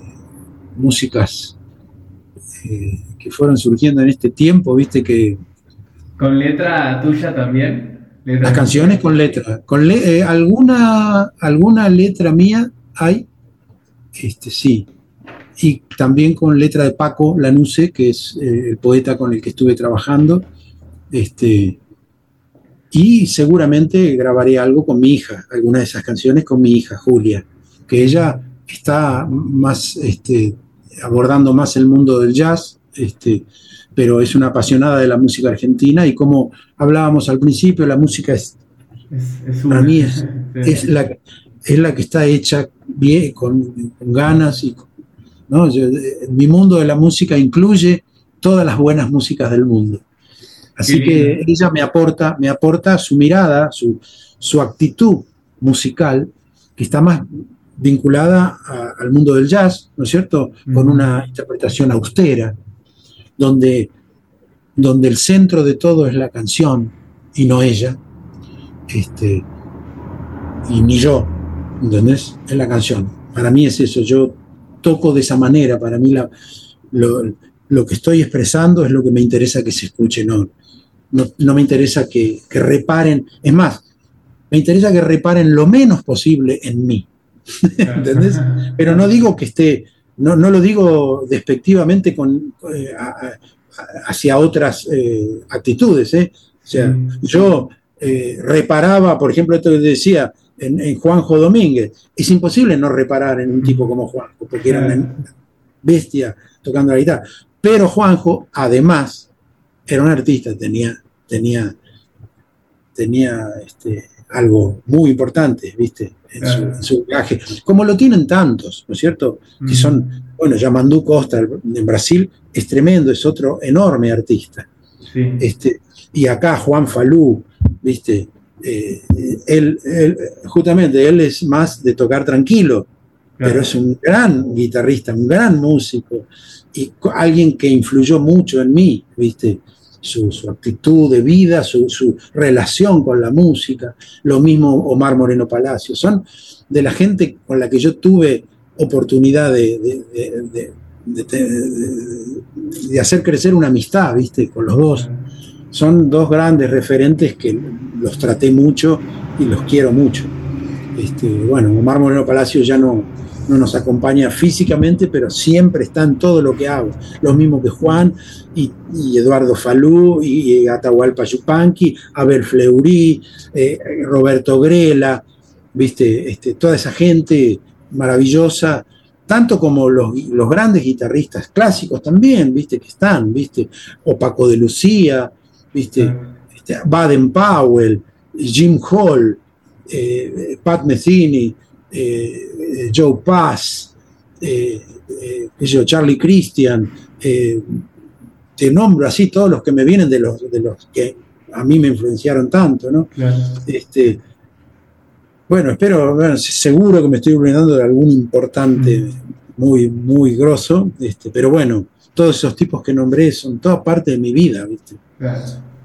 músicas eh, que fueron surgiendo en este tiempo, viste que... ¿Con letra tuya también? Las canciones con letra. Con eh, alguna, alguna letra mía hay, este sí. Y también con letra de Paco Lanuse, que es eh, el poeta con el que estuve trabajando. Este, y seguramente grabaré algo con mi hija, alguna de esas canciones con mi hija, Julia, que ella está más este, abordando más el mundo del jazz, este, pero es una apasionada de la música argentina y como hablábamos al principio, la música es, para mí es, la, es la que está hecha bien, con, ganas. Y, ¿no? mi mundo de la música incluye todas las buenas músicas del mundo. Así que ella me aporta, me aporta su mirada, su, su actitud musical, que está más vinculada al mundo del jazz, ¿no es cierto? Con una interpretación austera, donde, donde el centro de todo es la canción y no ella, este, y ni yo, ¿entendés? Es la canción. Para mí es eso, yo toco de esa manera, para mí la, lo, que estoy expresando es lo que me interesa que se escuche, no, no, me interesa que, que reparen, es más, me interesa que reparen lo menos posible en mí. ¿Entendés? Pero no digo que esté, no, no lo digo despectivamente con, eh, hacia otras eh, actitudes. ¿eh? O sea, mm. yo eh, reparaba, por ejemplo, esto que decía en, Juanjo Domínguez. Es imposible no reparar en un tipo como Juanjo, porque era una bestia tocando la guitarra. Pero Juanjo, además, era un artista, tenía, tenía, tenía este, algo muy importante, ¿viste? En, su, viaje. Como lo tienen tantos, ¿no es cierto? Que son, bueno, Yamandú Costa en Brasil es tremendo, es otro enorme artista. Este, y acá Juan Falú, ¿viste? Eh, él, justamente, él es más de tocar tranquilo, pero es un gran guitarrista, un gran músico y alguien que influyó mucho en mí, ¿viste? Su, actitud de vida, su, relación con la música, lo mismo Omar Moreno Palacio, son de la gente con la que yo tuve oportunidad de, de hacer crecer una amistad, ¿viste? Con los dos son dos grandes referentes que los traté mucho y los quiero mucho. Este, bueno, Omar Moreno Palacio ya no, no nos acompaña físicamente, pero siempre está en todo lo que hago. Lo mismo que Juan y, Eduardo Falú y, Atahualpa Yupanqui, Abel Fleury, eh, Roberto Grela, viste, este, toda esa gente maravillosa, tanto como los, los, grandes guitarristas clásicos también, viste, que están, viste, o Paco de Lucía, ¿viste? Este, Baden Powell, Jim Hall, eh, Pat Metheny, eh, Joe Pass, eh, Charlie Christian, te nombro así todos los que me vienen de los, de los que a mí me influenciaron tanto, ¿no? Este, bueno, espero, seguro que me estoy olvidando de algún importante mm. muy, muy grosso, este, pero bueno, todos esos tipos que nombré son toda parte de mi vida, ¿viste?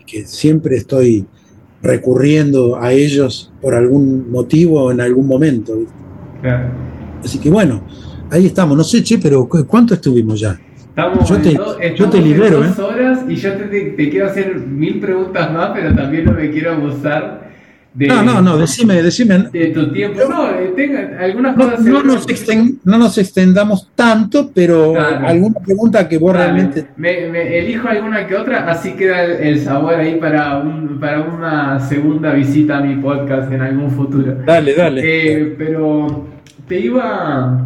Que siempre estoy recurriendo a ellos por algún motivo o en algún momento. Así que bueno, ahí estamos. No sé, che, pero ¿cuánto estuvimos ya? Estamos yo te, yo te libero, dos ¿eh? horas y yo te, te, quiero hacer mil preguntas más, pero también no me quiero abusar no, no, no, decime, decime. De tu tiempo. No, eh, tenga algunas cosas. No, nos extendamos tanto, pero alguna pregunta que vos realmente. Me, elijo alguna que otra, así queda el, sabor ahí para, un, para una segunda visita a mi podcast en algún futuro. Dale, dale. Eh, pero te iba.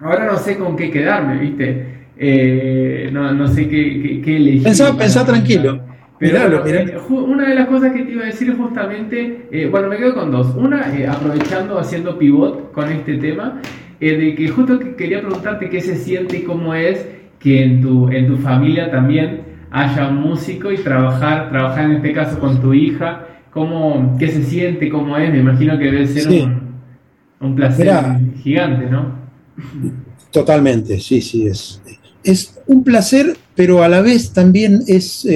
Ahora no sé con qué quedarme, ¿viste? Eh, no, no sé qué, qué, elegir. Pensá, tranquilo. Pero eh, una de las cosas que te iba a decir justamente, eh, bueno, me quedo con dos. Una, eh, aprovechando, haciendo pivot con este tema, de que justo quería preguntarte qué se siente y cómo es que en tu, en tu familia también haya un músico y trabajar, trabajar en este caso con tu hija, cómo, qué se siente, cómo es, me imagino que debe ser un, placer gigante, ¿no? Totalmente, sí, sí, es, es un placer, pero a la vez también es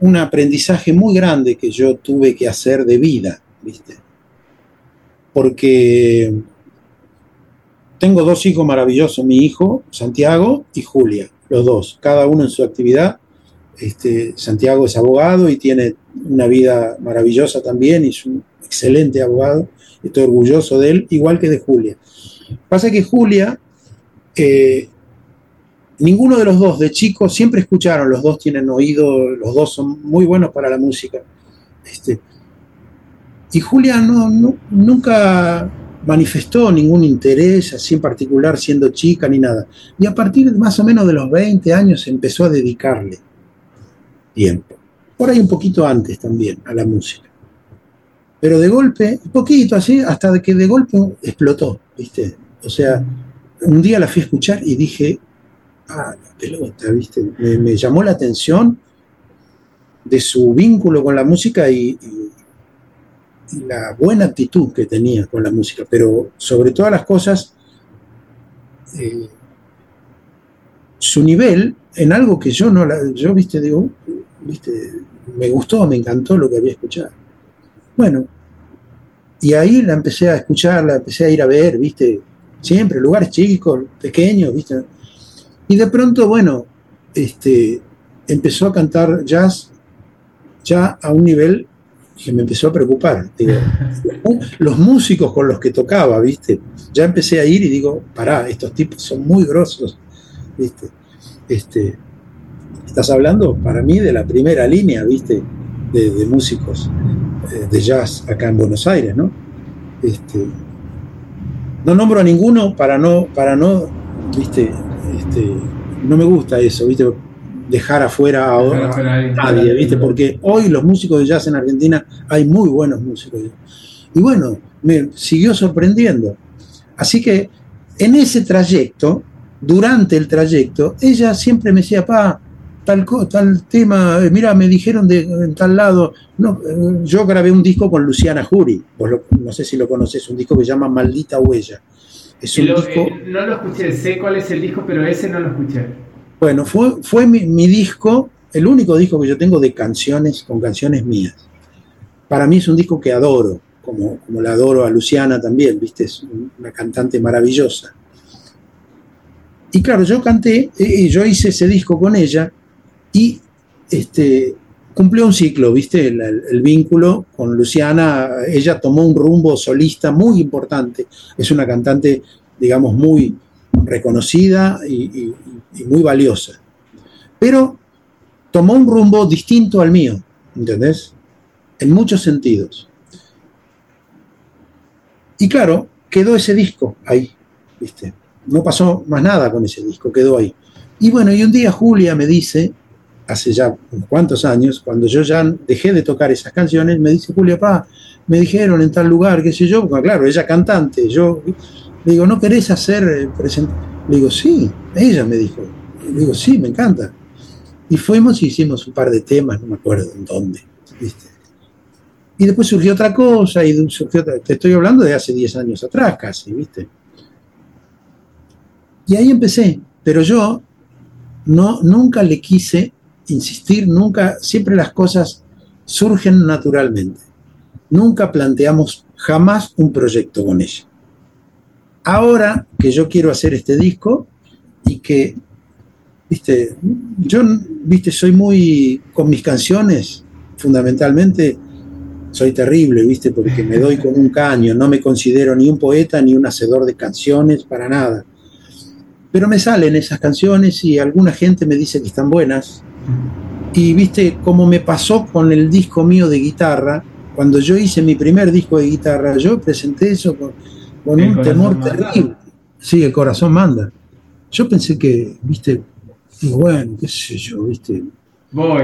un aprendizaje muy grande que yo tuve que hacer de vida, ¿viste? Porque tengo dos hijos maravillosos, mi hijo Santiago y Julia, los dos, cada uno en su actividad. Este, Santiago es abogado y tiene una vida maravillosa también, y es un excelente abogado, estoy orgulloso de él, igual que de Julia. Pasa que Julia eh, ninguno de los dos de chicos siempre escucharon, los dos tienen oído, los dos son muy buenos para la música. Este, y Julia no, nunca manifestó ningún interés así en particular siendo chica ni nada. Y a partir de más o menos de los 20 años empezó a dedicarle tiempo. Por ahí un poquito antes también a la música. Pero de golpe, poquito así, hasta que de golpe explotó, ¿viste? O sea, un día la fui a escuchar y dije, ah, la pelota, ¿viste? Me, llamó la atención de su vínculo con la música y, la buena actitud que tenía con la música, pero sobre todas las cosas, eh, su nivel en algo que yo no la, yo viste, digo, viste, me gustó, me encantó lo que había escuchado. Bueno, y ahí la empecé a escuchar, la empecé a ir a ver, viste, siempre, lugares chicos, pequeños, viste, y de pronto, bueno, este, empezó a cantar jazz ya a un nivel que me empezó a preocupar. los músicos con los que tocaba, ¿viste? Ya empecé a ir y digo, pará, estos tipos son muy grosos, ¿viste? Este, estás hablando para mí de la primera línea, ¿viste? De, músicos eh, de jazz acá en Buenos Aires, ¿no? Este, no nombro a ninguno para no, para no, viste, este, no me gusta eso, viste, dejar afuera a, nadie, viste, porque hoy los músicos de jazz en Argentina hay muy buenos músicos. Y bueno, me siguió sorprendiendo. Así que en ese trayecto, durante el trayecto, ella siempre me decía, pa, tal, tal tema, eh, mira, me dijeron de en tal lado. No, eh, yo grabé un disco con Luciana Jury, no sé si lo conoces, un disco que se llama Maldita Huella. Es un disco, eh, no lo escuché, sé cuál es el disco, pero ese no lo escuché. Bueno, fue, fue mi, disco, el único disco que yo tengo de canciones, con canciones mías. Para mí es un disco que adoro, como, como la adoro a Luciana también, ¿viste? Es una cantante maravillosa. Y claro, yo canté, yo hice ese disco con ella, y este, cumplió un ciclo, ¿viste? El, vínculo con Luciana, ella tomó un rumbo solista muy importante, es una cantante, digamos, muy reconocida y, muy valiosa, pero tomó un rumbo distinto al mío, ¿entendés? En muchos sentidos. Y claro, quedó ese disco ahí, ¿viste? No pasó más nada con ese disco, quedó ahí. Y bueno, y un día Julia me dice, hace ya unos cuantos años, cuando yo ya dejé de tocar esas canciones, me dice Julia, pa, me dijeron en tal lugar, qué sé yo, porque claro, ella cantante, yo le digo, ¿no querés hacer eh, Le digo, sí, ella me dijo, le digo, sí, me encanta. Y fuimos y hicimos un par de temas, no me acuerdo en dónde, ¿viste? Y después surgió otra cosa, y surgió otra, te estoy hablando de hace 10 años atrás casi, ¿viste? Y ahí empecé, pero yo no, nunca le quise insistir, nunca, siempre las cosas surgen naturalmente. Nunca planteamos jamás un proyecto con ella. Ahora que yo quiero hacer este disco y que, viste, yo, viste, soy muy, con mis canciones, fundamentalmente, soy terrible, viste, porque me doy con un caño, no me considero ni un poeta ni un hacedor de canciones, para nada. Pero me salen esas canciones y alguna gente me dice que están buenas, y viste, como me pasó con el disco mío de guitarra, cuando yo hice mi primer disco de guitarra, yo presenté eso con, un temor terrible. Sí, el corazón manda. Yo pensé que, viste, bueno, qué sé yo, viste. Voy.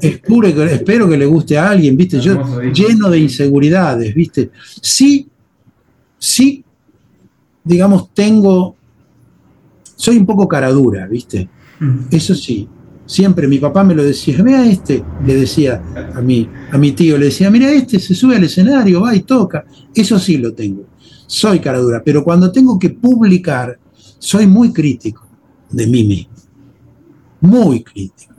Espero, espero que le guste a alguien, viste. Yo lleno de inseguridades, viste. Sí, sí, digamos, tengo. Soy un poco cara dura, viste. Mm. Eso sí, Siempre mi papá me lo decía, mira este, le decía a mi, a mi tío, le decía, mira este, se sube al escenario, va y toca. Eso sí lo tengo. Soy cara dura, pero cuando tengo que publicar, soy muy crítico de mí mismo. Muy crítico.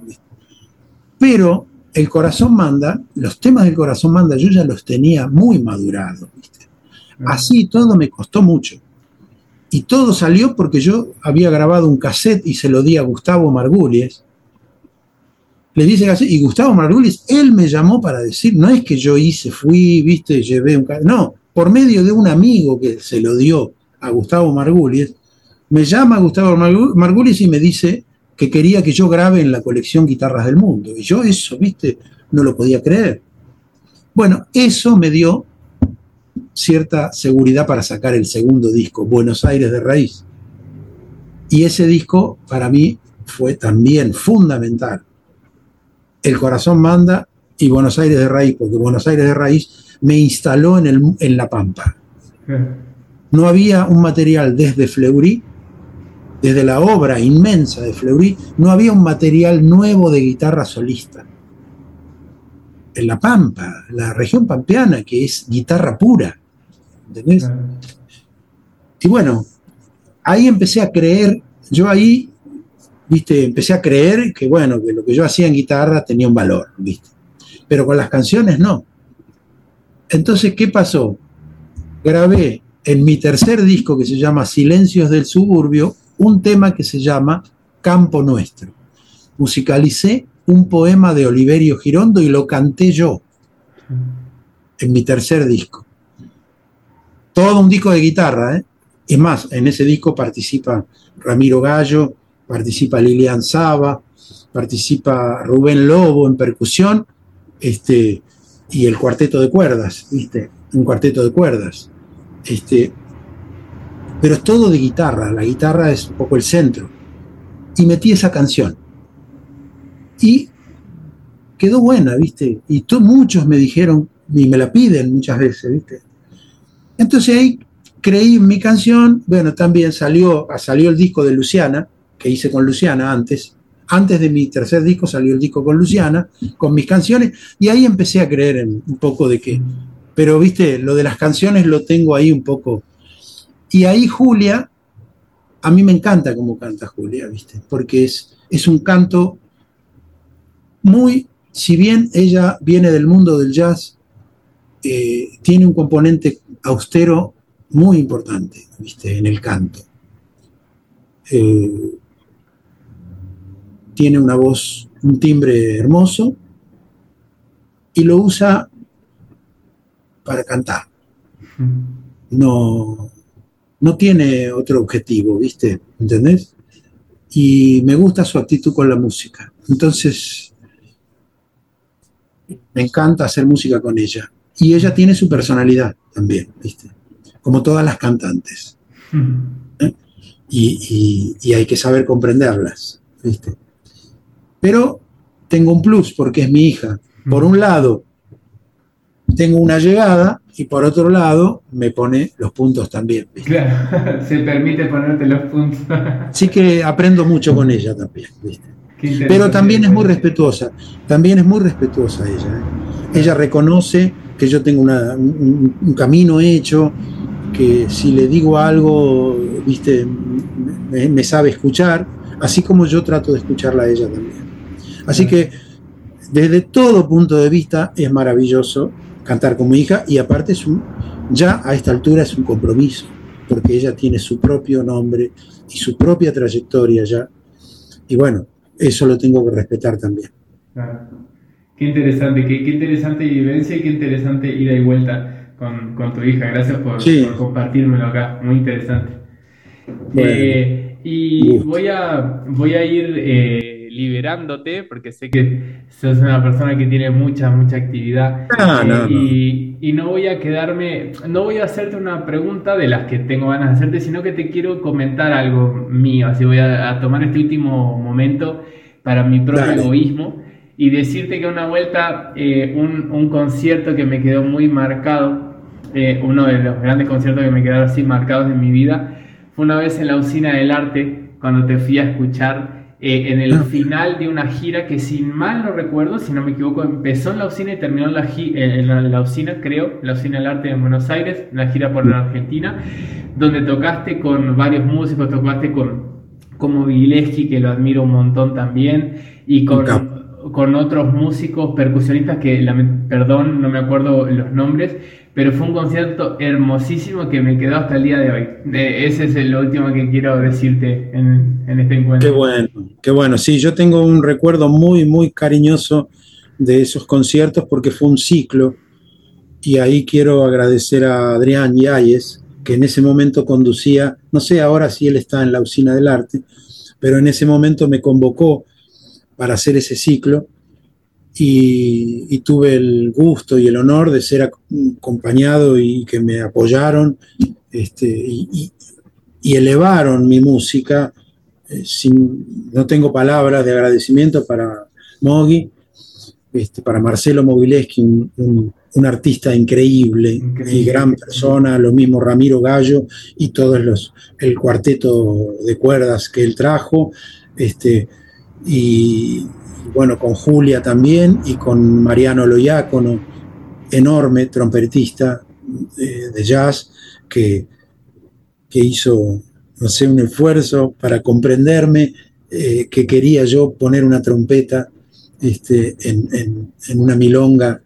Pero el corazón manda, los temas del corazón manda, yo ya los tenía muy madurados. Así todo me costó mucho. Y todo salió porque yo había grabado un cassette y se lo di a Gustavo Margulies, le dice así, y Gustavo Margulis, él me llamó para decir, no es que yo hice, fui, viste, llevé un... No, por medio de un amigo que se lo dio a Gustavo Margulis, me llama Gustavo Margulis y me dice que quería que yo grabe en la colección Guitarras del Mundo. Y yo eso, viste, no lo podía creer. Bueno, eso me dio cierta seguridad para sacar el segundo disco, Buenos Aires de Raíz. Y ese disco para mí fue también fundamental el corazón manda y Buenos Aires de raíz, porque Buenos Aires de raíz me instaló en, el, en La Pampa. No había un material desde Fleury, desde la obra inmensa de Fleury, no había un material nuevo de guitarra solista. En La Pampa, la región pampeana, que es guitarra pura. ¿Entendés? Y bueno, ahí empecé a creer, yo ahí empecé a creer que, bueno, que lo que yo hacía en guitarra tenía un valor, viste. Pero con las canciones no. Entonces, ¿qué pasó? Grabé en mi tercer disco que se llama Silencios del Suburbio un tema que se llama Campo Nuestro. Musicalicé un poema de Oliverio Girondo y lo canté yo en mi tercer disco. Todo un disco de guitarra, ¿eh? Es más, en ese disco participa Ramiro Gallo, participa Lilian Saba, participa Rubén Lobo en percusión, este, y el cuarteto de cuerdas, ¿viste? Un cuarteto de cuerdas. Este, pero es todo de guitarra, la guitarra es un poco el centro. Y metí esa canción. Y quedó buena, ¿viste? Y muchos me dijeron, y me la piden muchas veces, ¿viste? Entonces ahí creí mi canción, bueno, también salió, salió el disco de Luciana, que hice con Luciana antes, antes de mi tercer disco salió el disco con Luciana, con mis canciones, y ahí empecé a creer en un poco de que, pero viste, lo de las canciones lo tengo ahí un poco. Y ahí Julia, a mí me encanta cómo canta Julia, viste, porque es, es un canto muy, si bien ella viene del mundo del jazz, eh, tiene un componente austero muy importante, viste, en el canto. Eh, tiene una voz, un timbre hermoso y lo usa para cantar. No, no tiene otro objetivo, ¿viste? ¿Entendés? Y me gusta su actitud con la música. Entonces, me encanta hacer música con ella. Y ella tiene su personalidad también, ¿viste? Como todas las cantantes. ¿Eh? Y, y, hay que saber comprenderlas, ¿viste? Pero tengo un plus porque es mi hija. Por un lado, tengo una llegada y por otro lado, me pone los puntos también. Claro, se permite ponerte los puntos. Así que aprendo mucho con ella también. Pero también es muy respetuosa, también es muy respetuosa ella. ¿eh? Ella reconoce que yo tengo un, camino hecho, que si le digo algo, viste, me sabe escuchar, así como yo trato de escucharla a ella también. Así que desde todo punto de vista es maravilloso cantar como hija y aparte es ya a esta altura es un compromiso, porque ella tiene su propio nombre y su propia trayectoria ya. Y bueno, eso lo tengo que respetar también. Qué interesante, qué, interesante vivencia y qué interesante ida y vuelta con, tu hija. Gracias por, compartírmelo acá, muy interesante. Eh, y voy a, voy a ir... Eh, liberándote, porque sé que sos una persona que tiene mucha, mucha actividad. Eh, y, y, no voy a quedarme, no voy a hacerte una pregunta de las que tengo ganas de hacerte, sino que te quiero comentar algo mío. Así voy a, tomar este último momento para mi propio egoísmo y decirte que una vuelta, eh, un, un, concierto que me quedó muy marcado, eh, uno de los grandes conciertos que me quedaron así marcados en mi vida, fue una vez en la usina del arte, cuando te fui a escuchar eh, en el final de una gira que, sin mal no recuerdo, si no me equivoco, empezó en la usina y terminó en la, eh, en la, usina, creo, la usina del arte en Buenos Aires, la gira por la Argentina, donde tocaste con varios músicos, tocaste con como Vileski, que lo admiro un montón también, y con, con otros músicos percusionistas que, perdón, no me acuerdo los nombres, pero fue un concierto hermosísimo que me quedó hasta el día de hoy. ese es el último que quiero decirte en, este encuentro. Qué bueno, qué bueno. Sí, yo tengo un recuerdo muy, muy cariñoso de esos conciertos porque fue un ciclo y ahí quiero agradecer a Adrián Yáñez, que en ese momento conducía, no sé ahora si él está en la usina del arte, pero en ese momento me convocó para hacer ese ciclo y, tuve el gusto y el honor de ser acompañado y que me apoyaron este, y, elevaron mi música. Eh, sin, no tengo palabras de agradecimiento para Mogi, este, para Marcelo Mogileski, un, artista increíble, y gran persona, lo mismo Ramiro Gallo y todos los, el cuarteto de cuerdas que él trajo. Este, y, bueno, con Julia también y con Mariano Loiácono, enorme trompetista eh, de jazz que, que, hizo, no sé, un esfuerzo para comprenderme eh, que quería yo poner una trompeta este, en, una milonga,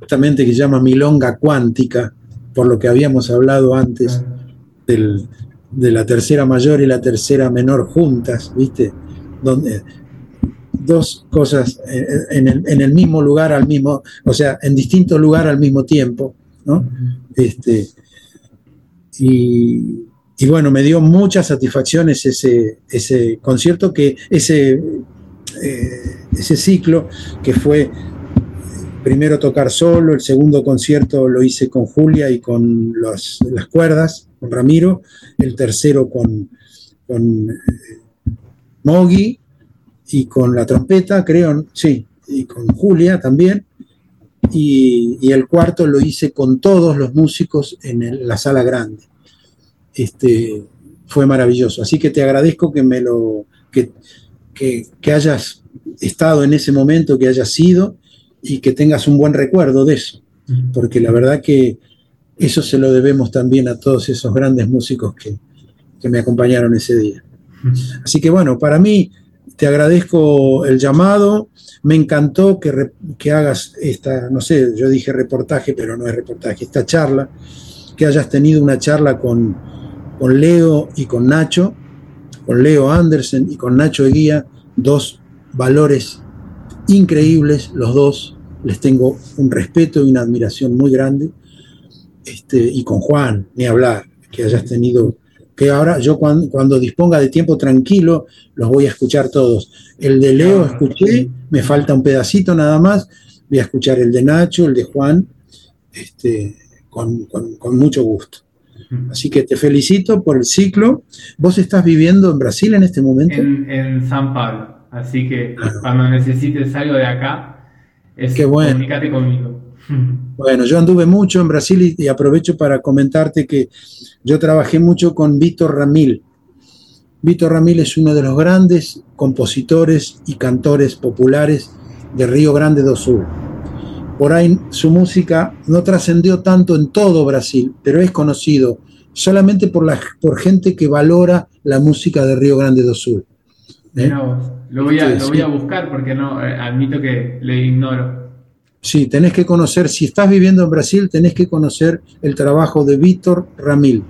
justamente que se llama milonga cuántica, por lo que habíamos hablado antes de la tercera mayor y la tercera menor juntas, ¿viste? Donde dos cosas en el, mismo lugar al mismo, o sea, en distintos lugares al mismo tiempo, ¿no? Este, y, bueno, me dio muchas satisfacciones ese, ese concierto, que ese, eh, ese ciclo que fue primero tocar solo, el segundo concierto lo hice con Julia y con las cuerdas, con Ramiro, el tercero con, con eh, Mogi y con la trompeta, creo, sí, y con Julia también. Y, el cuarto lo hice con todos los músicos en la sala grande. Este, fue maravilloso. Así que te agradezco que me lo que, que, hayas estado en ese momento, que hayas sido y que tengas un buen recuerdo de eso. Porque la verdad que eso se lo debemos también a todos esos grandes músicos que, que me acompañaron ese día. Así que bueno, para mí te agradezco el llamado, me encantó que, que, hagas esta, no sé, yo dije reportaje, pero no es reportaje, esta charla, que hayas tenido una charla con, con Leo y con Nacho, con Leo Andersen y con Nacho Eguía, dos valores increíbles, los dos, les tengo un respeto y una admiración muy grande, este, y con Juan, ni hablar, que hayas tenido que ahora yo cuando, disponga de tiempo tranquilo los voy a escuchar todos. El de Leo escuché, me falta un pedacito nada más, voy a escuchar el de Nacho, el de Juan, este, con, mucho gusto. Así que te felicito por el ciclo. ¿Vos estás viviendo en Brasil en este momento? En, San Pablo. Así que cuando necesites algo de acá, es, Qué bueno. comunícate conmigo. Bueno, yo anduve mucho en Brasil y, aprovecho para comentarte que yo trabajé mucho con Víctor Ramil. Víctor Ramil es uno de los grandes compositores y cantores populares de Río Grande do Sul. Por ahí su música no trascendió tanto en todo Brasil, pero es conocido solamente por, la, por gente que valora la música de Río Grande do Sul. ¿Eh? lo, voy a, lo voy a buscar porque no, eh, admito que le ignoro. Sí, tenés que conocer, si estás viviendo en Brasil, tenés que conocer el trabajo de Víctor Ramil.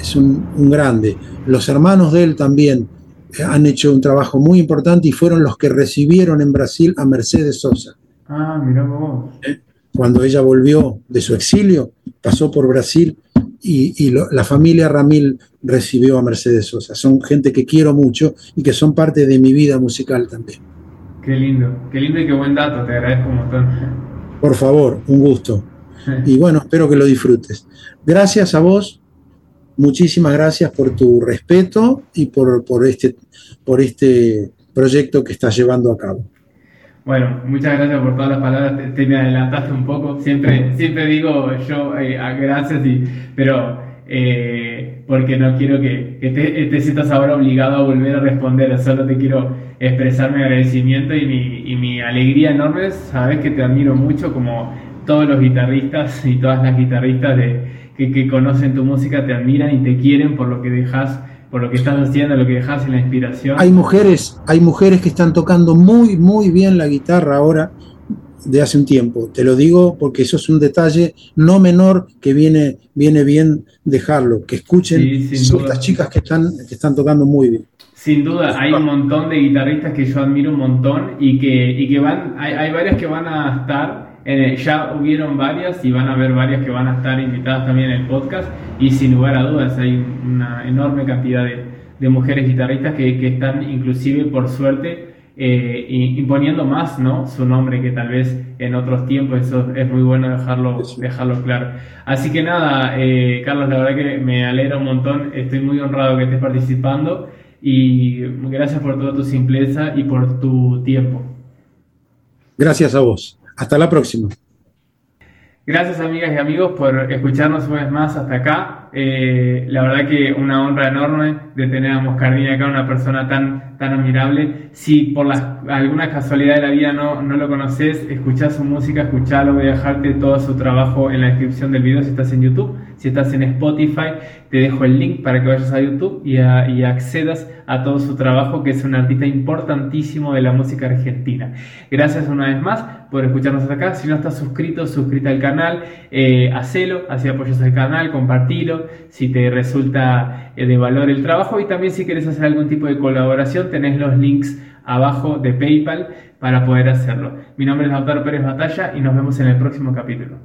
Es un, grande. Los hermanos de él también eh, han hecho un trabajo muy importante y fueron los que recibieron en Brasil a Mercedes Sosa. Ah, mira vos. Eh, cuando ella volvió de su exilio, pasó por Brasil y, la familia Ramil recibió a Mercedes Sosa. Son gente que quiero mucho y que son parte de mi vida musical también. Qué lindo, qué lindo y qué buen dato, te agradezco un montón. Por favor, un gusto. Y bueno, espero que lo disfrutes. Gracias a vos, muchísimas gracias por tu respeto y por, por, este, por este proyecto que estás llevando a cabo. Bueno, muchas gracias por todas las palabras, te, me adelantaste un poco, siempre, siempre digo yo eh, gracias, y, pero eh, porque no quiero que, te, sientas ahora obligado a volver a responder, solo te quiero expresar mi agradecimiento y mi, y mi alegría enorme, sabes que te admiro mucho como todos los guitarristas y todas las guitarristas de, que, conocen tu música te admiran y te quieren por lo que dejas por lo que estás haciendo, lo que dejas en la inspiración. Hay mujeres, hay mujeres que están tocando muy, muy bien la guitarra ahora de hace un tiempo. Te lo digo porque eso es un detalle no menor que viene, viene bien dejarlo, que escuchen estas chicas que están, que están tocando muy bien. Sin duda, hay un montón de guitarristas que yo admiro un montón y que, y que van, hay, hay varias que van a estar, ya hubieron varias y van a haber varias que van a estar invitadas también en el podcast y sin lugar a dudas hay una enorme cantidad de, de mujeres guitarristas que, que están inclusive por suerte eh, imponiendo más ¿no? su nombre que tal vez en otros tiempos, eso es muy bueno dejarlo, dejarlo claro. Así que nada, eh, Carlos, la verdad que me alegra un montón, estoy muy honrado que estés participando y gracias por toda tu simpleza y por tu tiempo. Gracias a vos. Hasta la próxima. Gracias amigas y amigos por escucharnos una vez más hasta acá. Eh, la verdad que una honra enorme de tener a Moscardini acá, una persona tan, tan admirable. Si por alguna casualidad de la vida no, no lo conoces, escuchá su música, escuchalo, voy a dejarte todo su trabajo en la descripción del video si estás en YouTube. Si estás en Spotify, te dejo el link para que vayas a YouTube y, accedas a todo su trabajo, que es un artista importantísimo de la música argentina. Gracias una vez más por escucharnos hasta acá. Si no estás suscrito, suscríbete al canal, eh, hacelo, así apoyas al canal, compartilo, si te resulta eh, de valor el trabajo y también si quieres hacer algún tipo de colaboración, tenés los links abajo de PayPal para poder hacerlo. Mi nombre es Lautaro Pérez Batalla y nos vemos en el próximo capítulo.